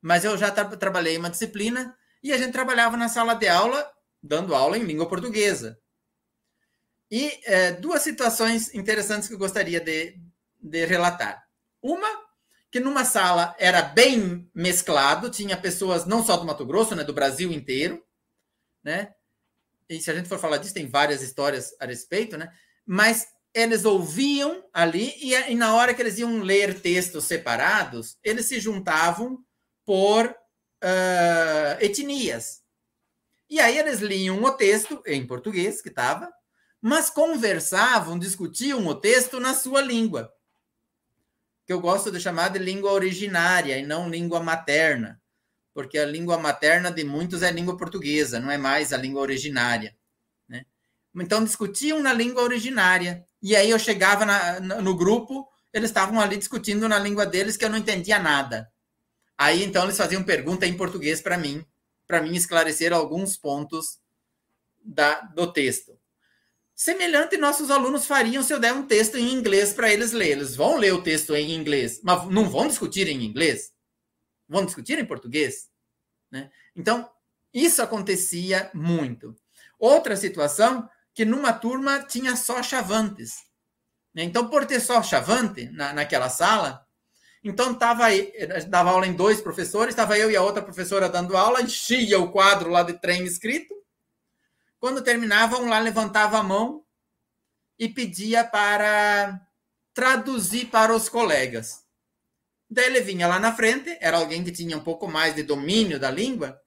mas eu já tra trabalhei uma disciplina e a gente trabalhava na sala de aula dando aula em língua portuguesa. E é, duas situações interessantes que eu gostaria de, de relatar. Uma, que numa sala era bem mesclado, tinha pessoas não só do Mato Grosso, né, do Brasil inteiro, né? E se a gente for falar disso, tem várias histórias a respeito, né? Mas eles ouviam ali e, e na hora que eles iam ler textos separados, eles se juntavam por uh, etnias. E aí eles liam o texto em português, que estava, mas conversavam, discutiam o texto na sua língua, que eu gosto de chamar de língua originária e não língua materna, porque a língua materna de muitos é a língua portuguesa, não é mais a língua originária. Né? Então discutiam na língua originária. E aí eu chegava na, no grupo, eles estavam ali discutindo na língua deles que eu não entendia nada. Aí então eles faziam pergunta em português para mim para mim esclarecer alguns pontos da, do texto. Semelhante nossos alunos fariam se eu der um texto em inglês para eles ler. Eles vão ler o texto em inglês, mas não vão discutir em inglês. Vão discutir em português. Né? Então, isso acontecia muito. Outra situação, que numa turma tinha só chavantes. Né? Então, por ter só chavante na, naquela sala, então, tava aí, dava aula em dois professores, estava eu e a outra professora dando aula, enchia o quadro lá de trem escrito. Quando terminava, um lá levantava a mão e pedia para traduzir para os colegas. Daí ele vinha lá na frente, era alguém que tinha um pouco mais de domínio da língua,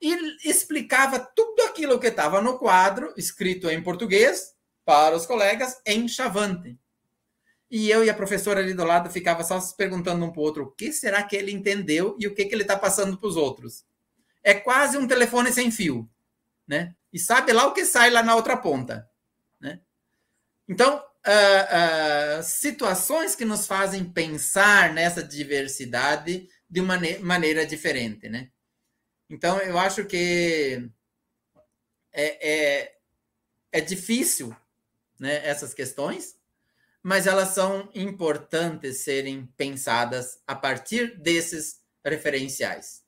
e explicava tudo aquilo que estava no quadro, escrito em português, para os colegas em chavante. E eu e a professora ali do lado ficava só se perguntando um para o outro o que será que ele entendeu e o que, que ele está passando para os outros. É quase um telefone sem fio, né? E sabe lá o que sai lá na outra ponta, né? Então, uh, uh, situações que nos fazem pensar nessa diversidade de uma maneira diferente, né? Então, eu acho que é, é, é difícil né, essas questões, mas elas são importantes serem pensadas a partir desses referenciais.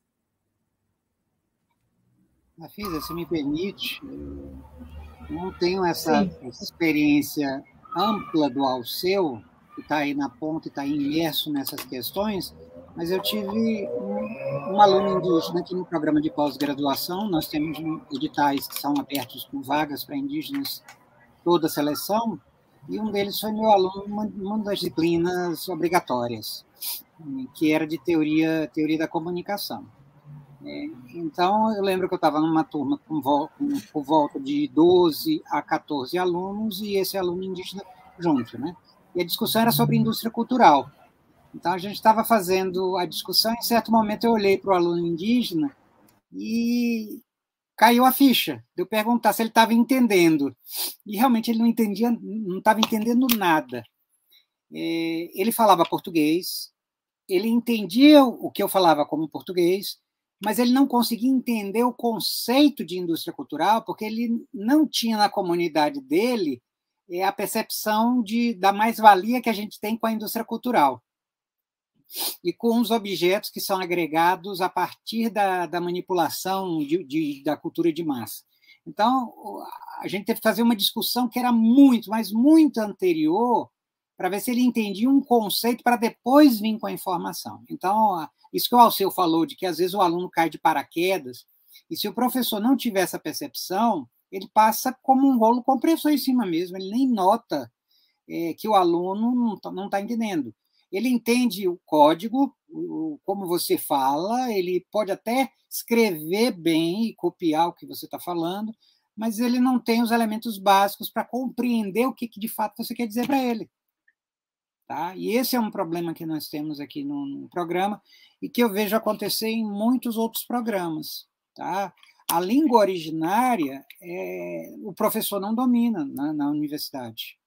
Afisa, se me permite, eu não tenho essa, essa experiência ampla do Alceu, que está aí na ponta e está imerso nessas questões, mas eu tive um, um aluno indígena aqui no programa de pós-graduação, nós temos editais que são abertos com vagas para indígenas toda a seleção, e um deles foi meu aluno numa, uma das disciplinas obrigatórias, que era de teoria, teoria da comunicação. É, então, eu lembro que eu estava numa turma com, por volta de 12 a 14 alunos e esse aluno indígena junto, né? E a discussão era sobre indústria cultural. Então, a gente estava fazendo a discussão, em certo momento eu olhei para o aluno indígena e caiu a ficha de eu perguntar se ele estava entendendo. E realmente ele não entendia, não estava entendendo nada. é, ele falava português, ele entendia o que eu falava como português, mas ele não conseguia entender o conceito de indústria cultural, porque ele não tinha na comunidade dele é, a percepção de, da mais-valia que a gente tem com a indústria cultural e com os objetos que são agregados a partir da, da manipulação de, de, da cultura de massa. Então, a gente teve que fazer uma discussão que era muito, mas muito anterior, para ver se ele entendia um conceito para depois vir com a informação. Então, isso que o Alceu falou, de que às vezes o aluno cai de paraquedas, e se o professor não tiver essa percepção, ele passa como um rolo compressor em cima mesmo, ele nem nota é, que o aluno não está tá entendendo. Ele entende o código, o, como você fala, ele pode até escrever bem e copiar o que você está falando, mas ele não tem os elementos básicos para compreender o que, que de fato você quer dizer para ele. Tá? E esse é um problema que nós temos aqui no, no, programa e que eu vejo acontecer em muitos outros programas. Tá? A língua originária, é, o professor não domina na, na universidade.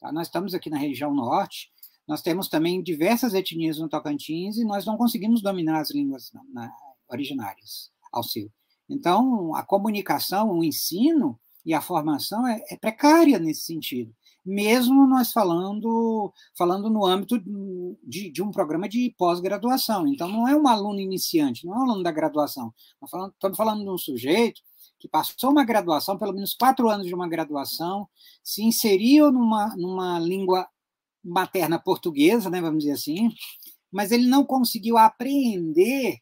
Tá? Nós estamos aqui na região norte, nós temos também diversas etnias no Tocantins e nós não conseguimos dominar as línguas na, originárias ao seu. Então, a comunicação, o ensino e a formação é, é precária nesse sentido mesmo nós falando, falando no âmbito de, de um programa de pós-graduação. Então, não é um aluno iniciante, não é um aluno da graduação. Estamos falando, estamos falando de um sujeito que passou uma graduação, pelo menos quatro anos de uma graduação, se inseriu numa, numa língua materna portuguesa, né, vamos dizer assim, mas ele não conseguiu apreender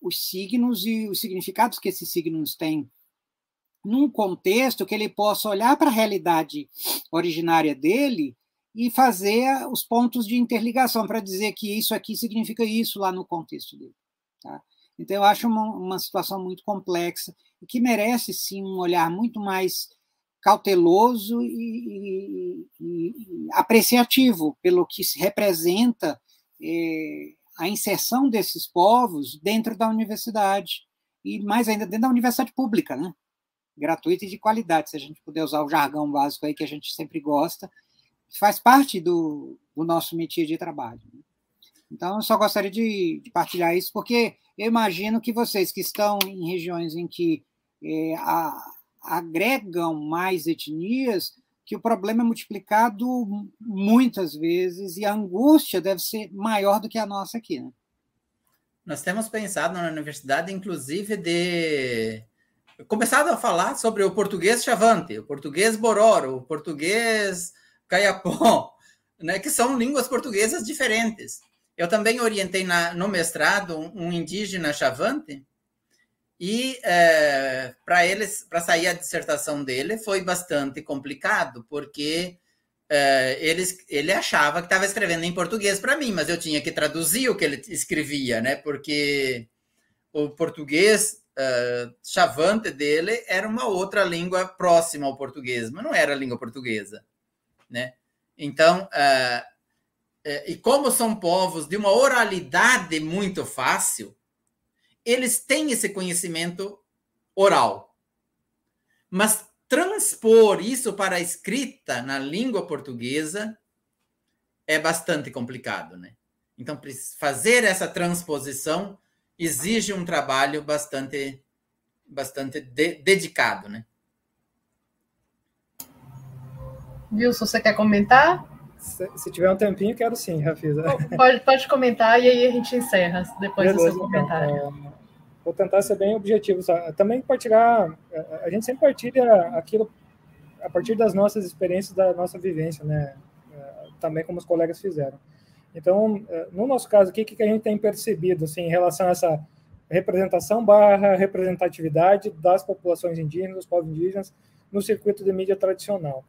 os signos e os significados que esses signos têm num contexto que ele possa olhar para a realidade originária dele e fazer os pontos de interligação para dizer que isso aqui significa isso lá no contexto dele. Tá? Então, eu acho uma, uma situação muito complexa e que merece, sim, um olhar muito mais cauteloso e, e, e apreciativo pelo que se representa é, a inserção desses povos dentro da universidade e mais ainda dentro da universidade pública, né? Gratuita e de qualidade, se a gente puder usar o jargão básico aí que a gente sempre gosta, faz parte do, do nosso métier de trabalho. Né? Então, eu só gostaria de, de, partilhar isso, porque eu imagino que vocês que estão em regiões em que é, a, agregam mais etnias, que o problema é multiplicado muitas vezes e a angústia deve ser maior do que a nossa aqui. Né? Nós temos pensado na universidade, inclusive, de começado a falar sobre o português chavante, o português bororo, o português caiapó, né, que são línguas portuguesas diferentes. Eu também orientei na, no mestrado um, indígena chavante e é, para eles, para sair a dissertação dele foi bastante complicado porque é, eles, ele achava que estava escrevendo em português para mim, mas eu tinha que traduzir o que ele escrevia, né? Porque o português uh, chavante dele era uma outra língua próxima ao português, mas não era língua portuguesa, né? Então, uh, e como são povos de uma oralidade muito fácil, eles têm esse conhecimento oral. Mas transpor isso para a escrita na língua portuguesa é bastante complicado, né? Então, fazer essa transposição exige um trabalho bastante, bastante de, dedicado, né? Wilson, você quer comentar? Se, se, tiver um tempinho, quero sim, Rafisa. Pode, pode comentar e aí a gente encerra depois Beleza, do seu comentário. Então, vou tentar ser bem objetivo. Também partilhar, a gente sempre partilha aquilo a partir das nossas experiências, da nossa vivência, né? É, também como os colegas fizeram. Então, eh, no nosso caso aqui, o que a gente tem percebido assim, em relação a essa representação barra representatividade das populações indígenas, dos povos indígenas, no circuito de mídia tradicional?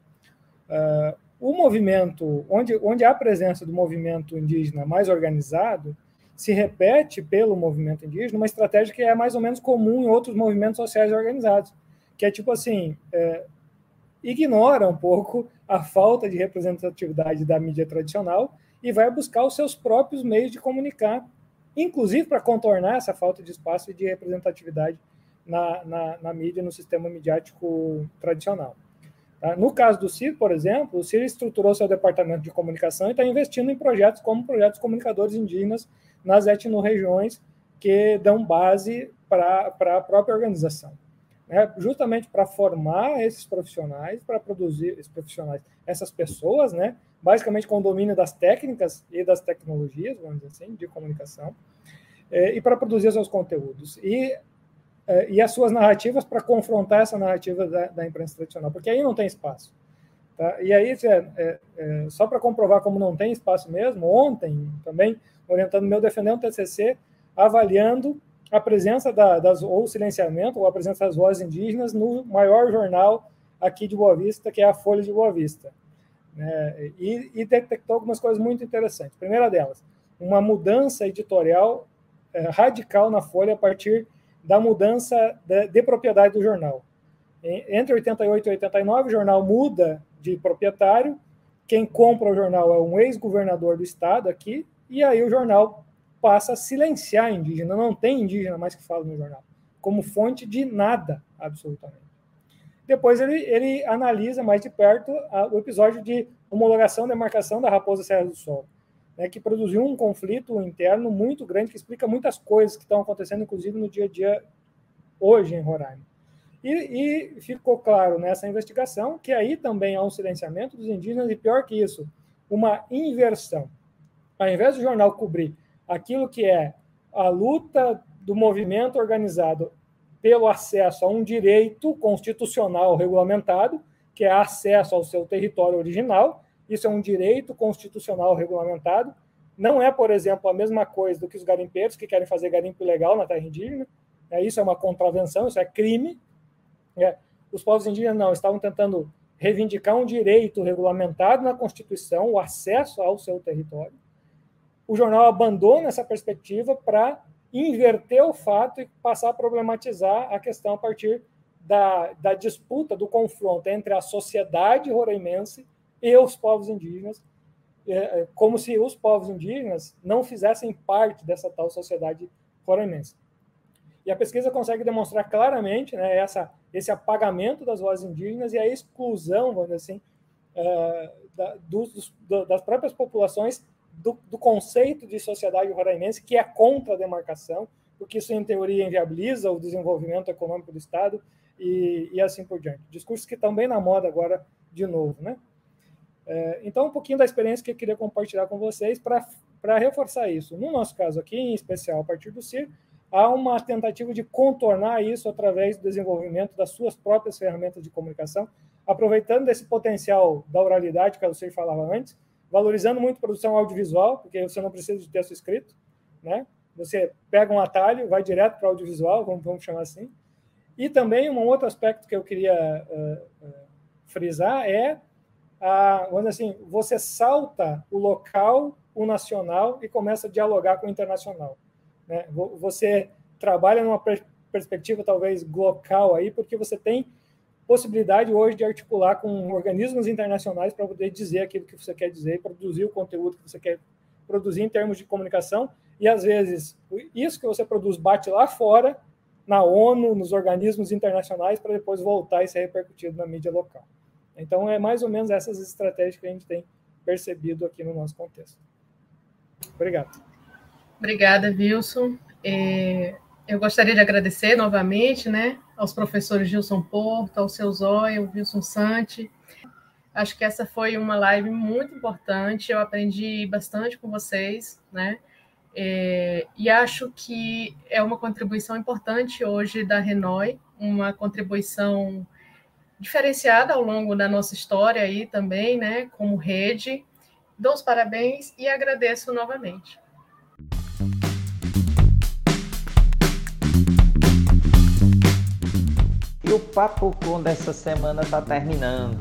Uh, o movimento, onde, onde há a presença do movimento indígena mais organizado, se repete pelo movimento indígena uma estratégia que é mais ou menos comum em outros movimentos sociais organizados, que é tipo assim, é, ignora um pouco a falta de representatividade da mídia tradicional e vai buscar os seus próprios meios de comunicar, inclusive para contornar essa falta de espaço e de representatividade na, na, na mídia, no sistema midiático tradicional. Tá? No caso do CIR, por exemplo, o CIR estruturou seu departamento de comunicação e está investindo em projetos como projetos comunicadores indígenas nas etnorregiões que dão base para a própria organização. Né? Justamente para formar esses profissionais, para produzir esses profissionais, essas pessoas, né? basicamente com o domínio das técnicas e das tecnologias, vamos dizer assim, de comunicação, é, e para produzir seus conteúdos. E é, e as suas narrativas para confrontar essa narrativa da, da, imprensa tradicional, porque aí não tem espaço. Tá? E aí, é, é, só para comprovar como não tem espaço mesmo, ontem também, orientando meu defender um TCC, avaliando a presença da, das, ou silenciamento, ou a presença das vozes indígenas no maior jornal aqui de Boa Vista, que é a Folha de Boa Vista. Né? E, e detectou algumas coisas muito interessantes. Primeira delas, uma mudança editorial é, radical na Folha a partir da mudança de, de, propriedade do jornal. Entre 88 e 89, o jornal muda de proprietário. Quem compra o jornal é um ex-governador do estado aqui, e aí o jornal passa a silenciar indígena. Não tem indígena mais que fala no jornal, como fonte de nada, absolutamente. Depois ele, ele analisa mais de perto a, o episódio de homologação e demarcação da Raposa Serra do Sol né, que produziu um conflito interno muito grande, que explica muitas coisas que estão acontecendo, inclusive no dia a dia hoje em Roraima. E, e, ficou claro nessa investigação que aí também há um silenciamento dos indígenas, e pior que isso, uma inversão. Ao invés do jornal cobrir aquilo que é a luta do movimento organizado pelo acesso a um direito constitucional regulamentado, que é acesso ao seu território original, isso é um direito constitucional regulamentado. Não é, por exemplo, a mesma coisa do que os garimpeiros que querem fazer garimpo ilegal na terra indígena. É, isso é uma contravenção, isso é crime. É, os povos indígenas não, estavam tentando reivindicar um direito regulamentado na Constituição, o acesso ao seu território. O jornal abandona essa perspectiva para inverter o fato e passar a problematizar a questão a partir da, da disputa, do confronto entre a sociedade roraimense e os povos indígenas, é, é, como se os povos indígenas não fizessem parte dessa tal sociedade roraimense. E a pesquisa consegue demonstrar claramente né, essa, esse apagamento das vozes indígenas e a exclusão, vamos dizer assim, uh, da, dos, do, das próprias populações do, do, conceito de sociedade roraimense, que é contra a demarcação, porque isso, em teoria, inviabiliza o desenvolvimento econômico do Estado e, e assim por diante. Discursos que estão bem na moda agora, de novo, né? É, então, um pouquinho da experiência que eu queria compartilhar com vocês para reforçar isso. No nosso caso aqui, em especial a partir do CIR, há uma tentativa de contornar isso através do desenvolvimento das suas próprias ferramentas de comunicação, aproveitando desse potencial da oralidade que o CIR falava antes, valorizando muito produção audiovisual, porque você não precisa de texto escrito, né? Você pega um atalho, vai direto para o audiovisual, vamos, vamos, chamar assim. E também um outro aspecto que eu queria uh, uh, frisar é a, dizer assim, você salta o local, o nacional e começa a dialogar com o internacional. Né? Você trabalha numa perspectiva talvez local aí, porque você tem possibilidade hoje de articular com organismos internacionais para poder dizer aquilo que você quer dizer, produzir o conteúdo que você quer produzir em termos de comunicação, e às vezes isso que você produz bate lá fora, na ONU, nos organismos internacionais, para depois voltar e ser repercutido na mídia local. Então, é mais ou menos essas estratégias que a gente tem percebido aqui no nosso contexto. Obrigado. Obrigada, Wilson. É, eu gostaria de agradecer novamente né, aos professores Gilson Porto, ao seu Zóia, ao Wilson Santi. Acho que essa foi uma live muito importante, eu aprendi bastante com vocês, né? É, e acho que é uma contribuição importante hoje da Renoi, uma contribuição diferenciada ao longo da nossa história aí também, né, como rede. Dou os parabéns e agradeço novamente. E o Papo Com dessa semana está terminando.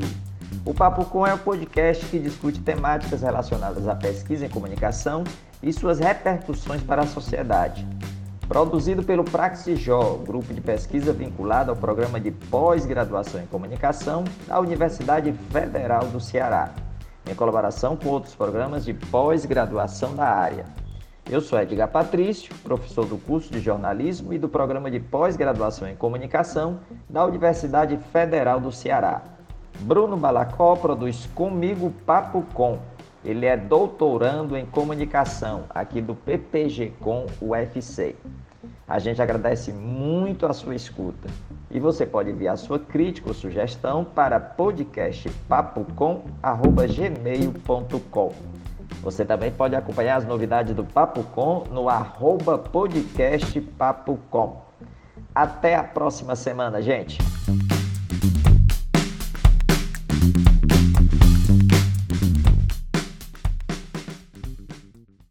O Papo Com é um podcast que discute temáticas relacionadas à pesquisa em comunicação e suas repercussões para a sociedade. Produzido pelo Praxijó, grupo de pesquisa vinculado ao programa de pós-graduação em comunicação da Universidade Federal do Ceará, em colaboração com outros programas de pós-graduação da área. Eu sou Edgar Patrício, professor do curso de jornalismo e do programa de pós-graduação em comunicação da Universidade Federal do Ceará. Bruno Balacó produz comigo Papo Com. Ele é doutorando em comunicação aqui do PPG Com UFC. A gente agradece muito a sua escuta. E você pode enviar sua crítica ou sugestão para podcastpapocom.gmail.com. Você também pode acompanhar as novidades do Papo Com no arroba podcast Papo Com. Até a próxima semana, gente!